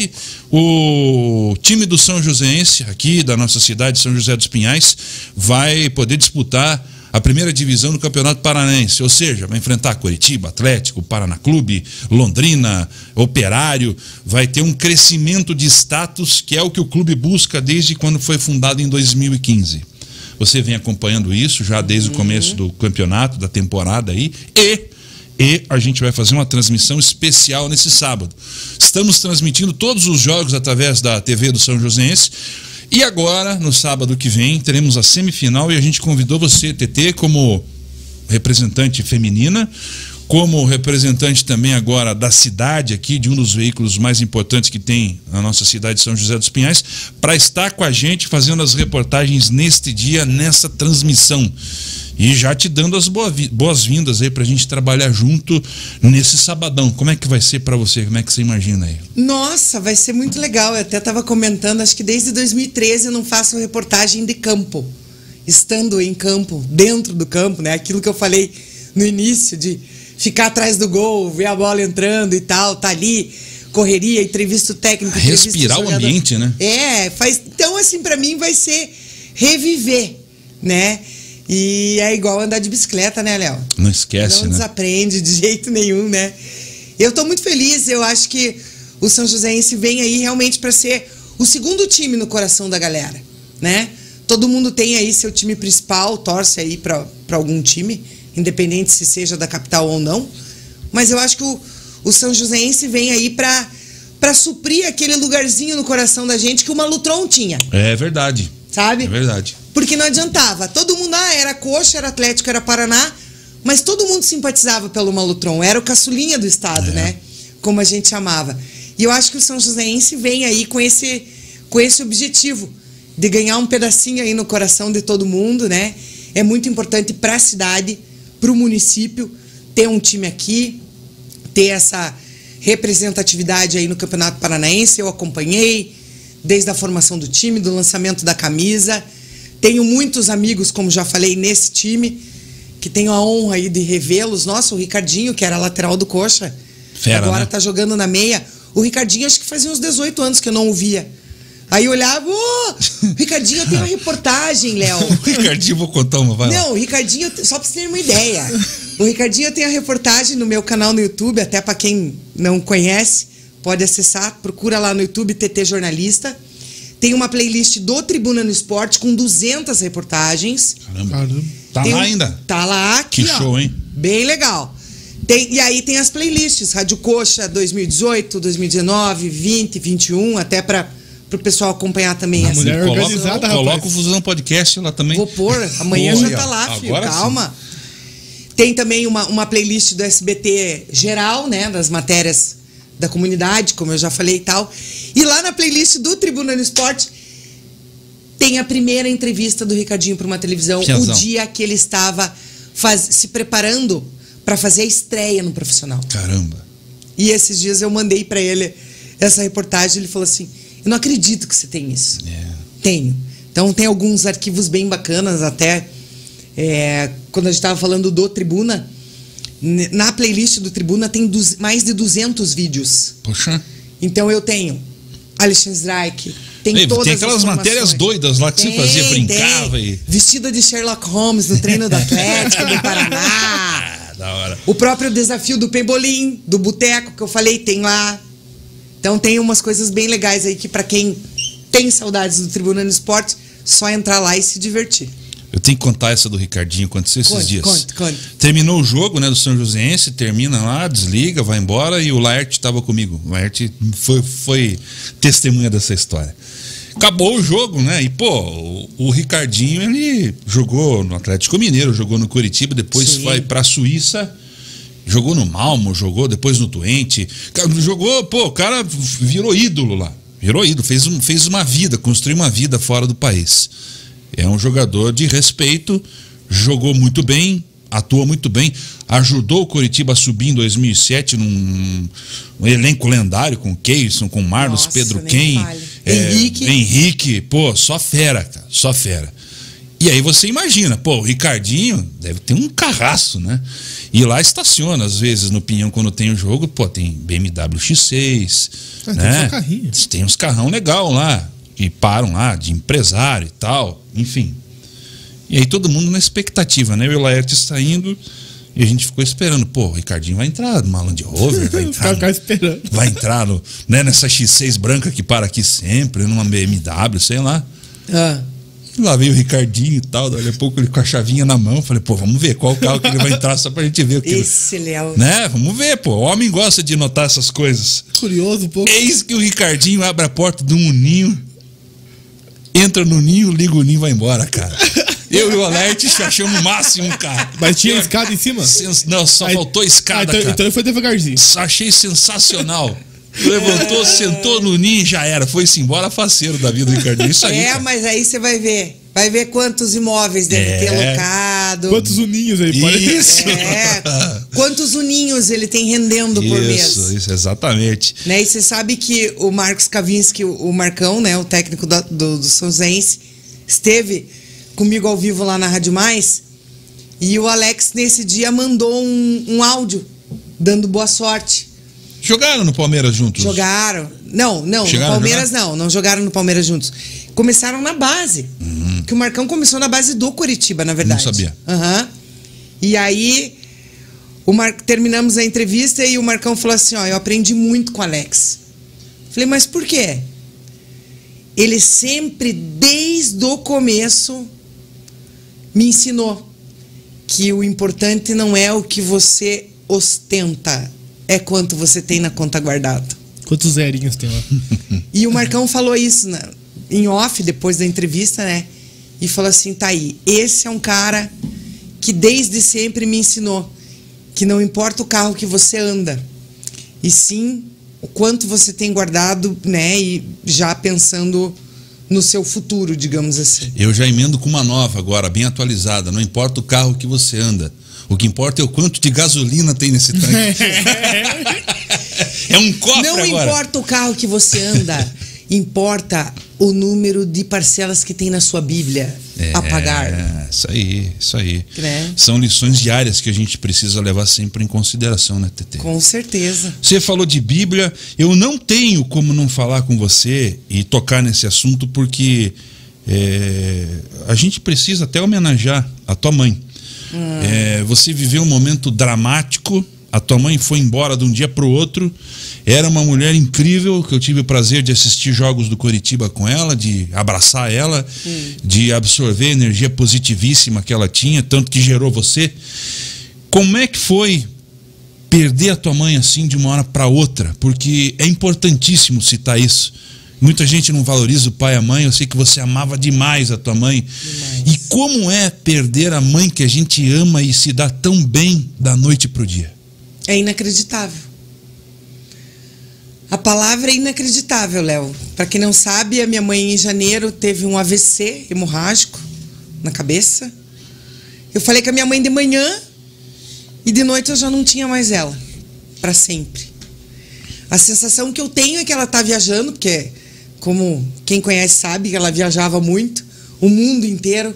O time do São Joséense, aqui da nossa cidade, São José dos Pinhais, vai poder disputar a primeira divisão do Campeonato Paranaense, ou seja, vai enfrentar Curitiba, Atlético, Paraná Clube, Londrina, Operário, vai ter um crescimento de status que é o que o clube busca desde quando foi fundado em 2015. Você vem acompanhando isso já desde o começo do campeonato, da temporada aí, e e a gente vai fazer uma transmissão especial nesse sábado. Estamos transmitindo todos os jogos através da TV do São Joséense. E agora, no sábado que vem, teremos a semifinal e a gente convidou você, TT, como representante feminina, como representante também agora da cidade aqui, de um dos veículos mais importantes que tem na nossa cidade de São José dos Pinhais, para estar com a gente fazendo as reportagens neste dia, nessa transmissão. E já te dando as boa- boas-vindas aí para a gente trabalhar junto nesse sabadão. Como é que vai ser para você? Como é que você imagina aí? Nossa, vai ser muito legal. Eu até estava comentando, acho que desde 2013 eu não faço reportagem de campo. Estando em campo, dentro do campo, né? Aquilo que eu falei no início de ficar atrás do gol, ver a bola entrando e tal, tá ali, correria, entrevista técnica, Respirar o ambiente, né? É, faz. Então, assim, para mim vai ser reviver, né? E é igual andar de bicicleta, né, Léo? Não esquece, não né? desaprende de jeito nenhum, né? Eu tô muito feliz, eu acho que o São Joséense vem aí realmente para ser o segundo time no coração da galera, né? Todo mundo tem aí seu time principal, torce aí para algum time, independente se seja da capital ou não. Mas eu acho que o, o São Joséense vem aí para para suprir aquele lugarzinho no coração da gente que o Malutron tinha, É verdade. sabe? É verdade. Porque não adiantava. Todo mundo, ah, era Coxa, era Atlético, era Paraná, mas todo mundo simpatizava pelo Malutron. Era o caçulinha do estado, É. né? Como a gente chamava. E eu acho que o São Joséense vem aí com esse, com esse objetivo de ganhar um pedacinho aí no coração de todo mundo, né? É muito importante para a cidade, para o município, ter um time aqui, ter essa representatividade aí no Campeonato Paranaense. Eu acompanhei desde a formação do time, do lançamento da camisa. Tenho muitos amigos, como já falei, nesse time, que tenho a honra aí de revê-los. Nossa, o Ricardinho, que era lateral do Coxa, Fera, agora né? tá jogando na meia. O Ricardinho, acho que fazia uns 18 anos que eu não o via. Aí eu olhava, ô, Ricardinho, eu tenho uma reportagem, Léo. (laughs) Ricardinho, vou contar uma, vai lá. Não, o Ricardinho, só pra você ter uma ideia. O Ricardinho tem a reportagem no meu canal no YouTube, até pra quem não conhece, pode acessar, procura lá no YouTube TT Jornalista. Tem uma playlist do Tribuna no Esporte com 200 reportagens. Caramba. Caramba. Tá Tem lá um- ainda? Tá lá aqui, Que ó. show, hein? Bem legal. Tem, e aí tem as playlists, Rádio Coxa 2018, 2019, 20, 21, até para o pessoal acompanhar também A essa mulher Coloca, organizada, rapaz. coloca o Fusão Podcast lá também. Vou pôr, amanhã já tá lá, filho, agora sim. calma. Tem também uma, uma playlist do SBT geral, né, das matérias da comunidade, como eu já falei e tal. E lá na playlist do Tribuna no Esporte tem a primeira entrevista do Ricardinho para uma televisão, Piazão. o dia que ele estava faz- se preparando para fazer a estreia no profissional. Caramba. E esses dias eu mandei para ele essa reportagem, ele falou assim: "Eu não acredito que você tem isso". É. Tenho. Então tem alguns arquivos bem bacanas, até é, quando a gente estava falando do Tribuna, na playlist do Tribuna tem mais de 200 vídeos. Poxa. Então eu tenho Alexandre Strike, tem Ei, todas tem as aquelas matérias doidas lá que você fazia, Tem, brincava tem. e. Vestida de Sherlock Holmes no treino do Atlético do Paraná. (laughs) Da hora. O próprio desafio do Pebolim, do Boteco, que eu falei, tem lá. Então tem umas coisas bem legais aí que pra quem tem saudades do Tribuna no Esporte, só entrar lá e se divertir. Eu tenho que contar essa do Ricardinho, aconteceu esses Conte, dias. conte, conte. Terminou o jogo, né, do São Joséense, termina lá, desliga, vai embora e o Laerte estava comigo. O Laerte foi, foi testemunha dessa história. Acabou o jogo, né? E, pô, o, o Ricardinho, ele jogou no Atlético Mineiro, jogou no Curitiba, depois Sim. foi pra Suíça Jogou no Malmo, jogou depois no Twente. Jogou, pô, o cara virou ídolo lá. Virou ídolo, fez, um, fez uma vida, construiu uma vida fora do país. É um jogador de respeito, jogou muito bem, atua muito bem, ajudou o Coritiba a subir em 2007 num um elenco lendário com Keyson, com Marlos, Nossa, Pedro Ken, é, Henrique. Henrique, pô, só fera, cara, só fera. E aí você imagina, pô, o Ricardinho deve ter um carraço, né? E lá estaciona, às vezes, no Pinhão, quando tem o jogo, pô, tem BMW X6. Ah, né? Tem, tem uns carrão legal lá, que param lá, de empresário e tal, enfim. E aí todo mundo na expectativa, né? O Laerte saindo e a gente ficou esperando. Pô, o Ricardinho vai entrar numa Land Rover, vai (laughs) entrar. no, esperando. Vai entrar no, né, nessa X6 branca que para aqui sempre, numa BMW, sei lá. Ah. Lá veio o Ricardinho e tal, daqui a pouco ele com a chavinha na mão. Falei, pô, vamos ver qual carro que ele vai entrar só pra gente ver o que. Esse Léo. Né? Vamos ver, pô. O homem gosta de notar essas coisas. Curioso um pouco. Eis que o Ricardinho abre a porta de um ninho, entra no ninho, liga o ninho e vai embora, cara. Eu e o Alerte achamos o máximo, cara. Mas tinha escada em cima? Não, só Aí, faltou escada, ah, então, cara. Então foi devagarzinho. Achei sensacional. Levantou, sentou no ninho e já era. Foi-se embora faceiro da vida do Ricardinho. Isso aí. É, cara. mas aí você vai ver. Vai ver quantos imóveis deve é. ter locado. Quantos uninhos aí, pode Isso. É. Quantos uninhos ele tem rendendo por mês. Isso, isso, exatamente. Né? E você sabe que o Marcos Kavinski, o Marcão, né, o técnico do, do, do São Zense, esteve comigo ao vivo lá na Rádio Mais. E o Alex, nesse dia, mandou um, um áudio dando boa sorte. Jogaram no Palmeiras juntos? Jogaram. Não, não, Chegaram no Palmeiras não, não jogaram no Palmeiras juntos. Começaram na base. Uhum. Que o Marcão começou na base do Curitiba, na verdade. Não sabia. Uhum. E aí o Mar... terminamos a entrevista e o Marcão falou assim: ó, eu aprendi muito com o Alex. Falei, mas por quê? Ele sempre, desde o começo, me ensinou que o importante não é o que você ostenta, é quanto você tem na conta guardada. Quantos zerinhos tem lá? (laughs) e o Marcão falou isso né, em off, depois da entrevista, né? E falou assim: tá aí, esse é um cara que desde sempre me ensinou que não importa o carro que você anda, e sim o quanto você tem guardado, né? E já pensando no seu futuro, digamos assim. Eu já emendo com uma nova agora, bem atualizada. Não importa o carro que você anda. O que importa é o quanto de gasolina tem nesse tanque. (laughs) é um cofre Não agora. importa o carro que você anda, importa o número de parcelas que tem na sua Bíblia é, a pagar. Isso aí, isso aí. Né? São lições diárias que a gente precisa levar sempre em consideração, né, Tete? Com certeza. Você falou de Bíblia, eu não tenho como não falar com você e tocar nesse assunto, porque é, a gente precisa até homenagear a tua mãe. Hum. É, você viveu um momento dramático. A tua mãe foi embora de um dia para o outro. Era uma mulher incrível que eu tive o prazer de assistir jogos do Coritiba com ela, de abraçar ela, hum. de absorver a energia positivíssima que ela tinha, tanto que gerou você. Como é que foi perder a tua mãe assim de uma hora para outra? Porque é importantíssimo citar isso Muita gente não valoriza o pai e a mãe. Eu sei que você amava demais a tua mãe. Demais. E como é perder a mãe que a gente ama e se dá tão bem da noite para o dia? É inacreditável. A palavra é inacreditável, Léo. Para quem não sabe, a minha mãe em janeiro teve um AVC hemorrágico na cabeça. Eu falei com a minha mãe de manhã e de noite eu já não tinha mais ela para sempre. A sensação que eu tenho é que ela está viajando, porque como quem conhece sabe, ela viajava muito, o mundo inteiro.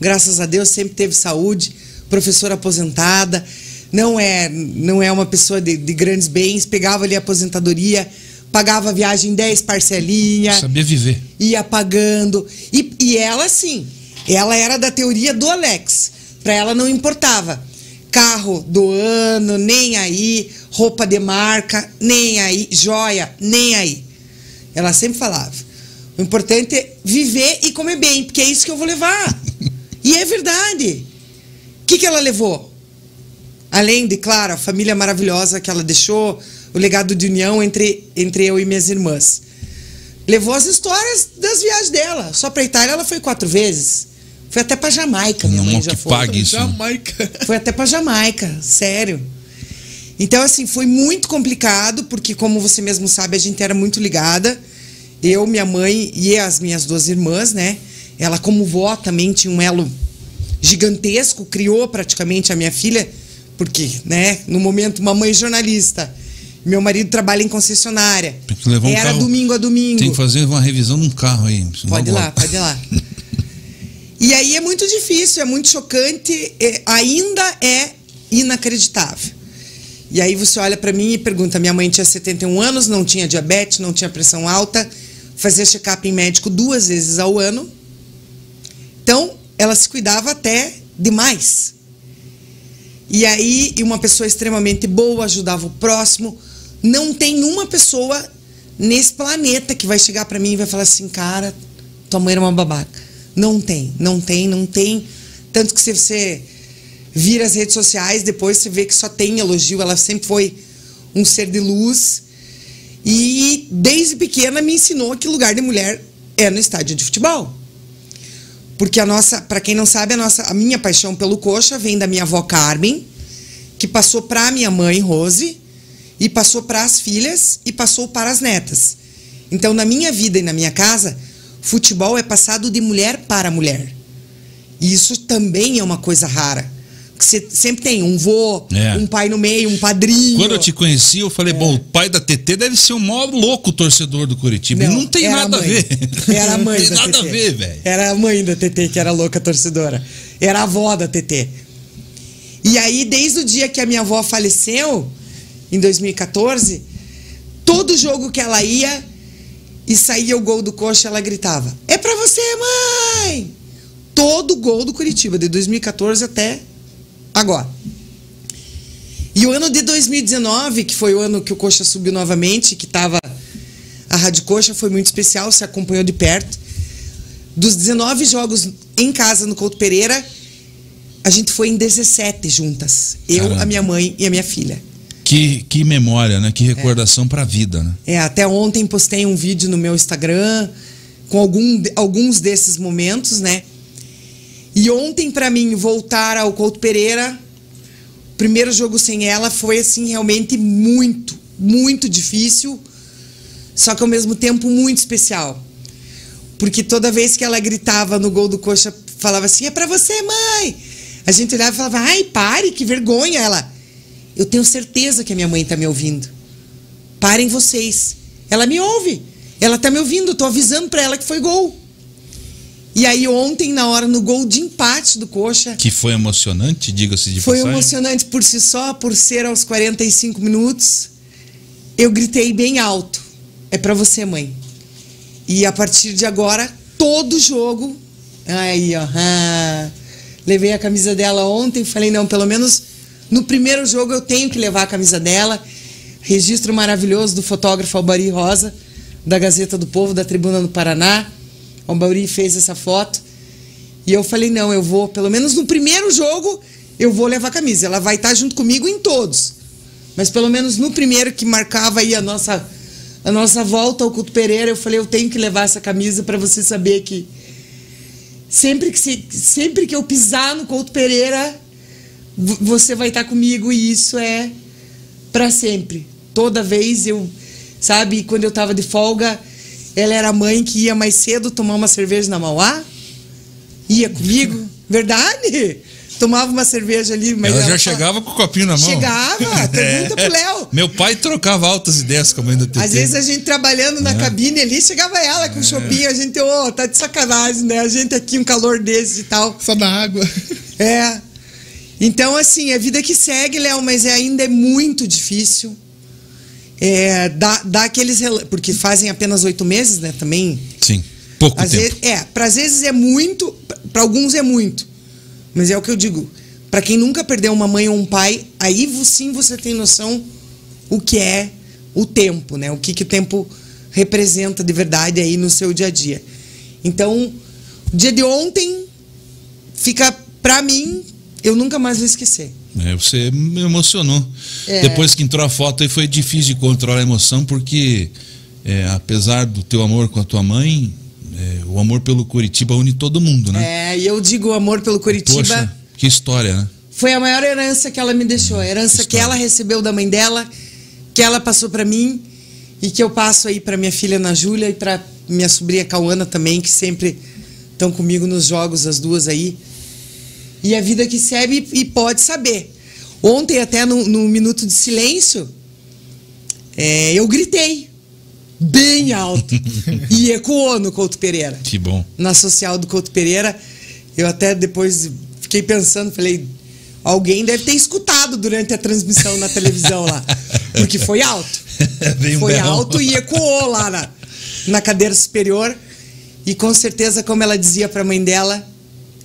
Graças a Deus sempre teve saúde, professora aposentada, não é não é uma pessoa de, de grandes bens, pegava ali a aposentadoria, pagava a viagem 10 parcelinhas. Sabia viver. Ia pagando. E, e ela, sim, ela era da teoria do Alex. Para ela não importava. Carro do ano, nem aí. Roupa de marca, nem aí. Joia, nem aí. Ela sempre falava. O importante é viver e comer bem, porque é isso que eu vou levar. e é verdade. O que, que ela levou? Além de, claro, a família maravilhosa que ela deixou, o legado de união entre, entre eu e minhas irmãs. Levou as histórias das viagens dela. Só para Itália ela foi quatro vezes. Foi até para Jamaica, minha Não mãe já foi. Pague isso. Jamaica. Foi até para Jamaica, sério. Então, assim, foi muito complicado, porque, como você mesmo sabe, a gente era muito ligada. Eu, minha mãe e as minhas duas irmãs, né? Ela, como vó, também tinha um elo gigantesco, criou praticamente a minha filha, porque, né, no momento, uma mãe jornalista. Meu marido trabalha em concessionária. Um Era carro, domingo a domingo. Tem que fazer uma revisão num carro aí. Pode ir lá, pode ir lá. e aí é muito difícil, é muito chocante, é, ainda é inacreditável. E aí você olha para mim e pergunta: minha mãe tinha 71 anos, não tinha diabetes, não tinha pressão alta, fazia check-up em médico duas vezes ao ano. Então, ela se cuidava até demais. E aí, uma pessoa extremamente boa, ajudava o próximo. Não tem uma pessoa nesse planeta que vai chegar para mim e vai falar assim, cara, tua mãe era uma babaca. Não tem, não tem, não tem. Tanto que se você vira as redes sociais, depois você vê que só tem elogio. Ela sempre foi um ser de luz. E desde pequena me ensinou que lugar de mulher é no estádio de futebol. Porque a nossa, para quem não sabe, a nossa, a minha paixão pelo coxa vem da minha avó Carmen, que passou para minha mãe Rose e passou para as filhas e passou para as netas. Então, na minha vida e na minha casa, futebol é passado de mulher para mulher. E isso também é uma coisa rara. Você sempre tem um vô, é. um pai no meio, um padrinho. Quando eu te conheci, eu falei, é. bom, o pai da TT deve ser o maior louco torcedor do Curitiba. Não, não tem nada a, a ver. Era a mãe (laughs) não tem da nada TT. a ver, velho. Era a mãe da TT que era louca torcedora. Era a avó da TT. E aí, desde o dia que a minha avó faleceu, em 2014, todo jogo que ela ia e saía o gol do coxa, ela gritava: É pra você, mãe! Todo gol do Curitiba, de 2014 até agora. E o ano de 2019, que foi o ano que o Coxa subiu novamente, que estava a Rádio Coxa, foi muito especial, se acompanhou de perto. Dos 19 jogos em casa no Couto Pereira, a gente foi em 17 juntas. Eu, Caramba. a minha mãe e a minha filha. Que, que memória, né? Que recordação é. para a vida, né? É, até ontem postei um vídeo no meu Instagram com algum, alguns desses momentos, né? E ontem, para mim, voltar ao Couto Pereira, primeiro jogo sem ela foi, assim, realmente muito, muito difícil, só que ao mesmo tempo muito especial. Porque toda vez que ela gritava no gol do Coxa, falava assim: é para você, mãe! A gente olhava e falava: ai, pare, que vergonha! Ela, eu tenho certeza que a minha mãe tá me ouvindo. Parem vocês. Ela me ouve. Ela tá me ouvindo, tô avisando para ela que foi gol. E aí ontem, na hora, no gol de empate do Coxa... Que foi emocionante, diga-se de Foi passagem. emocionante por si só, por ser aos 45 minutos. Eu gritei bem alto. É para você, mãe. E a partir de agora, todo jogo... Aí, ó. Ah, levei a camisa dela ontem, falei, não, pelo menos no primeiro jogo eu tenho que levar a camisa dela. Registro maravilhoso do fotógrafo Albari Rosa, da Gazeta do Povo, da Tribuna do Paraná o Bauri fez essa foto. E eu falei, não, eu vou, pelo menos no primeiro jogo, eu vou levar a camisa. Ela vai estar junto comigo em todos. Mas pelo menos no primeiro que marcava aí a nossa, a nossa volta ao Culto Pereira, eu falei, eu tenho que levar essa camisa para você saber que sempre que, se, sempre que eu pisar no Couto Pereira, você vai estar comigo e isso é para sempre. Toda vez eu, sabe, quando eu tava de folga, ela era a mãe que ia mais cedo tomar uma cerveja na Mauá. Ia comigo. (laughs) Verdade? Tomava uma cerveja ali. Mas ela, ela já chegava com o copinho na mão. Chegava. (laughs) Pergunta é. pro Léo. Meu pai trocava altas ideias com a mãe da TT. Às vezes a gente trabalhando na é. cabine ali, chegava ela com o é. chopinho. A gente, ô, oh, tá de sacanagem, né? A gente aqui, um calor desse e tal. Só na água. É. Então, assim, a vida que segue, Léo, mas é, ainda é muito difícil é, dá, dá aqueles. Porque fazem apenas oito meses, né? Também. Sim. Pouco às tempo. Vezes, é, para às vezes é muito, para alguns é muito. Mas é o que eu digo. Para quem nunca perdeu uma mãe ou um pai, aí sim você tem noção o que é o tempo, né? O que, que o tempo representa de verdade aí no seu dia a dia. Então, o dia de ontem fica para mim, eu nunca mais vou esquecer. É, você me emocionou. É. Depois que entrou a foto aí foi difícil de controlar a emoção, porque é, apesar do teu amor com a tua mãe, é, o amor pelo Curitiba une todo mundo, né? É, e eu digo o amor pelo Curitiba. Poxa, que história, né? foi a maior herança que ela me deixou. A herança que, que ela recebeu da mãe dela, que ela passou para mim e que eu passo aí para minha filha Ana Júlia e para minha sobrinha Cauana também, que sempre estão comigo nos jogos, as duas aí. E a vida que serve e pode saber. Ontem, até no, no minuto de silêncio, é, eu gritei bem alto (laughs) e ecoou no Couto Pereira. Que bom. Na social do Couto Pereira. Eu até depois fiquei pensando, falei, alguém deve ter escutado durante a transmissão na televisão lá. (laughs) Porque foi alto. (laughs) foi alto e ecoou lá na, na cadeira superior. E com certeza, como ela dizia para a mãe dela,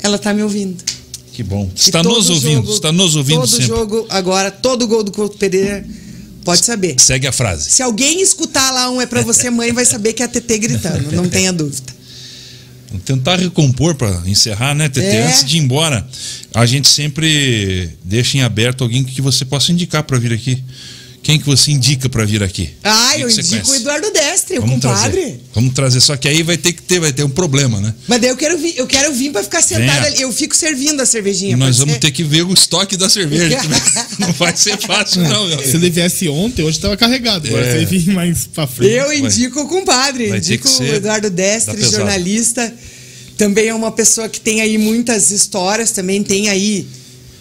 ela está me ouvindo. Que bom. Está nos ouvindo, jogo, está nos ouvindo todo sempre. jogo agora, todo gol do Couto Pereira, pode saber. Segue a frase. Se alguém escutar lá um é para você, mãe, vai saber que é a TT gritando, não (laughs) tenha dúvida. Vamos tentar recompor para encerrar, né, TT? É. Antes de ir embora, a gente sempre deixa em aberto alguém que você possa indicar para vir aqui. Quem que você indica para vir aqui? Ah, eu indico o Eduardo Destre, o compadre. Trazer. Vamos trazer, só que aí vai ter que ter, vai ter um problema, né? Mas daí eu quero vir, eu quero vir para ficar sentado ali. Eu fico servindo a cervejinha. Nós vamos ser? ter que ver o estoque da cerveja. (laughs) não vai ser fácil, não, meu. Se ele viesse ontem, hoje estava carregado. Agora é. ele vir mais para frente. Eu indico vai. o compadre, vai indico o Eduardo Destre, jornalista. Também é uma pessoa que tem aí muitas histórias, também tem aí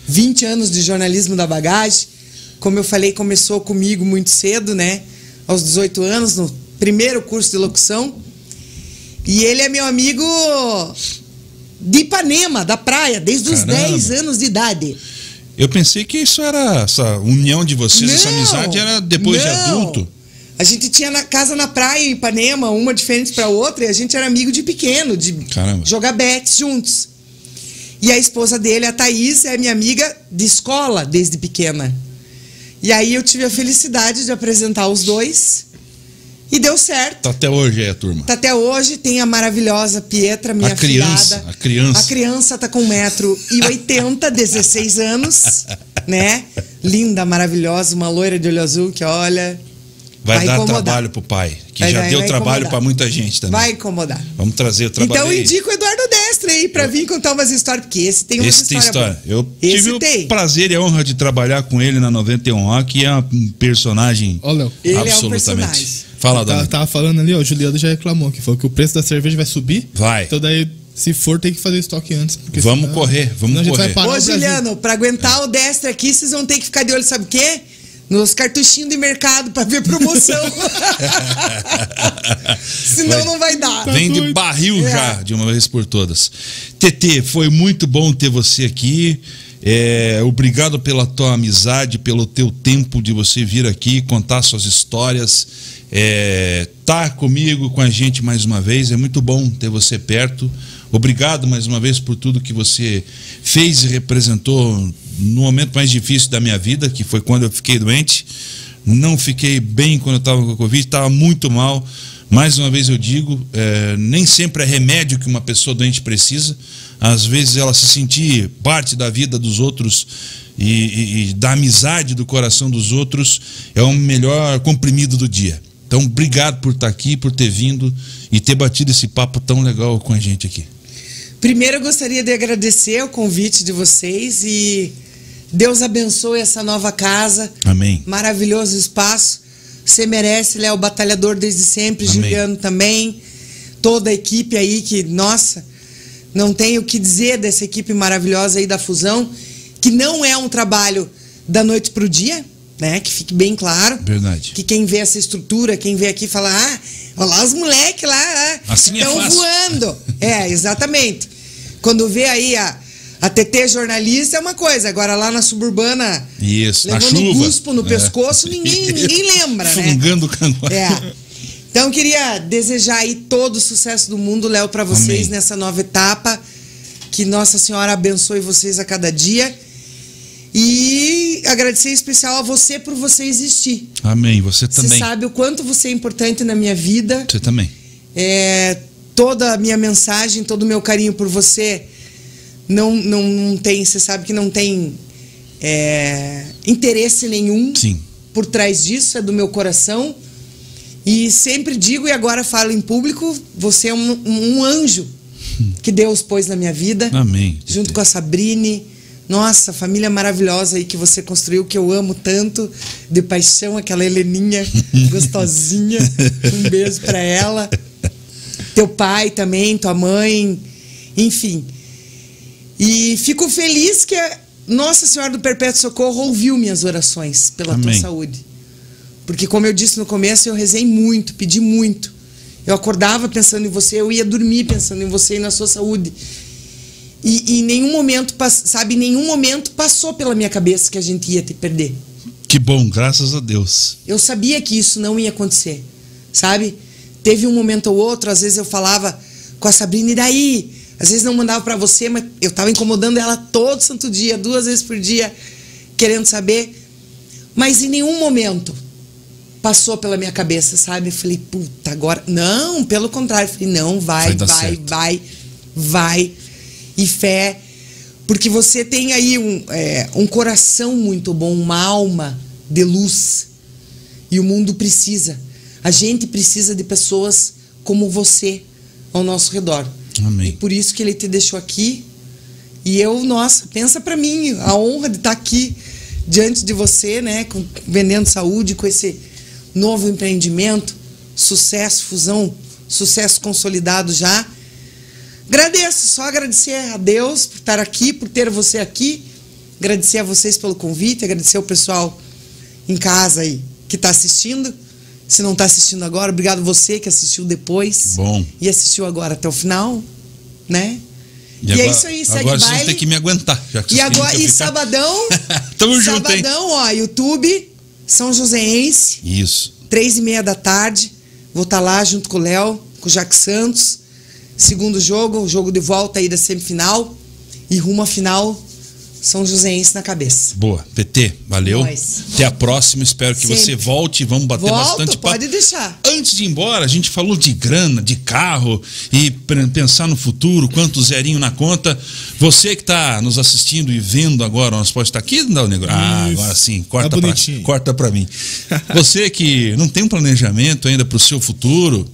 20 anos de jornalismo da bagagem como eu falei, começou comigo muito cedo, né? Aos 18 anos, no primeiro curso de locução. E ele é meu amigo de Ipanema, da praia, desde os Caramba. 10 anos de idade. Eu pensei que isso era essa união de vocês, não, essa amizade era depois não. de adulto. A gente tinha na casa na praia em Ipanema, uma diferente para outra, e a gente era amigo de pequeno, de Caramba. jogar bets juntos. E a esposa dele, a Thaís, é minha amiga de escola desde pequena. E aí eu tive a felicidade de apresentar os dois. E deu certo. Tá até hoje a turma. Tá até hoje. Tem a maravilhosa Pietra, minha a criança, filhada. A criança. A criança tá com 1,80m, 16 anos, (laughs) né? Linda, maravilhosa, uma loira de olho azul que olha. Vai, vai dar incomodar. trabalho pro pai, que vai, já vai, deu trabalho para muita gente também. Vai incomodar. Vamos trazer o trabalho. Então eu indico o Eduardo Aí para vir contar umas histórias, porque esse tem uma esse história. Tem história. Eu esse tive tem. o prazer e a honra de trabalhar com ele na 91A, que é um personagem Ô, Léo. Ele absolutamente. É um personagem. Fala, Dona. Tava falando ali, ó, o Juliano já reclamou que falou que o preço da cerveja vai subir. Vai. Então daí se for, tem que fazer estoque antes. vamos senão, correr, vamos correr. Ô, Juliano, para aguentar é. o Destre aqui, vocês vão ter que ficar de olho, sabe o quê? Nos cartuchinhos de mercado para ver promoção. (laughs) Senão vai, não vai dar. Vem de barril é. já, de uma vez por todas. TT, foi muito bom ter você aqui. É, obrigado pela tua amizade, pelo teu tempo de você vir aqui contar suas histórias. É, tá comigo, com a gente mais uma vez. É muito bom ter você perto. Obrigado mais uma vez por tudo que você fez e representou no momento mais difícil da minha vida, que foi quando eu fiquei doente. Não fiquei bem quando eu estava com a Covid, estava muito mal. Mais uma vez eu digo, é, nem sempre é remédio que uma pessoa doente precisa. Às vezes ela se sentir parte da vida dos outros e, e, e da amizade do coração dos outros é o melhor comprimido do dia. Então, obrigado por estar aqui, por ter vindo e ter batido esse papo tão legal com a gente aqui. Primeiro, eu gostaria de agradecer o convite de vocês e Deus abençoe essa nova casa. Amém. Maravilhoso espaço. Você merece, Léo, batalhador desde sempre, Amém. Juliano também. Toda a equipe aí que, nossa, não tenho o que dizer dessa equipe maravilhosa aí da Fusão, que não é um trabalho da noite para o dia, né? Que fique bem claro. Verdade. Que quem vê essa estrutura, quem vê aqui fala, ah, olha lá os moleques lá, assim estão é voando. é, exatamente. Quando vê aí a a TT jornalista é uma coisa, agora lá na suburbana, Isso, levando na chuva. cuspo no é. pescoço, ninguém, (laughs) ninguém lembra, né? Fungando o cangote. É. Então queria desejar aí todo o sucesso do mundo, Léo, para vocês Amém. nessa nova etapa. Que Nossa Senhora abençoe vocês a cada dia. E agradecer em especial a você por você existir. Amém. Você também. Você sabe o quanto você é importante na minha vida. Você também. É, toda a minha mensagem, todo o meu carinho por você não, não, não tem, você sabe que não tem é, interesse nenhum Sim. por trás disso, é do meu coração. E sempre digo e agora falo em público: você é um, um anjo (laughs) que Deus pôs na minha vida. Amém. Junto com a Sabrine, Nossa, família maravilhosa aí que você construiu, que eu amo tanto, de paixão, aquela Heleninha (laughs) gostosinha. Um beijo para ela. (laughs) Teu pai também, tua mãe, enfim. E fico feliz que a Nossa Senhora do Perpétuo Socorro ouviu minhas orações pela Amém. tua saúde. Porque, como eu disse no começo, eu rezei muito, pedi muito. Eu acordava pensando em você, eu ia dormir pensando em você e na sua saúde. E, em nenhum momento, sabe, nenhum momento passou pela minha cabeça que a gente ia te perder. Que bom, graças a Deus. Eu sabia que isso não ia acontecer, sabe? Teve um momento ou outro, às vezes eu falava com a Sabrina, e daí? Às vezes não mandava pra você, mas eu tava incomodando ela todo santo dia, duas vezes por dia, querendo saber. Mas em nenhum momento passou pela minha cabeça, sabe? Eu falei, puta, agora. Não, pelo contrário. Eu falei, não, vai, Vai vai, vai, vai. E fé. Porque você tem aí um, é, um coração muito bom, uma alma de luz. E o mundo precisa. A gente precisa de pessoas como você ao nosso redor. Amém. E por isso que ele te deixou aqui. E eu, nossa, pensa pra mim, a honra de estar aqui diante de você, né, com, vendendo saúde, com esse novo empreendimento, sucesso, fusão, sucesso consolidado já. Agradeço, só agradecer a Deus por estar aqui, por ter você aqui. Agradecer a vocês pelo convite, agradecer ao pessoal em casa aí que está assistindo. Se não está assistindo agora, obrigado você que assistiu depois. Bom. E assistiu agora até o final, né? E, agora, é isso aí, segue Agora baile. ter que me aguentar. Já que E agora, e ficar- sabadão, (laughs) Tamo junto, hein? sabadão, ó, YouTube, São Joséense, Isso. três e meia da tarde. Vou estar lá junto com o Léo, com o Jack Santos. Segundo jogo, o jogo de volta aí da semifinal. E rumo à final, São Joséense na cabeça. Boa. PT, valeu. Nós. Até a próxima. Espero que Sempre. você volte. Vamos bater Volto, bastante papo. pode deixar. Antes de ir embora, a gente falou de grana, de carro e pensar no futuro, quanto zerinho na conta. Você que está nos assistindo e vendo agora, nós pode estar aqui, não, negro? Ah, agora sim, corta Tá pra, bonitinho. corta pra mim. (laughs) Você que não tem um planejamento ainda para o seu futuro,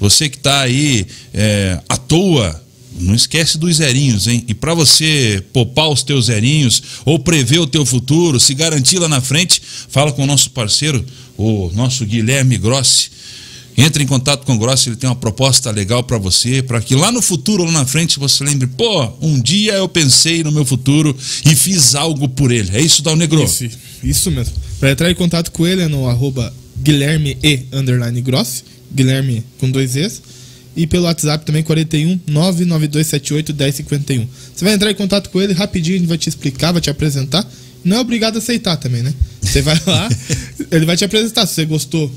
você que está aí é, à toa, não esquece dos zerinhos, hein? E para você poupar os teus zerinhos ou prever o teu futuro, se garantir lá na frente, fala com o nosso parceiro, o nosso Guilherme Grossi. Entre em contato com o Grossi, ele tem uma proposta legal para você, para que lá no futuro, lá na frente, você lembre, pô, um dia eu pensei no meu futuro e fiz algo por ele. É isso, Dal Negro? Isso, isso mesmo. Para entrar em contato com ele é no arroba Guilherme E Grossi, Guilherme com dois Es. E pelo WhatsApp também 41 99278 1051. Você vai entrar em contato com ele rapidinho, ele vai te explicar, vai te apresentar. Não é obrigado a aceitar também, né? Você vai lá, (laughs) ele vai te apresentar. Se você gostou,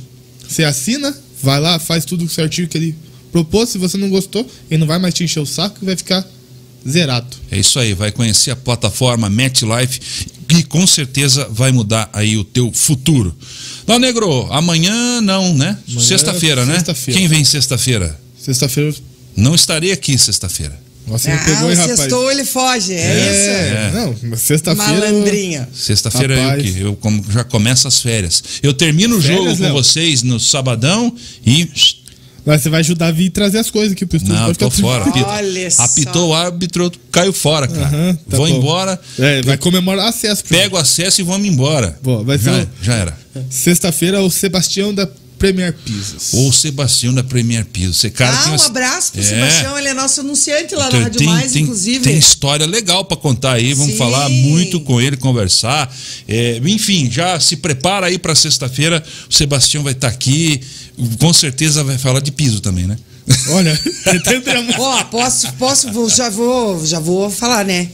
você assina, vai lá, faz tudo certinho que ele propôs. Se você não gostou, ele não vai mais te encher o saco e vai ficar zerado. É isso aí, vai conhecer a plataforma MetLife e com certeza vai mudar aí o teu futuro. Dal Negro, amanhã não, né? Amanhã Sexta-feira, né? sexta-feira. Quem vem sexta-feira? Sexta-feira. Não estarei aqui sexta-feira. Nossa, ele Ah, pegou, hein, o rapaz? sextou, ele foge, é, É, não, mas sexta-feira. Malandrinha. Sexta-feira eu, Rapaz. que- eu como- já começo as férias. Eu termino o jogo com Léo? vocês no sabadão e. Mas você vai ajudar a vir trazer as coisas aqui pro estúdio. Não, pode tô fora. Apito- Olha só. Apitou o árbitro, caiu fora, cara. Tá Vou bom. embora, É, vai comemorar acesso. pro- pego o acesso e vamos embora. Boa, vai ser já, o- já era. Sexta-feira, o Sebastião da Premier Pisos. O Sebastião da Premier Piso. Esse cara ah, tem um umas- abraço pro É. Sebastião, ele é nosso anunciante lá Tem- na Rádio tem, Mais, tem- inclusive. Tem história legal pra contar aí. Vamos Sim. falar muito com ele, conversar. É, enfim, já se prepara aí pra sexta-feira. O Sebastião vai estar aqui. Com certeza vai falar de piso também, né? Olha. (laughs) Ó, posso, posso, vou- já vou, já vou falar, né?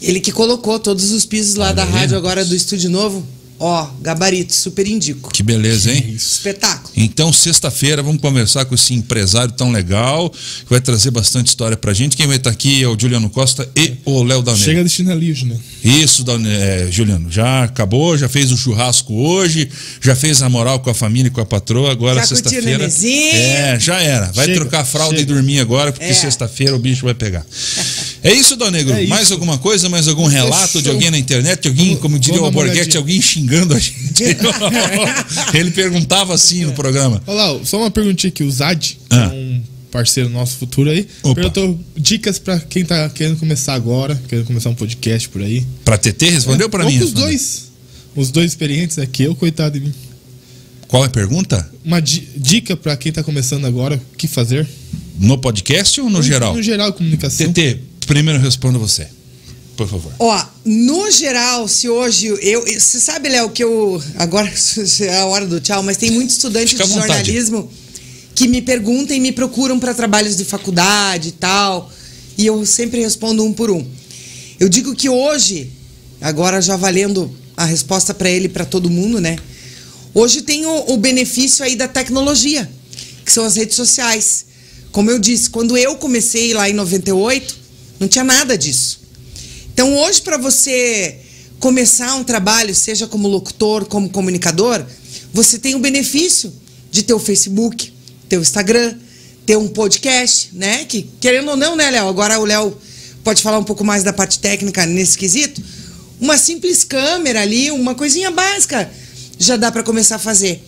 Ele que colocou todos os pisos lá da rádio agora do estúdio novo. Ó, gabarito, super indico. Que beleza, hein? (laughs) Espetáculo. Então, sexta-feira, vamos conversar com esse empresário tão legal, que vai trazer bastante história pra gente. Quem vai estar aqui é o Juliano Costa e o Léo Dalnei. Chega de chinalismo, né? Isso, é, Juliano, já acabou, já fez o churrasco hoje, já fez a moral com a família e com a patroa, agora Já curtiu o sexta-feira. É, já era. Vai Chega, trocar a fralda chega. e dormir agora, porque É. sexta-feira o bicho vai pegar. (laughs) É isso, Dal Negro. É isso. Mais alguma coisa, mais algum relato de alguém na internet, alguém, como diria o Alborguete, olhadinha. alguém xingando a gente. (laughs) Ele perguntava assim no programa. Olha lá, só uma perguntinha aqui. O Zad, que Ah. é um parceiro nosso futuro aí. Opa. Perguntou dicas pra quem tá querendo começar agora, querendo começar um podcast por aí. Pra TT respondeu pra Ou mim? respondeu? dois. Os dois experientes aqui, eu, coitado de mim. Qual é a pergunta? Uma di- dica pra quem tá começando agora, o que fazer? No podcast ou no geral? No geral, comunicação. TT, primeiro responda você. Por favor. Ó, no geral, se hoje eu. Você sabe, Léo, que eu. Agora (laughs) é a hora do tchau, mas tem muitos estudantes de jornalismo que me perguntam e me procuram para trabalhos de faculdade e tal. E eu sempre respondo um por um. Eu digo que hoje, agora já valendo a resposta para ele e para todo mundo, né? Hoje tem o, o benefício aí da tecnologia, que são as redes sociais. Como eu disse, quando eu comecei lá em 98, não tinha nada disso. Então, hoje, para você começar um trabalho, seja como locutor, como comunicador, você tem o benefício de ter o Facebook, ter o Instagram, ter um podcast, né? Que, querendo ou não, né, Léo? Agora o Léo pode falar um pouco mais da parte técnica nesse quesito. Uma simples câmera ali, uma coisinha básica, já dá para começar a fazer.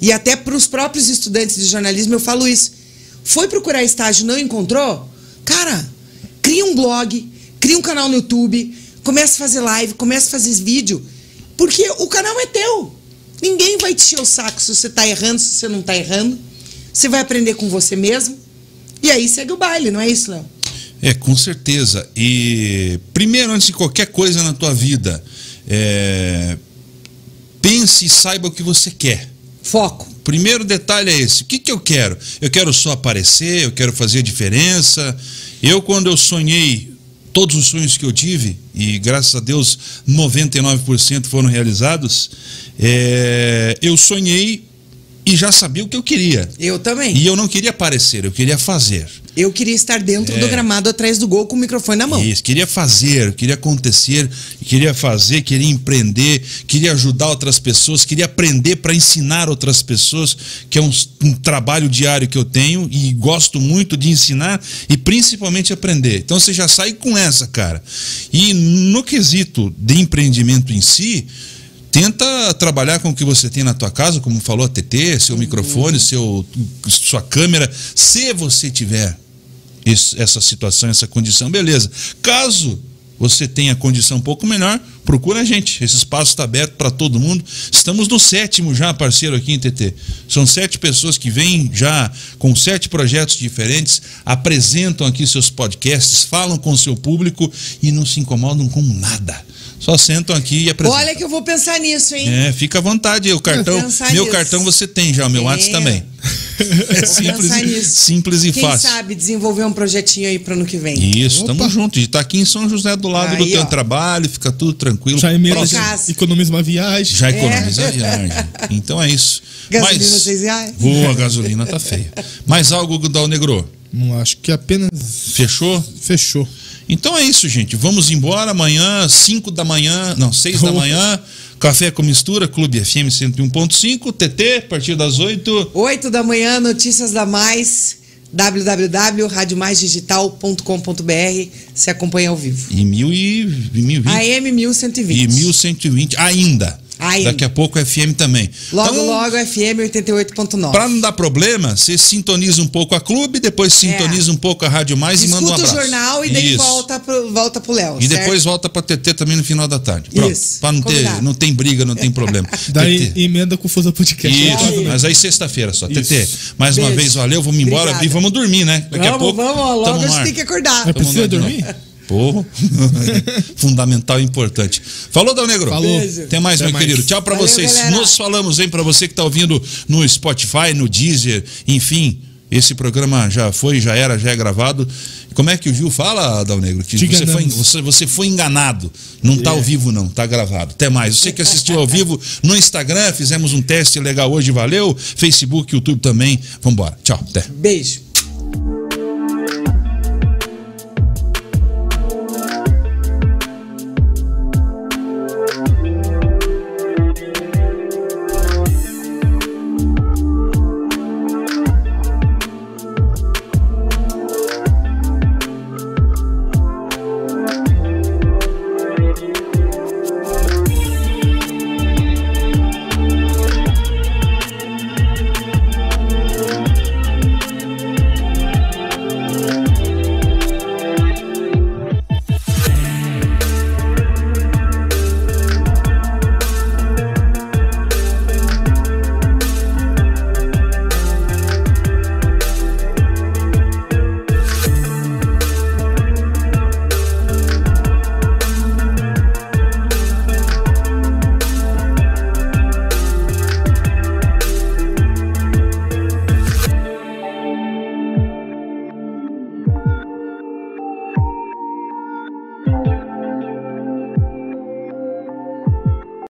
E até para os próprios estudantes de jornalismo eu falo isso. Foi procurar estágio, não encontrou? Cara, cria um blog, cria um canal no YouTube, começa a fazer live, começa a fazer vídeo, porque o canal é teu. Ninguém vai te encher o saco se você tá errando, se você não tá errando. Você vai aprender com você mesmo. E aí segue o baile, não é isso, Léo? É, com certeza. E primeiro, antes de qualquer coisa na tua vida, é, pense e saiba o que você quer. Foco. Primeiro detalhe é esse: o que, que eu quero? Eu quero só aparecer, eu quero fazer a diferença. Eu, quando eu sonhei todos os sonhos que eu tive, e graças a Deus 99% foram realizados, é, eu sonhei e já sabia o que eu queria. Eu também. E eu não queria aparecer, eu queria fazer. Eu queria estar dentro É. do gramado atrás do gol com o microfone na mão. Isso, queria fazer, queria acontecer, queria fazer, queria empreender, queria ajudar outras pessoas, queria aprender para ensinar outras pessoas, que é um, um trabalho diário que eu tenho e gosto muito de ensinar e principalmente aprender. Então você já sai com essa, cara. E no quesito de empreendimento em si, tenta trabalhar com o que você tem na tua casa, como falou a TT, seu microfone, seu, sua câmera, se você tiver essa situação, essa condição, beleza. Caso você tenha condição um pouco melhor, procura a gente. Esse espaço está aberto para todo mundo. Estamos no sétimo já, parceiro, aqui em TT. São sete pessoas que vêm já com sete projetos diferentes, apresentam aqui seus podcasts, falam com o seu público e não se incomodam com nada. Só sentam aqui e apresentam. Olha que eu vou pensar nisso, hein? É, fica à vontade. O cartão, pensar meu nisso. cartão você tem já, o meu É. WhatsApp também. (laughs) É simples, pensar e- nisso. simples e Quem fácil. sabe desenvolver um projetinho aí para ano que vem. Isso, Opa. tamo junto. E tá aqui em São José do lado do Aí, teu ó. trabalho, fica tudo tranquilo. Já emenda, casa. economiza uma viagem. Já economiza a viagem. Então é isso. É. Gasolina Mas- seis reais. Boa, a gasolina tá feia. Mais algo, Dal Negro? Hum, Acho que apenas Fechou? fechou. Então é isso, gente. Vamos embora amanhã, 5 da manhã, não, 6 da manhã. Café com mistura, Clube FM 101.5, TT, a partir das 8. 8 da manhã, notícias da Mais, www.radiomaisdigital.com.br. Se acompanha ao vivo. E mil e, e mil e vinte. AM 1120. E 1120 ainda. Daqui a pouco FM também. Logo, Então, logo, FM 88.9. Para não dar problema, você sintoniza um pouco a clube, depois sintoniza um pouco a Rádio Mais e manda um É. Escuta abraço. o jornal e daí Isso. volta pro, volta pro Léo. E certo? depois volta para TT também no final da tarde. Pronto. Isso, Para não ter, combinado. não tem briga, não tem problema. (laughs) Daí TT. emenda com o Fusa Podcast. Isso, Aí. mas aí sexta-feira só. Isso. TT, mais uma Beijo. vez, valeu, vamos embora Obrigada. e vamos dormir, né? Daqui a Vamos, pouco. vamos, logo a gente tem que acordar. Mas Tamo precisa dormir? Pô, (laughs) fundamental e importante. Falou, Dal Negro? Falou. Beijo. Até mais, Até meu mais. querido. Tchau pra Valeu, vocês. galera. Nos falamos, hein, pra você que tá ouvindo no Spotify, no Deezer, enfim. Esse programa já foi, já era, já é gravado. Como é que o Gil fala, Dal Negro? Que você foi, você, você foi enganado. Não tá ao vivo, não, tá gravado. Até mais. Você que assistiu ao vivo no Instagram, fizemos um teste legal hoje, valeu. Facebook, YouTube também. Vambora. Tchau. Até. Beijo.